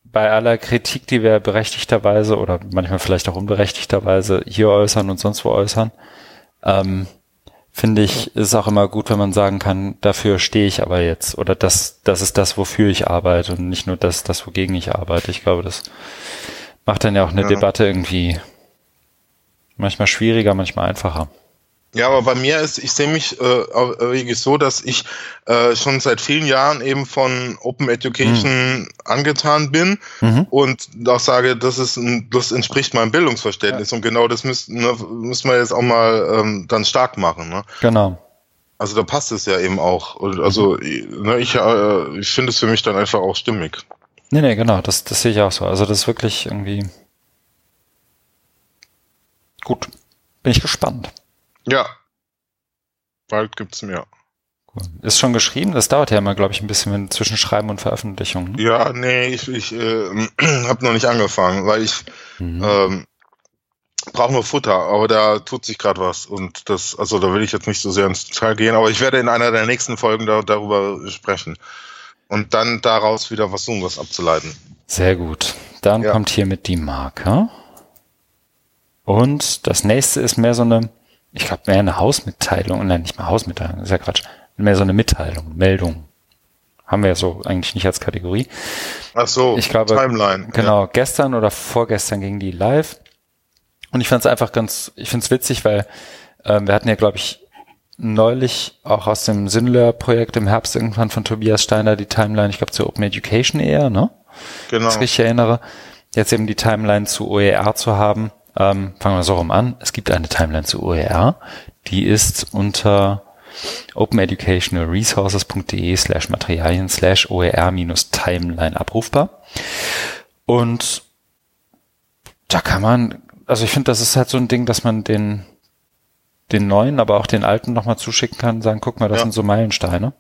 A: bei aller Kritik, die wir berechtigterweise oder manchmal vielleicht auch unberechtigterweise hier äußern und sonst wo äußern, ähm, finde ich, ist auch immer gut, wenn man sagen kann, dafür stehe ich aber jetzt oder das, das ist das, wofür ich arbeite und nicht nur das, das, wogegen ich arbeite. Ich glaube, das macht dann ja auch eine ja. Debatte irgendwie manchmal schwieriger, manchmal einfacher.
B: Ja, aber bei mir ist, ich sehe mich äh, so, dass ich äh, schon seit vielen Jahren eben von Open Education mhm. angetan bin mhm. und auch sage, das ist ein, das entspricht meinem Bildungsverständnis ja. und genau das müssen, ne, müssen wir jetzt auch mal ähm, dann stark machen. Ne?
A: Genau.
B: Also da passt es ja eben auch. Und also ne, ich, äh, ich finde es für mich dann einfach auch stimmig.
A: Nee, nee, genau, das, das sehe ich auch so. Also das ist wirklich irgendwie gut. Bin ich gespannt.
B: Ja. Bald gibt's mehr.
A: Ist schon geschrieben? Das dauert ja immer, glaube ich, ein bisschen zwischen Schreiben und Veröffentlichung.
B: Ne? Ja, nee, ich, ich äh, [CLEARS THROAT] habe noch nicht angefangen, weil ich mhm. ähm, brauche nur Futter, aber da tut sich gerade was und das, also da will ich jetzt nicht so sehr ins Detail gehen, aber ich werde in einer der nächsten Folgen da, darüber sprechen und dann daraus wieder versuchen, was abzuleiten.
A: Sehr gut. Dann ja. kommt hier mit die Marke und das nächste ist mehr so eine ich glaube, mehr eine Hausmitteilung, nein, nicht mal Hausmitteilung, ist ja Quatsch, mehr so eine Mitteilung, Meldung. Haben wir ja so eigentlich nicht als Kategorie.
B: Ach so,
A: ich glaube, Timeline. Genau, ja. gestern oder vorgestern ging die live. Und ich fand es einfach ganz, ich finde es witzig, weil ähm, wir hatten ja, glaube ich, neulich auch aus dem Sinler-Projekt im Herbst irgendwann von Tobias Steiner die Timeline, ich glaube zu Open Education eher, ne? Genau. Wenn ich erinnere. Jetzt eben die Timeline zu OER zu haben ähm, fangen wir so rum an. Es gibt eine Timeline zu OER. Die ist unter openeducationalresources.de slash Materialien slash OER minus Timeline abrufbar. Und da kann man, also ich finde, das ist halt so ein Ding, dass man den, den neuen, aber auch den alten nochmal zuschicken kann, sagen, guck mal, das ja. sind so Meilensteine.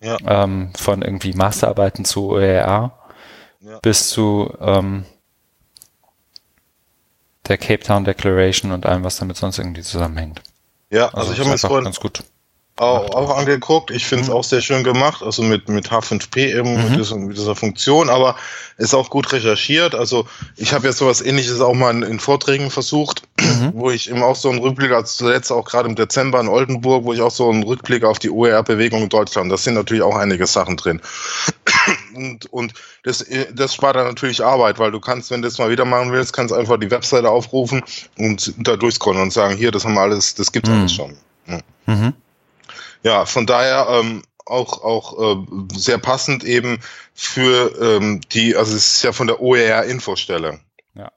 A: Ja. Ähm, von irgendwie Masterarbeiten zu OER ja. bis zu ähm, der Cape Town Declaration und allem, was damit sonst irgendwie zusammenhängt.
B: Ja, also, also ich habe mir vorhin ganz gut auch, auch angeguckt. Ich finde es mhm. auch sehr schön gemacht, also mit, mit H5P eben, mhm. mit, dieser, mit, dieser, Funktion, aber ist auch gut recherchiert. Also ich habe jetzt sowas ähnliches auch mal in, in Vorträgen versucht, mhm. wo ich eben auch so einen Rückblick, als zuletzt auch gerade im Dezember in Oldenburg, wo ich auch so einen Rückblick auf die OER-Bewegung in Deutschland, das sind natürlich auch einige Sachen drin. und, und das, das spart dann natürlich Arbeit, weil du kannst, wenn du das mal wieder machen willst, kannst einfach die Webseite aufrufen und da durchscrollen und sagen, hier, das haben wir alles, das gibt mhm. alles schon. Ja. Ja, von daher ähm, auch, auch äh, sehr passend eben für ähm, die, also es ist ja von der OER-Infostelle ja.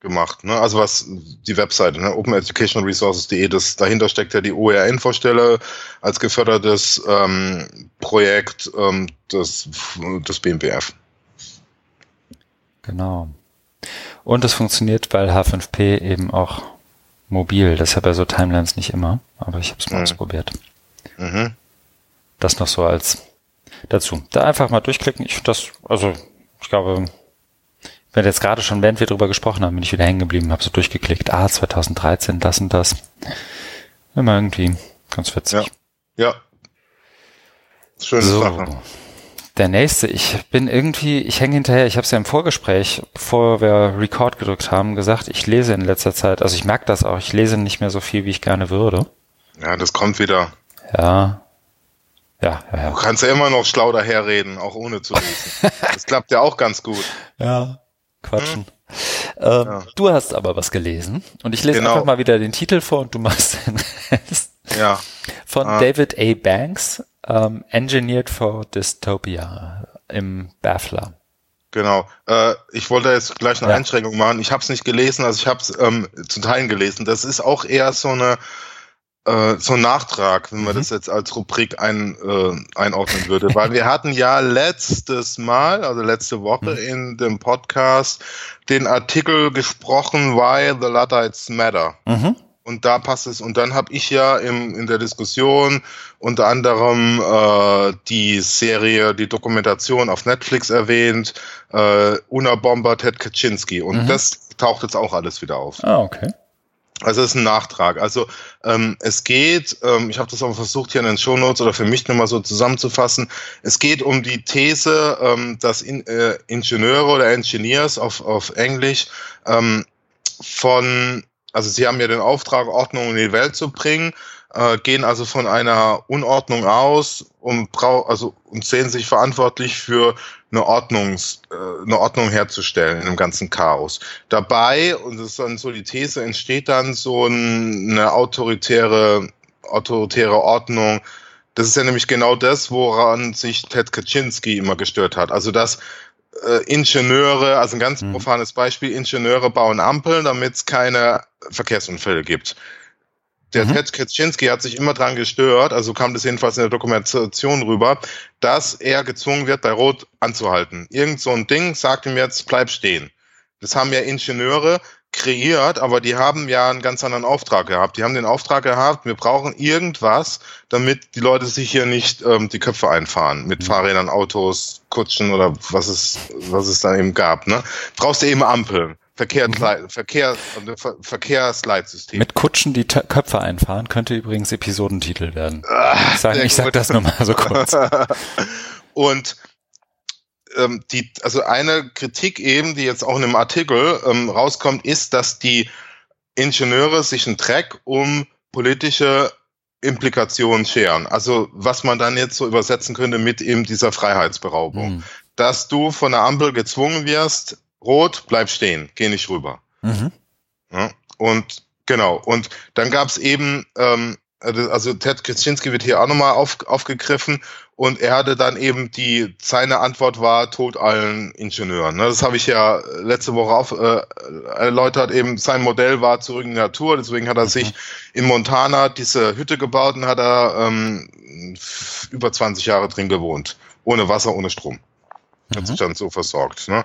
B: gemacht, ne? Also was die Webseite, ne? openeducationalresources.de, das dahinter steckt ja die OER-Infostelle als gefördertes ähm, Projekt ähm, des, des BMBF.
A: Genau. Und es funktioniert, weil H5P eben auch mobil, das ist ja so Timelines nicht immer, aber ich habe es mal mhm. ausprobiert. Mhm. Das noch so als dazu. Da einfach mal durchklicken. Ich finde das, also ich glaube, wenn jetzt gerade schon, während wir drüber gesprochen haben, bin ich wieder hängen geblieben, habe so durchgeklickt. Ah, 2013, das und das. Immer irgendwie ganz witzig.
B: Ja. ja.
A: Schöne so. Sache. Der nächste, ich bin irgendwie, ich hänge hinterher, ich habe es ja im Vorgespräch, bevor wir Record gedrückt haben, gesagt, ich lese in letzter Zeit, also ich merke das auch, ich lese nicht mehr so viel, wie ich gerne würde.
B: Ja, das kommt wieder.
A: Ja. Ja, ja, ja.
B: Du kannst ja immer noch schlau daherreden, auch ohne zu lesen. [LAUGHS] das klappt ja auch ganz gut.
A: Ja, quatschen. Hm? Ähm, ja. Du hast aber was gelesen und ich lese genau. einfach mal wieder den Titel vor und du machst [LAUGHS] den Rest.
B: Ja.
A: Von ah. David A. Banks, um, Engineered for Dystopia im Baffler.
B: Genau. Äh, ich wollte jetzt gleich eine ja. Einschränkung machen. Ich habe es nicht gelesen, also ich habe es ähm, zu Teilen gelesen. Das ist auch eher so eine äh, so ein Nachtrag, wenn man mhm. das jetzt als Rubrik ein, äh, einordnen würde. Weil wir hatten ja letztes Mal, also letzte Woche mhm. in dem Podcast den Artikel gesprochen, Why the Luddites Matter. Mhm. Und da passt es. Und dann habe ich ja im, in der Diskussion unter anderem äh, die Serie, die Dokumentation auf Netflix erwähnt, äh, Una Bomber, Ted Kaczynski. Und mhm. das taucht jetzt auch alles wieder auf.
A: Ah, okay.
B: Also es ist ein Nachtrag. Also ähm, es geht, ähm, ich habe das auch versucht hier in den Shownotes oder für mich nochmal so zusammenzufassen, es geht um die These, ähm, dass in, äh, Ingenieure oder Engineers auf, auf Englisch ähm, von also sie haben ja den Auftrag, Ordnung in die Welt zu bringen, äh, gehen also von einer Unordnung aus und, brau also, und sehen sich verantwortlich für eine, Ordnungs, äh, eine Ordnung herzustellen in dem ganzen Chaos. Dabei, und das ist dann so die These, entsteht dann so eine autoritäre, autoritäre Ordnung, das ist ja nämlich genau das, woran sich Ted Kaczynski immer gestört hat. Also dass äh, Ingenieure, also ein ganz mhm. profanes Beispiel, Ingenieure bauen Ampeln, damit es keine Verkehrsunfälle gibt. Der mhm. Ted Kaczynski hat sich immer dran gestört, also kam das jedenfalls in der Dokumentation rüber, dass er gezwungen wird, bei Rot anzuhalten. Irgend so ein Ding sagt ihm jetzt, bleib stehen. Das haben ja Ingenieure kreiert, aber die haben ja einen ganz anderen Auftrag gehabt. Die haben den Auftrag gehabt, wir brauchen irgendwas, damit die Leute sich hier nicht ähm, die Köpfe einfahren mit mhm. Fahrrädern, Autos, Kutschen oder was es, was es dann eben gab. Ne? Brauchst du eben Ampeln. Verkehr, mhm. Verkehr, Ver Verkehrsleitsystem.
A: Mit Kutschen die T Köpfe einfahren könnte übrigens Episodentitel werden. Ah, ich sage sag das nur mal so kurz. [LAUGHS]
B: Und ähm, die, also eine Kritik eben, die jetzt auch in einem Artikel ähm, rauskommt, ist, dass die Ingenieure sich einen Dreck um politische Implikationen scheren. Also was man dann jetzt so übersetzen könnte mit eben dieser Freiheitsberaubung. Mhm. Dass du von der Ampel gezwungen wirst, rot, bleib stehen, geh nicht rüber. Mhm. Ja, und genau, und dann gab es eben ähm, also, also Ted Kaczynski wird hier auch nochmal auf, aufgegriffen und er hatte dann eben die, seine Antwort war Tod allen Ingenieuren. Ne? Das habe ich ja letzte Woche auf, äh, erläutert, eben sein Modell war zurück in die Natur, deswegen hat er sich in Montana diese Hütte gebaut und hat er ähm, über 20 Jahre drin gewohnt. Ohne Wasser, ohne Strom. Hat mhm. sich dann so versorgt. Ne?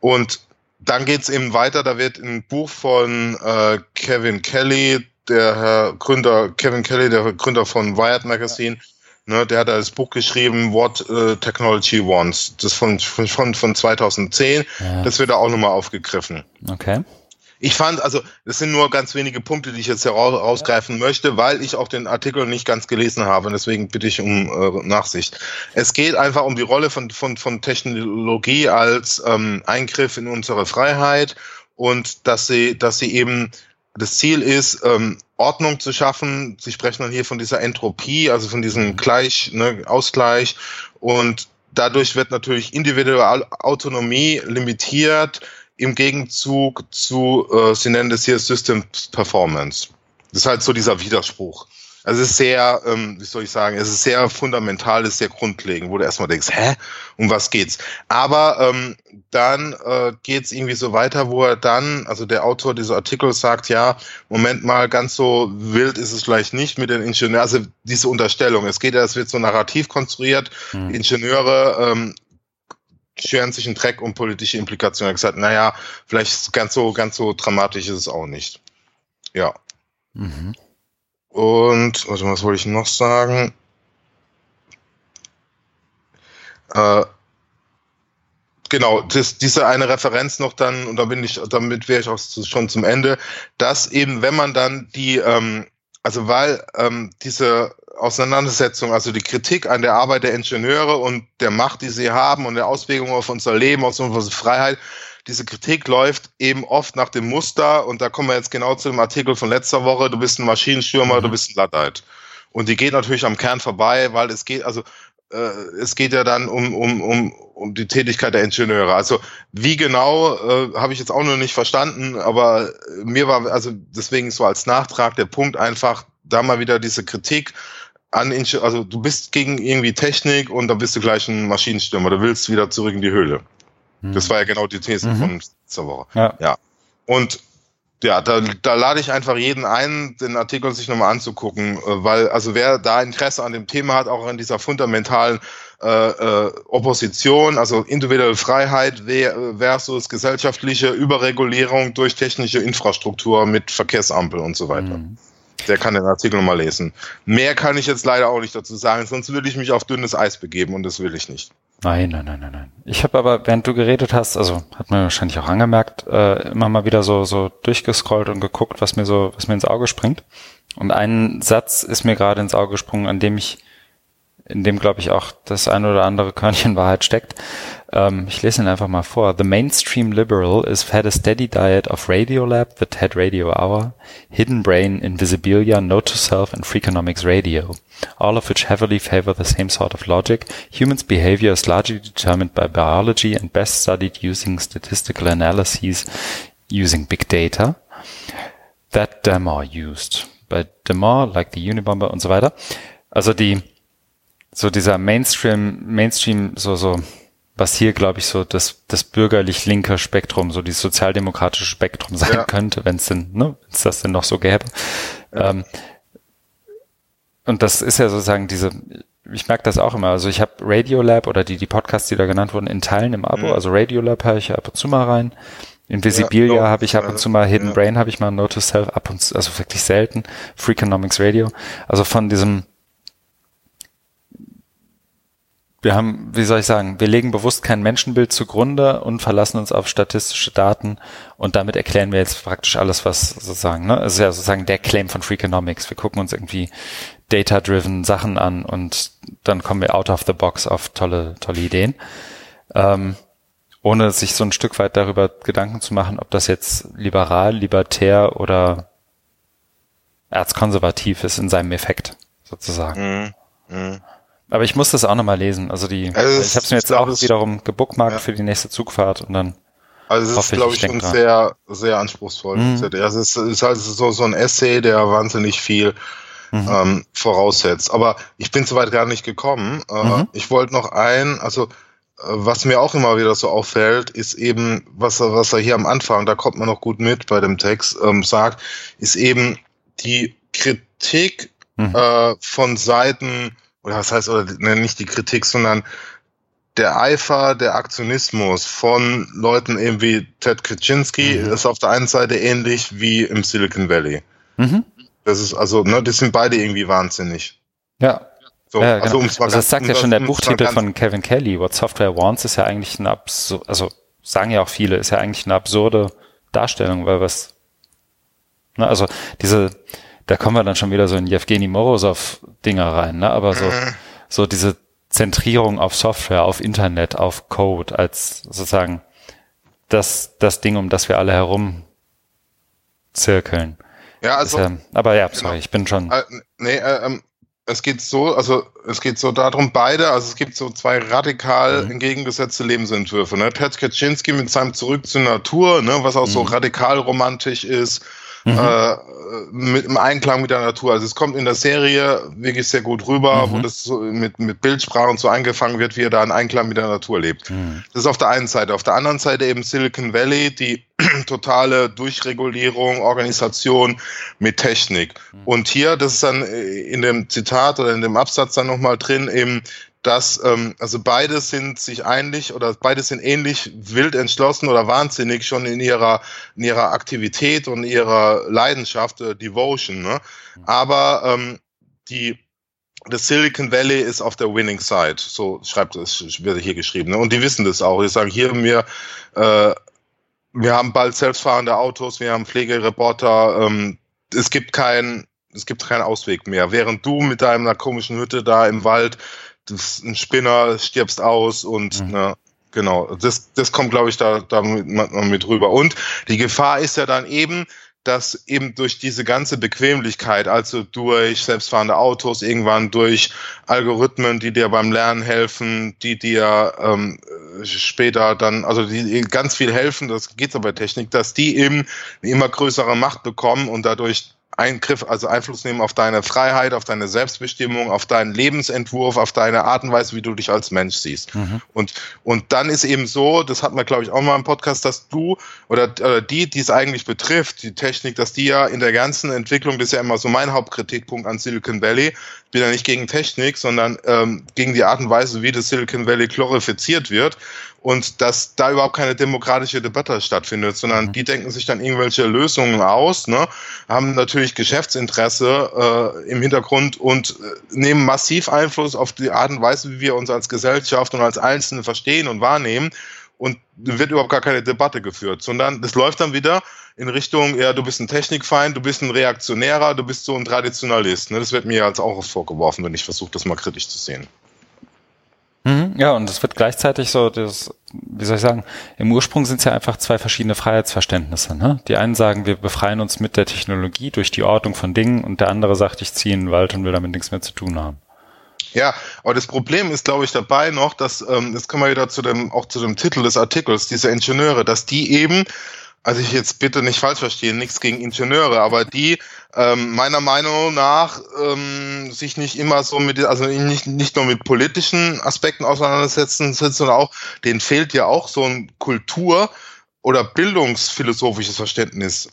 B: Und dann geht's eben weiter, da wird ein Buch von äh, Kevin Kelly, der Herr Gründer, Kevin Kelly, der Gründer von Wired Magazine, ne, der hat das Buch geschrieben, What uh, Technology Wants. Das von, von, von 2010. Ja. Das wird da auch nochmal aufgegriffen.
A: Okay.
B: Ich fand, also, das sind nur ganz wenige Punkte, die ich jetzt herausgreifen ja. möchte, weil ich auch den Artikel nicht ganz gelesen habe. Und deswegen bitte ich um äh, Nachsicht. Es geht einfach um die Rolle von, von, von Technologie als ähm, Eingriff in unsere Freiheit und dass sie, dass sie eben das Ziel ist, ähm, Ordnung zu schaffen. Sie sprechen dann hier von dieser Entropie, also von diesem. Gleich, ne, Ausgleich. Und dadurch wird natürlich individuelle Autonomie limitiert im Gegenzug zu, äh, Sie nennen das hier System Performance. Das ist halt so dieser Widerspruch. Also es ist sehr, ähm, wie soll ich sagen, es ist sehr fundamental, es ist sehr grundlegend, wo du erstmal denkst, hä, um was geht's? Aber ähm, dann äh, geht's irgendwie so weiter, wo er dann, also der Autor dieses Artikels sagt, ja, Moment mal, ganz so wild ist es vielleicht nicht mit den Ingenieuren, also diese Unterstellung. Es geht ja, es wird so narrativ konstruiert, mhm. Ingenieure ähm, scheren sich einen Dreck um politische Implikationen. Er hat gesagt, naja, vielleicht ganz so, ganz so dramatisch ist es auch nicht. Ja. Mhm. Und, warte, was wollte ich noch sagen? Äh, genau, das, diese eine Referenz noch dann, und da bin ich, damit wäre ich auch schon zum Ende, dass eben, wenn man dann die, ähm, also weil ähm, diese Auseinandersetzung, also die Kritik an der Arbeit der Ingenieure und der Macht, die sie haben und der Auswirkungen auf unser Leben, auf unsere Freiheit, diese Kritik läuft eben oft nach dem Muster, und da kommen wir jetzt genau zu dem Artikel von letzter Woche, du bist ein Maschinenstürmer, mhm. du bist ein Luddite. Und die geht natürlich am Kern vorbei, weil es geht, also äh, es geht ja dann um, um, um, um die Tätigkeit der Ingenieure. Also wie genau, äh, habe ich jetzt auch noch nicht verstanden, aber mir war, also deswegen so als Nachtrag der Punkt einfach, da mal wieder diese Kritik an, also du bist gegen irgendwie Technik und dann bist du gleich ein Maschinenstürmer, du willst wieder zurück in die Höhle. Mhm. Das war ja genau die These mhm. von letzter Woche. Ja. ja. Und ja, da, da lade ich einfach jeden ein, den Artikel sich nochmal anzugucken, äh, weil also wer da Interesse an dem Thema hat, auch an dieser fundamentalen äh, äh, Opposition, also individuelle Freiheit versus gesellschaftliche Überregulierung durch technische Infrastruktur mit Verkehrsampel und so weiter. Mhm. Der kann den Artikel nochmal lesen. Mehr kann ich jetzt leider auch nicht dazu sagen, sonst würde ich mich auf dünnes Eis begeben und das will ich nicht.
A: Nein, nein, nein, nein, nein. Ich habe aber, während du geredet hast, also hat man wahrscheinlich auch angemerkt, äh, immer mal wieder so so durchgescrollt und geguckt, was mir so, was mir ins Auge springt. Und ein Satz ist mir gerade ins Auge gesprungen, an dem ich in dem, glaube ich, auch das ein oder andere Körnchen Wahrheit steckt. Ähm, ich lese ihn einfach mal vor. The mainstream liberal is fed a steady diet of Radiolab, the TED Radio Hour, Hidden Brain, Invisibilia, Note to Self, and Freakonomics Radio, all of which heavily favor the same sort of logic. Humans' behavior is largely determined by biology and best studied using statistical analyses using big data that are used. By are, like the Unibomber und so weiter. Also die so dieser Mainstream, Mainstream, so, so, was hier, glaube ich, so das, das bürgerlich-linke Spektrum, so dieses sozialdemokratische Spektrum sein ja. könnte, wenn es denn, ne, wenn es das denn noch so gäbe. Ja. Ähm, und das ist ja sozusagen diese, ich merke das auch immer. Also ich habe Radiolab oder die, die Podcasts, die da genannt wurden, in Teilen im Abo. Mhm. Also Radiolab höre ich ab und zu mal rein. Invisibilia ja, habe ich ab und zu mal, Hidden ja. Brain habe ich mal, Notice Self ab und zu, also wirklich selten. Freakonomics Radio. Also von diesem wir haben, wie soll ich sagen, wir legen bewusst kein Menschenbild zugrunde und verlassen uns auf statistische Daten und damit erklären wir jetzt praktisch alles, was sozusagen, ne, ist ja sozusagen der Claim von Freakonomics. Wir gucken uns irgendwie data-driven Sachen an und dann kommen wir out of the box auf tolle, tolle Ideen. Ähm, ohne sich so ein Stück weit darüber Gedanken zu machen, ob das jetzt liberal, libertär oder erzkonservativ ist in seinem Effekt, sozusagen. Mhm. Mhm. Aber ich muss das auch nochmal lesen. Also die, also ich habe es mir jetzt auch wiederum gebookmarkt ja. für die nächste Zugfahrt und dann.
B: Also es ist, glaube ich, schon dran. sehr, sehr anspruchsvoll. Mhm. Also es ist halt so, so ein Essay, der wahnsinnig viel mhm. ähm, voraussetzt. Aber ich bin soweit gar nicht gekommen. Äh, mhm. Ich wollte noch ein, also äh, was mir auch immer wieder so auffällt, ist eben, was er, was er hier am Anfang, da kommt man noch gut mit bei dem Text, ähm, sagt, ist eben die Kritik mhm. äh, von Seiten oder was heißt, oder ne, nicht die Kritik, sondern der Eifer, der Aktionismus von Leuten eben wie Ted Kaczynski mhm. ist auf der einen Seite ähnlich wie im Silicon Valley. Mhm. Das ist also, ne, das sind beide irgendwie wahnsinnig.
A: Ja. So, ja, also, genau. also, also das sagt ja schon der Buchtitel von Kevin Kelly, What Software Wants, ist ja eigentlich eine absurde, also sagen ja auch viele, ist ja eigentlich eine absurde Darstellung, weil was, ne, also diese, da kommen wir dann schon wieder so in Jewgeni Morozov-Dinger rein, ne? Aber so, mhm. so diese Zentrierung auf Software, auf Internet, auf Code als sozusagen das, das Ding, um das wir alle herum zirkeln.
B: Ja, also.
A: Ja, aber ja, sorry, genau. ich bin schon. Äh,
B: nee, äh, ähm, es geht so, also es geht so darum, beide, also es gibt so zwei radikal mhm. entgegengesetzte Lebensentwürfe. Ne? Pat Kaczynski mit seinem Zurück zur Natur, ne, was auch mhm. so radikal romantisch ist, mhm. äh, mit im Einklang mit der Natur. Also es kommt in der Serie wirklich sehr gut rüber, mhm. wo das so mit, mit Bildsprache und so eingefangen wird, wie er da in Einklang mit der Natur lebt. Mhm. Das ist auf der einen Seite. Auf der anderen Seite eben Silicon Valley, die [CLEARS THROAT] totale Durchregulierung, Organisation mit Technik. Mhm. Und hier, das ist dann in dem Zitat oder in dem Absatz dann nochmal drin, eben dass ähm, also beide sind sich einig oder beide sind ähnlich wild entschlossen oder wahnsinnig schon in ihrer in ihrer Aktivität und ihrer Leidenschaft äh, Devotion. Ne? Aber ähm, die das Silicon Valley ist auf der winning side, so schreibt es, wird hier geschrieben. Ne? Und die wissen das auch. Die sagen, hier wir, äh, wir haben bald selbstfahrende Autos, wir haben Pflegereporter, ähm, es gibt kein, es gibt keinen Ausweg mehr. Während du mit deiner komischen Hütte da im Wald, das ein Spinner, stirbst aus und mhm. ne, genau, das, das kommt, glaube ich, da, da mit, mit rüber. Und die Gefahr ist ja dann eben, dass eben durch diese ganze Bequemlichkeit, also durch selbstfahrende Autos, irgendwann durch Algorithmen, die dir beim Lernen helfen, die dir ähm, später dann, also die ganz viel helfen, das geht bei Technik, dass die eben eine immer größere Macht bekommen und dadurch Eingriff, also Einfluss nehmen auf deine Freiheit, auf deine Selbstbestimmung, auf deinen Lebensentwurf, auf deine Art und Weise, wie du dich als Mensch siehst. Mhm. Und, und dann ist eben so, das hatten wir, glaube ich, auch mal im Podcast, dass du oder äh, die, die es eigentlich betrifft, die Technik, dass die ja in der ganzen Entwicklung, das ist ja immer so mein Hauptkritikpunkt an Silicon Valley, bin ja nicht gegen Technik, sondern ähm, gegen die Art und Weise, wie das Silicon Valley glorifiziert wird und dass da überhaupt keine demokratische Debatte stattfindet, sondern mhm. die denken sich dann irgendwelche Lösungen aus, ne, haben natürlich Geschäftsinteresse äh, im Hintergrund und äh, nehmen massiv Einfluss auf die Art und Weise, wie wir uns als Gesellschaft und als Einzelne verstehen und wahrnehmen und wird überhaupt gar keine Debatte geführt, sondern das läuft dann wieder in Richtung, ja, du bist ein Technikfeind, du bist ein Reaktionärer, du bist so ein Traditionalist. Ne? Das wird mir als auch vorgeworfen, wenn ich versuche, das mal kritisch zu sehen.
A: Mhm, ja, und es wird gleichzeitig so, das, wie soll ich sagen, im Ursprung sind es ja einfach zwei verschiedene Freiheitsverständnisse. Ne? Die einen sagen, wir befreien uns mit der Technologie durch die Ordnung von Dingen und der andere sagt, ich ziehe in den Wald und will damit nichts mehr zu tun haben.
B: Ja, aber das Problem ist, glaube ich, dabei noch, dass, ähm, das kommen wir wieder zu dem, auch zu dem Titel des Artikels, diese Ingenieure, dass die eben also ich jetzt bitte nicht falsch verstehen, nichts gegen Ingenieure, aber die ähm, meiner Meinung nach ähm, sich nicht immer so mit, also nicht, nicht nur mit politischen Aspekten auseinandersetzen, sondern auch, denen fehlt ja auch so ein Kultur- oder bildungsphilosophisches Verständnis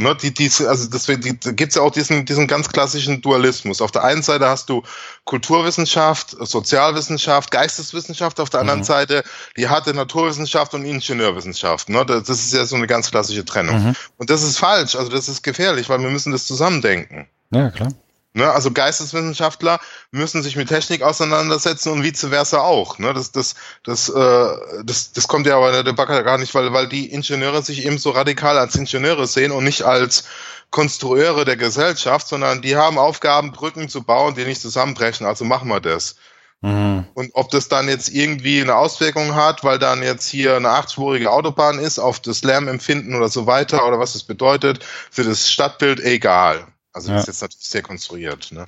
B: Ne, die, die, also deswegen die, da gibt's ja auch diesen, diesen ganz klassischen Dualismus. Auf der einen Seite hast du Kulturwissenschaft, Sozialwissenschaft, Geisteswissenschaft, auf der anderen mhm. Seite die harte Naturwissenschaft und Ingenieurwissenschaft. Ne? Das ist ja so eine ganz klassische Trennung. Mhm. Und das ist falsch, also das ist gefährlich, weil wir müssen das zusammendenken.
A: Ja, klar.
B: Ne, also Geisteswissenschaftler müssen sich mit Technik auseinandersetzen und vice versa auch. Ne? Das, das, das, äh, das, das kommt ja aber in der Debatte gar nicht, weil, weil die Ingenieure sich eben so radikal als Ingenieure sehen und nicht als Konstrueure der Gesellschaft, sondern die haben Aufgaben, Brücken zu bauen, die nicht zusammenbrechen. Also machen wir das. Mhm. Und ob das dann jetzt irgendwie eine Auswirkung hat, weil dann jetzt hier eine achtspurige Autobahn ist, auf das Lärmempfinden oder so weiter oder was das bedeutet für das Stadtbild, egal. Also das ist jetzt natürlich sehr konstruiert. Ne?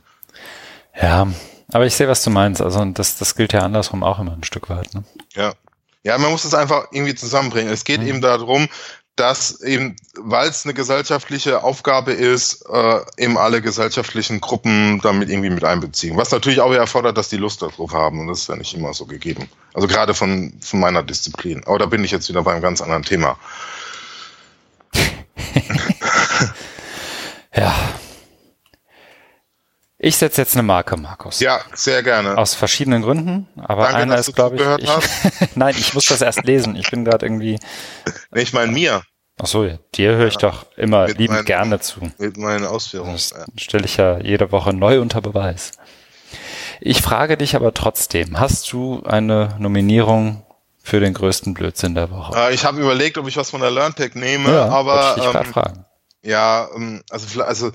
A: Ja, aber ich sehe, was du meinst. Also das, das gilt ja andersrum auch immer ein Stück weit. Ne?
B: Ja. Ja, man muss es einfach irgendwie zusammenbringen. Es geht mhm. eben darum, dass eben, weil es eine gesellschaftliche Aufgabe ist, äh, eben alle gesellschaftlichen Gruppen damit irgendwie mit einbeziehen. Was natürlich auch erfordert, dass die Lust darauf haben und das ist ja nicht immer so gegeben. Also gerade von, von meiner Disziplin. Aber da bin ich jetzt wieder bei einem ganz anderen Thema. [LAUGHS]
A: ja, ich setze jetzt eine Marke, Markus.
B: Ja, sehr gerne.
A: Aus verschiedenen Gründen, aber Danke, einer ist, glaube ich. ich [LAUGHS] Nein, ich muss das erst lesen. Ich bin gerade irgendwie. [LAUGHS]
B: Nee, ich meine mir.
A: Ach so, dir höre ich ja, doch immer liebend meinen, gerne [LAUGHS] zu.
B: Mit meinen Ausführungen.
A: Das stelle ich ja jede Woche neu unter Beweis. Ich frage dich aber trotzdem, hast du eine Nominierung für den größten Blödsinn der Woche?
B: Äh, ich habe überlegt, ob ich was von der LearnTech nehme, ja, aber
A: ich ähm, fragen.
B: ja, ähm, also also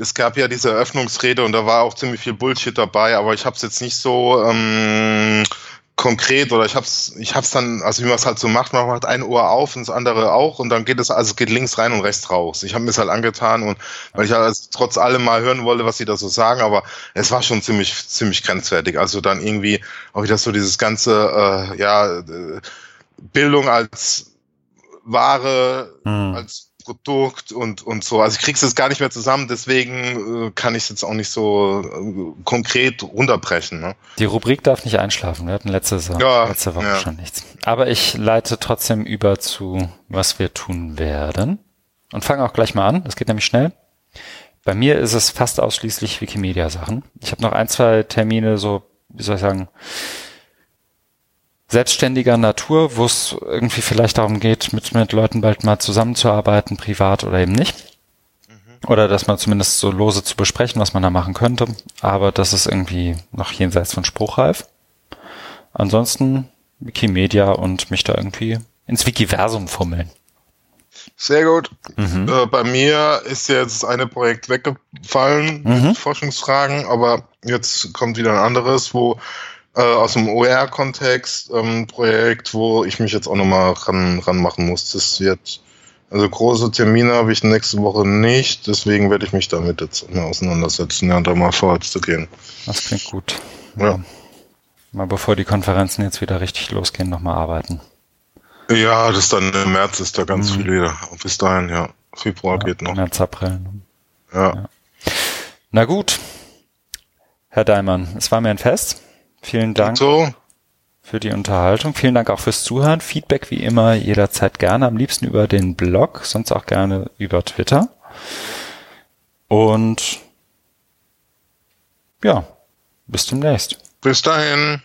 B: es gab ja diese Eröffnungsrede und da war auch ziemlich viel Bullshit dabei, aber ich habe es jetzt nicht so ähm, konkret oder ich hab's, ich hab's dann, also wie man es halt so macht, man macht ein Ohr auf und das andere auch und dann geht es, also es geht links rein und rechts raus. Ich habe mir es halt angetan und weil ich halt also trotz allem mal hören wollte, was sie da so sagen, aber es war schon ziemlich, ziemlich grenzwertig. Also dann irgendwie auch wieder so dieses ganze, äh, ja, äh, Bildung als Ware, hm. als Produkt und, und so. Also ich krieg's jetzt gar nicht mehr zusammen, deswegen äh, kann ich es jetzt auch nicht so äh, konkret runterbrechen. Ne?
A: Die Rubrik darf nicht einschlafen. Wir hatten letzte, so, ja, letzte Woche ja. schon nichts. Aber ich leite trotzdem über zu, was wir tun werden. Und fange auch gleich mal an. Das geht nämlich schnell. Bei mir ist es fast ausschließlich Wikimedia-Sachen. Ich habe noch ein, zwei Termine so wie soll ich sagen, selbstständiger Natur, wo es irgendwie vielleicht darum geht, mit, mit Leuten bald mal zusammenzuarbeiten, privat oder eben nicht. Mhm. Oder dass man zumindest so lose zu besprechen, was man da machen könnte. Aber das ist irgendwie noch jenseits von spruchreif. Ansonsten Wikimedia und mich da irgendwie ins Wikiversum fummeln.
B: Sehr gut. Mhm. Äh, bei mir ist jetzt eine Projekt weggefallen mhm. mit Forschungsfragen, aber jetzt kommt wieder ein anderes, wo äh, aus dem OER-Kontext ähm, Projekt, wo ich mich jetzt auch nochmal ran, ranmachen muss. Das wird, also große Termine habe ich nächste Woche nicht, deswegen werde ich mich damit jetzt mal auseinandersetzen, ja, da mal vorwärts zu gehen.
A: Das klingt gut. Ja. ja. Mal bevor die Konferenzen jetzt wieder richtig losgehen, nochmal arbeiten.
B: Ja, das dann im März ist da ganz mhm. viel wieder. Bis dahin, ja. Februar ja, geht noch.
A: März, April. Ja. ja. Na gut. Herr Daimann, es war mir ein Fest. Vielen Dank so. für die Unterhaltung. Vielen Dank auch fürs Zuhören. Feedback wie immer jederzeit gerne. Am liebsten über den Blog, sonst auch gerne über Twitter. Und ja, bis demnächst.
B: Bis dahin.